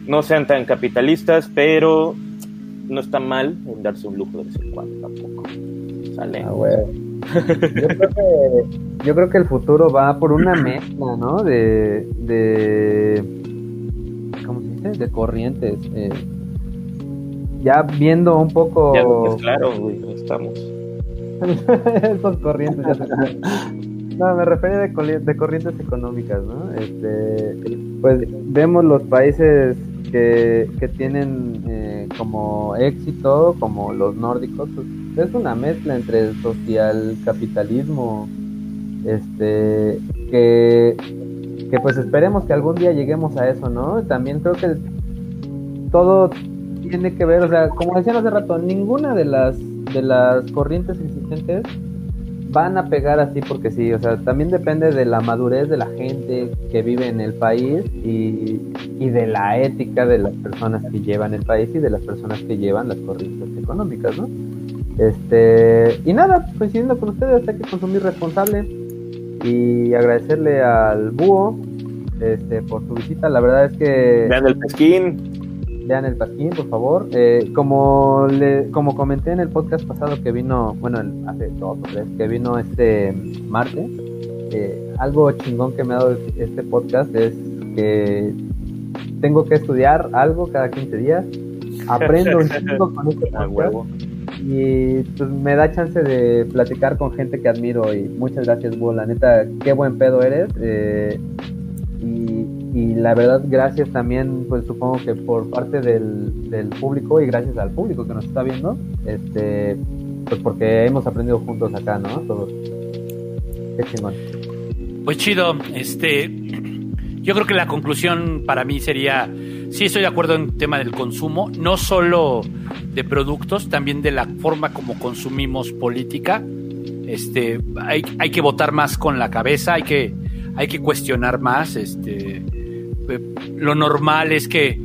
no sean tan capitalistas, pero no está mal en darse un lujo de vez en cuando tampoco. Sale. Ah, [LAUGHS]
yo, creo que, el futuro va por una mezcla, ¿no? De, de ¿cómo se dice? De corrientes. Eh, ya viendo un poco.
Ya claro, güey, estamos. [LAUGHS]
Esos corrientes ya No, me refiero de, de corrientes económicas, ¿no? Este, pues vemos los países que, que tienen eh, como éxito, como los nórdicos, pues, es una mezcla entre el social capitalismo, este, que, que pues esperemos que algún día lleguemos a eso, ¿no? También creo que todo tiene que ver, o sea, como decían hace rato, ninguna de las de las corrientes existentes van a pegar así porque sí, o sea, también depende de la madurez de la gente que vive en el país y, de la ética de las personas que llevan el país y de las personas que llevan las corrientes económicas, ¿no? Este, y nada, coincidiendo con ustedes, hay que consumir responsable y agradecerle al búho este, por su visita. La verdad es que.
Vean el pesquín.
Vean el pasquín, por favor. Eh, como le, como comenté en el podcast pasado que vino, bueno, el- hace dos o tres, que vino este martes, eh, algo chingón que me ha dado este podcast es que tengo que estudiar algo cada 15 días. Aprendo un [LAUGHS] chingo con este podcast. Y pues me da chance de platicar con gente que admiro y muchas gracias, Bo, la neta, qué buen pedo eres. eh, y, y la verdad, gracias también, pues supongo que por parte del, del público y gracias al público que nos está viendo, este, pues porque hemos aprendido juntos acá, ¿no? Todos. Qué chingón.
Pues chido, este, [CLEARS THROAT] yo creo que la conclusión para mí sería, sí estoy de acuerdo en el tema del consumo, no solo de productos, también de la forma como consumimos política. Este, hay, hay que votar más con la cabeza, hay que, hay que cuestionar más. Este, eh, lo normal es que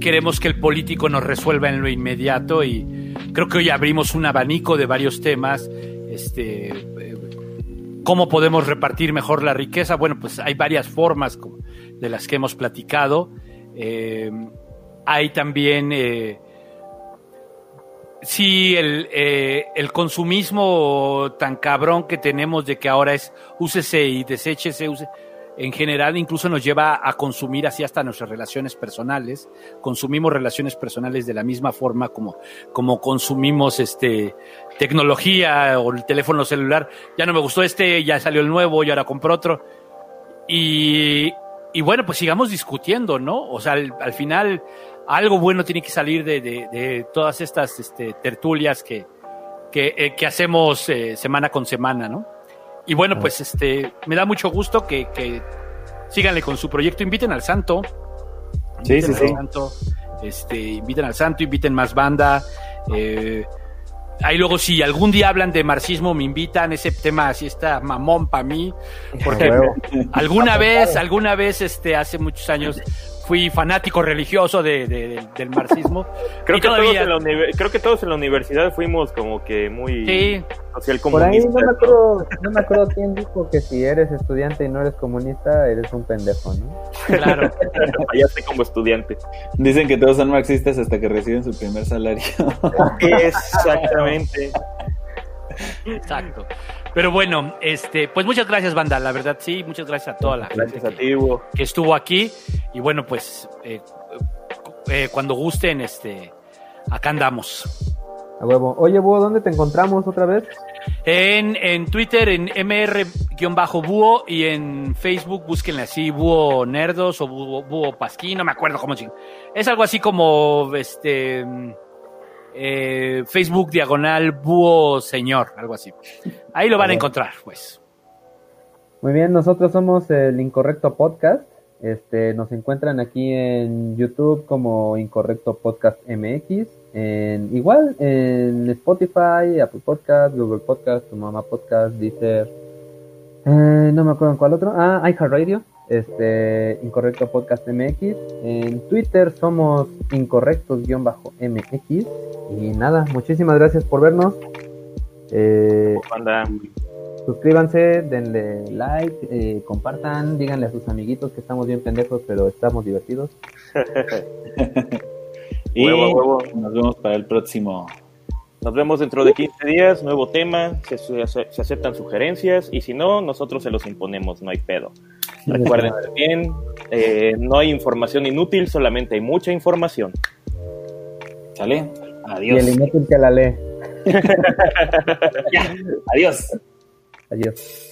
queremos que el político nos resuelva en lo inmediato y creo que hoy abrimos un abanico de varios temas. Este, eh, ¿Cómo podemos repartir mejor la riqueza? Bueno, pues hay varias formas de las que hemos platicado. Eh, hay también, eh, sí, el, eh, el consumismo tan cabrón que tenemos de que ahora es úsese y deséchese, en general incluso nos lleva a consumir así hasta nuestras relaciones personales. Consumimos relaciones personales de la misma forma como, como consumimos este tecnología o el teléfono celular. Ya no me gustó este, ya salió el nuevo, y ahora compro otro. Y, y bueno, pues sigamos discutiendo, ¿no? O sea, al, al final algo bueno tiene que salir de, de- de todas estas este, tertulias que, que, eh, que hacemos eh, semana con semana, ¿no? Y bueno, pues este, me da mucho gusto que, que síganle con su proyecto, inviten al santo.
Sí, sí,
inviten
sí.
al santo, este, inviten al santo, inviten más banda. Eh, ahí luego si algún día hablan de marxismo me invitan, ese tema así está mamón para mí, porque [LAUGHS] alguna vez, alguna vez, este, hace muchos años fui fanático religioso de, de- de- del marxismo. [LAUGHS]
Creo
Y
que, todos
todavía-
en la creo que todos en la universidad fuimos como que muy
Sí,
social
Por ahí no me acuerdo, no me acuerdo quién dijo que si eres estudiante y no eres comunista, eres un pendejo, ¿no? [LAUGHS]
claro. [LAUGHS]
Ya estoy como estudiante.
Dicen que todos son marxistas hasta que reciben su primer salario.
Exactamente.
Exacto. Pero bueno, este, pues muchas gracias, banda. La verdad, sí, muchas gracias a toda la gente
Gracias a
que,
ti, Hugo.
que estuvo aquí. Y bueno, pues eh, eh, cuando gusten, este, acá andamos.
A huevo. Oye, Búho, ¿dónde te encontramos otra vez?
En, en Twitter, en mr-búho y en Facebook, búsquenle así, búho nerdos o búho, búho pasquín, no me acuerdo cómo Es algo así como este eh, Facebook diagonal búho señor, algo así. Ahí lo van a encontrar, pues.
Muy bien, nosotros somos el Incorrecto Podcast. Este, nos encuentran aquí en YouTube como Incorrecto Podcast MX. En, igual en Spotify, Apple Podcast, Google Podcast, Tu Mamá Podcast, Deezer. eh, no me acuerdo en cuál otro. Ah, iHeartRadio. Este, Incorrecto Podcast MX. En Twitter somos Incorrectos-MX. Y nada, muchísimas gracias por vernos. Eh. Suscríbanse, denle like, eh, compartan, díganle a sus amiguitos que estamos bien pendejos, pero estamos divertidos. [LAUGHS]
y
Huevo, huevo.
nos vemos para el próximo.
Nos vemos dentro de 15 días, nuevo tema, se, se- se aceptan sugerencias y si no, nosotros se los imponemos, no hay pedo. Recuerden [LAUGHS] bien, eh, no hay información inútil, solamente hay mucha información.
¿Sale? Adiós.
Y el inútil que la lee. [LAUGHS] [LAUGHS]
adiós.
Adiós.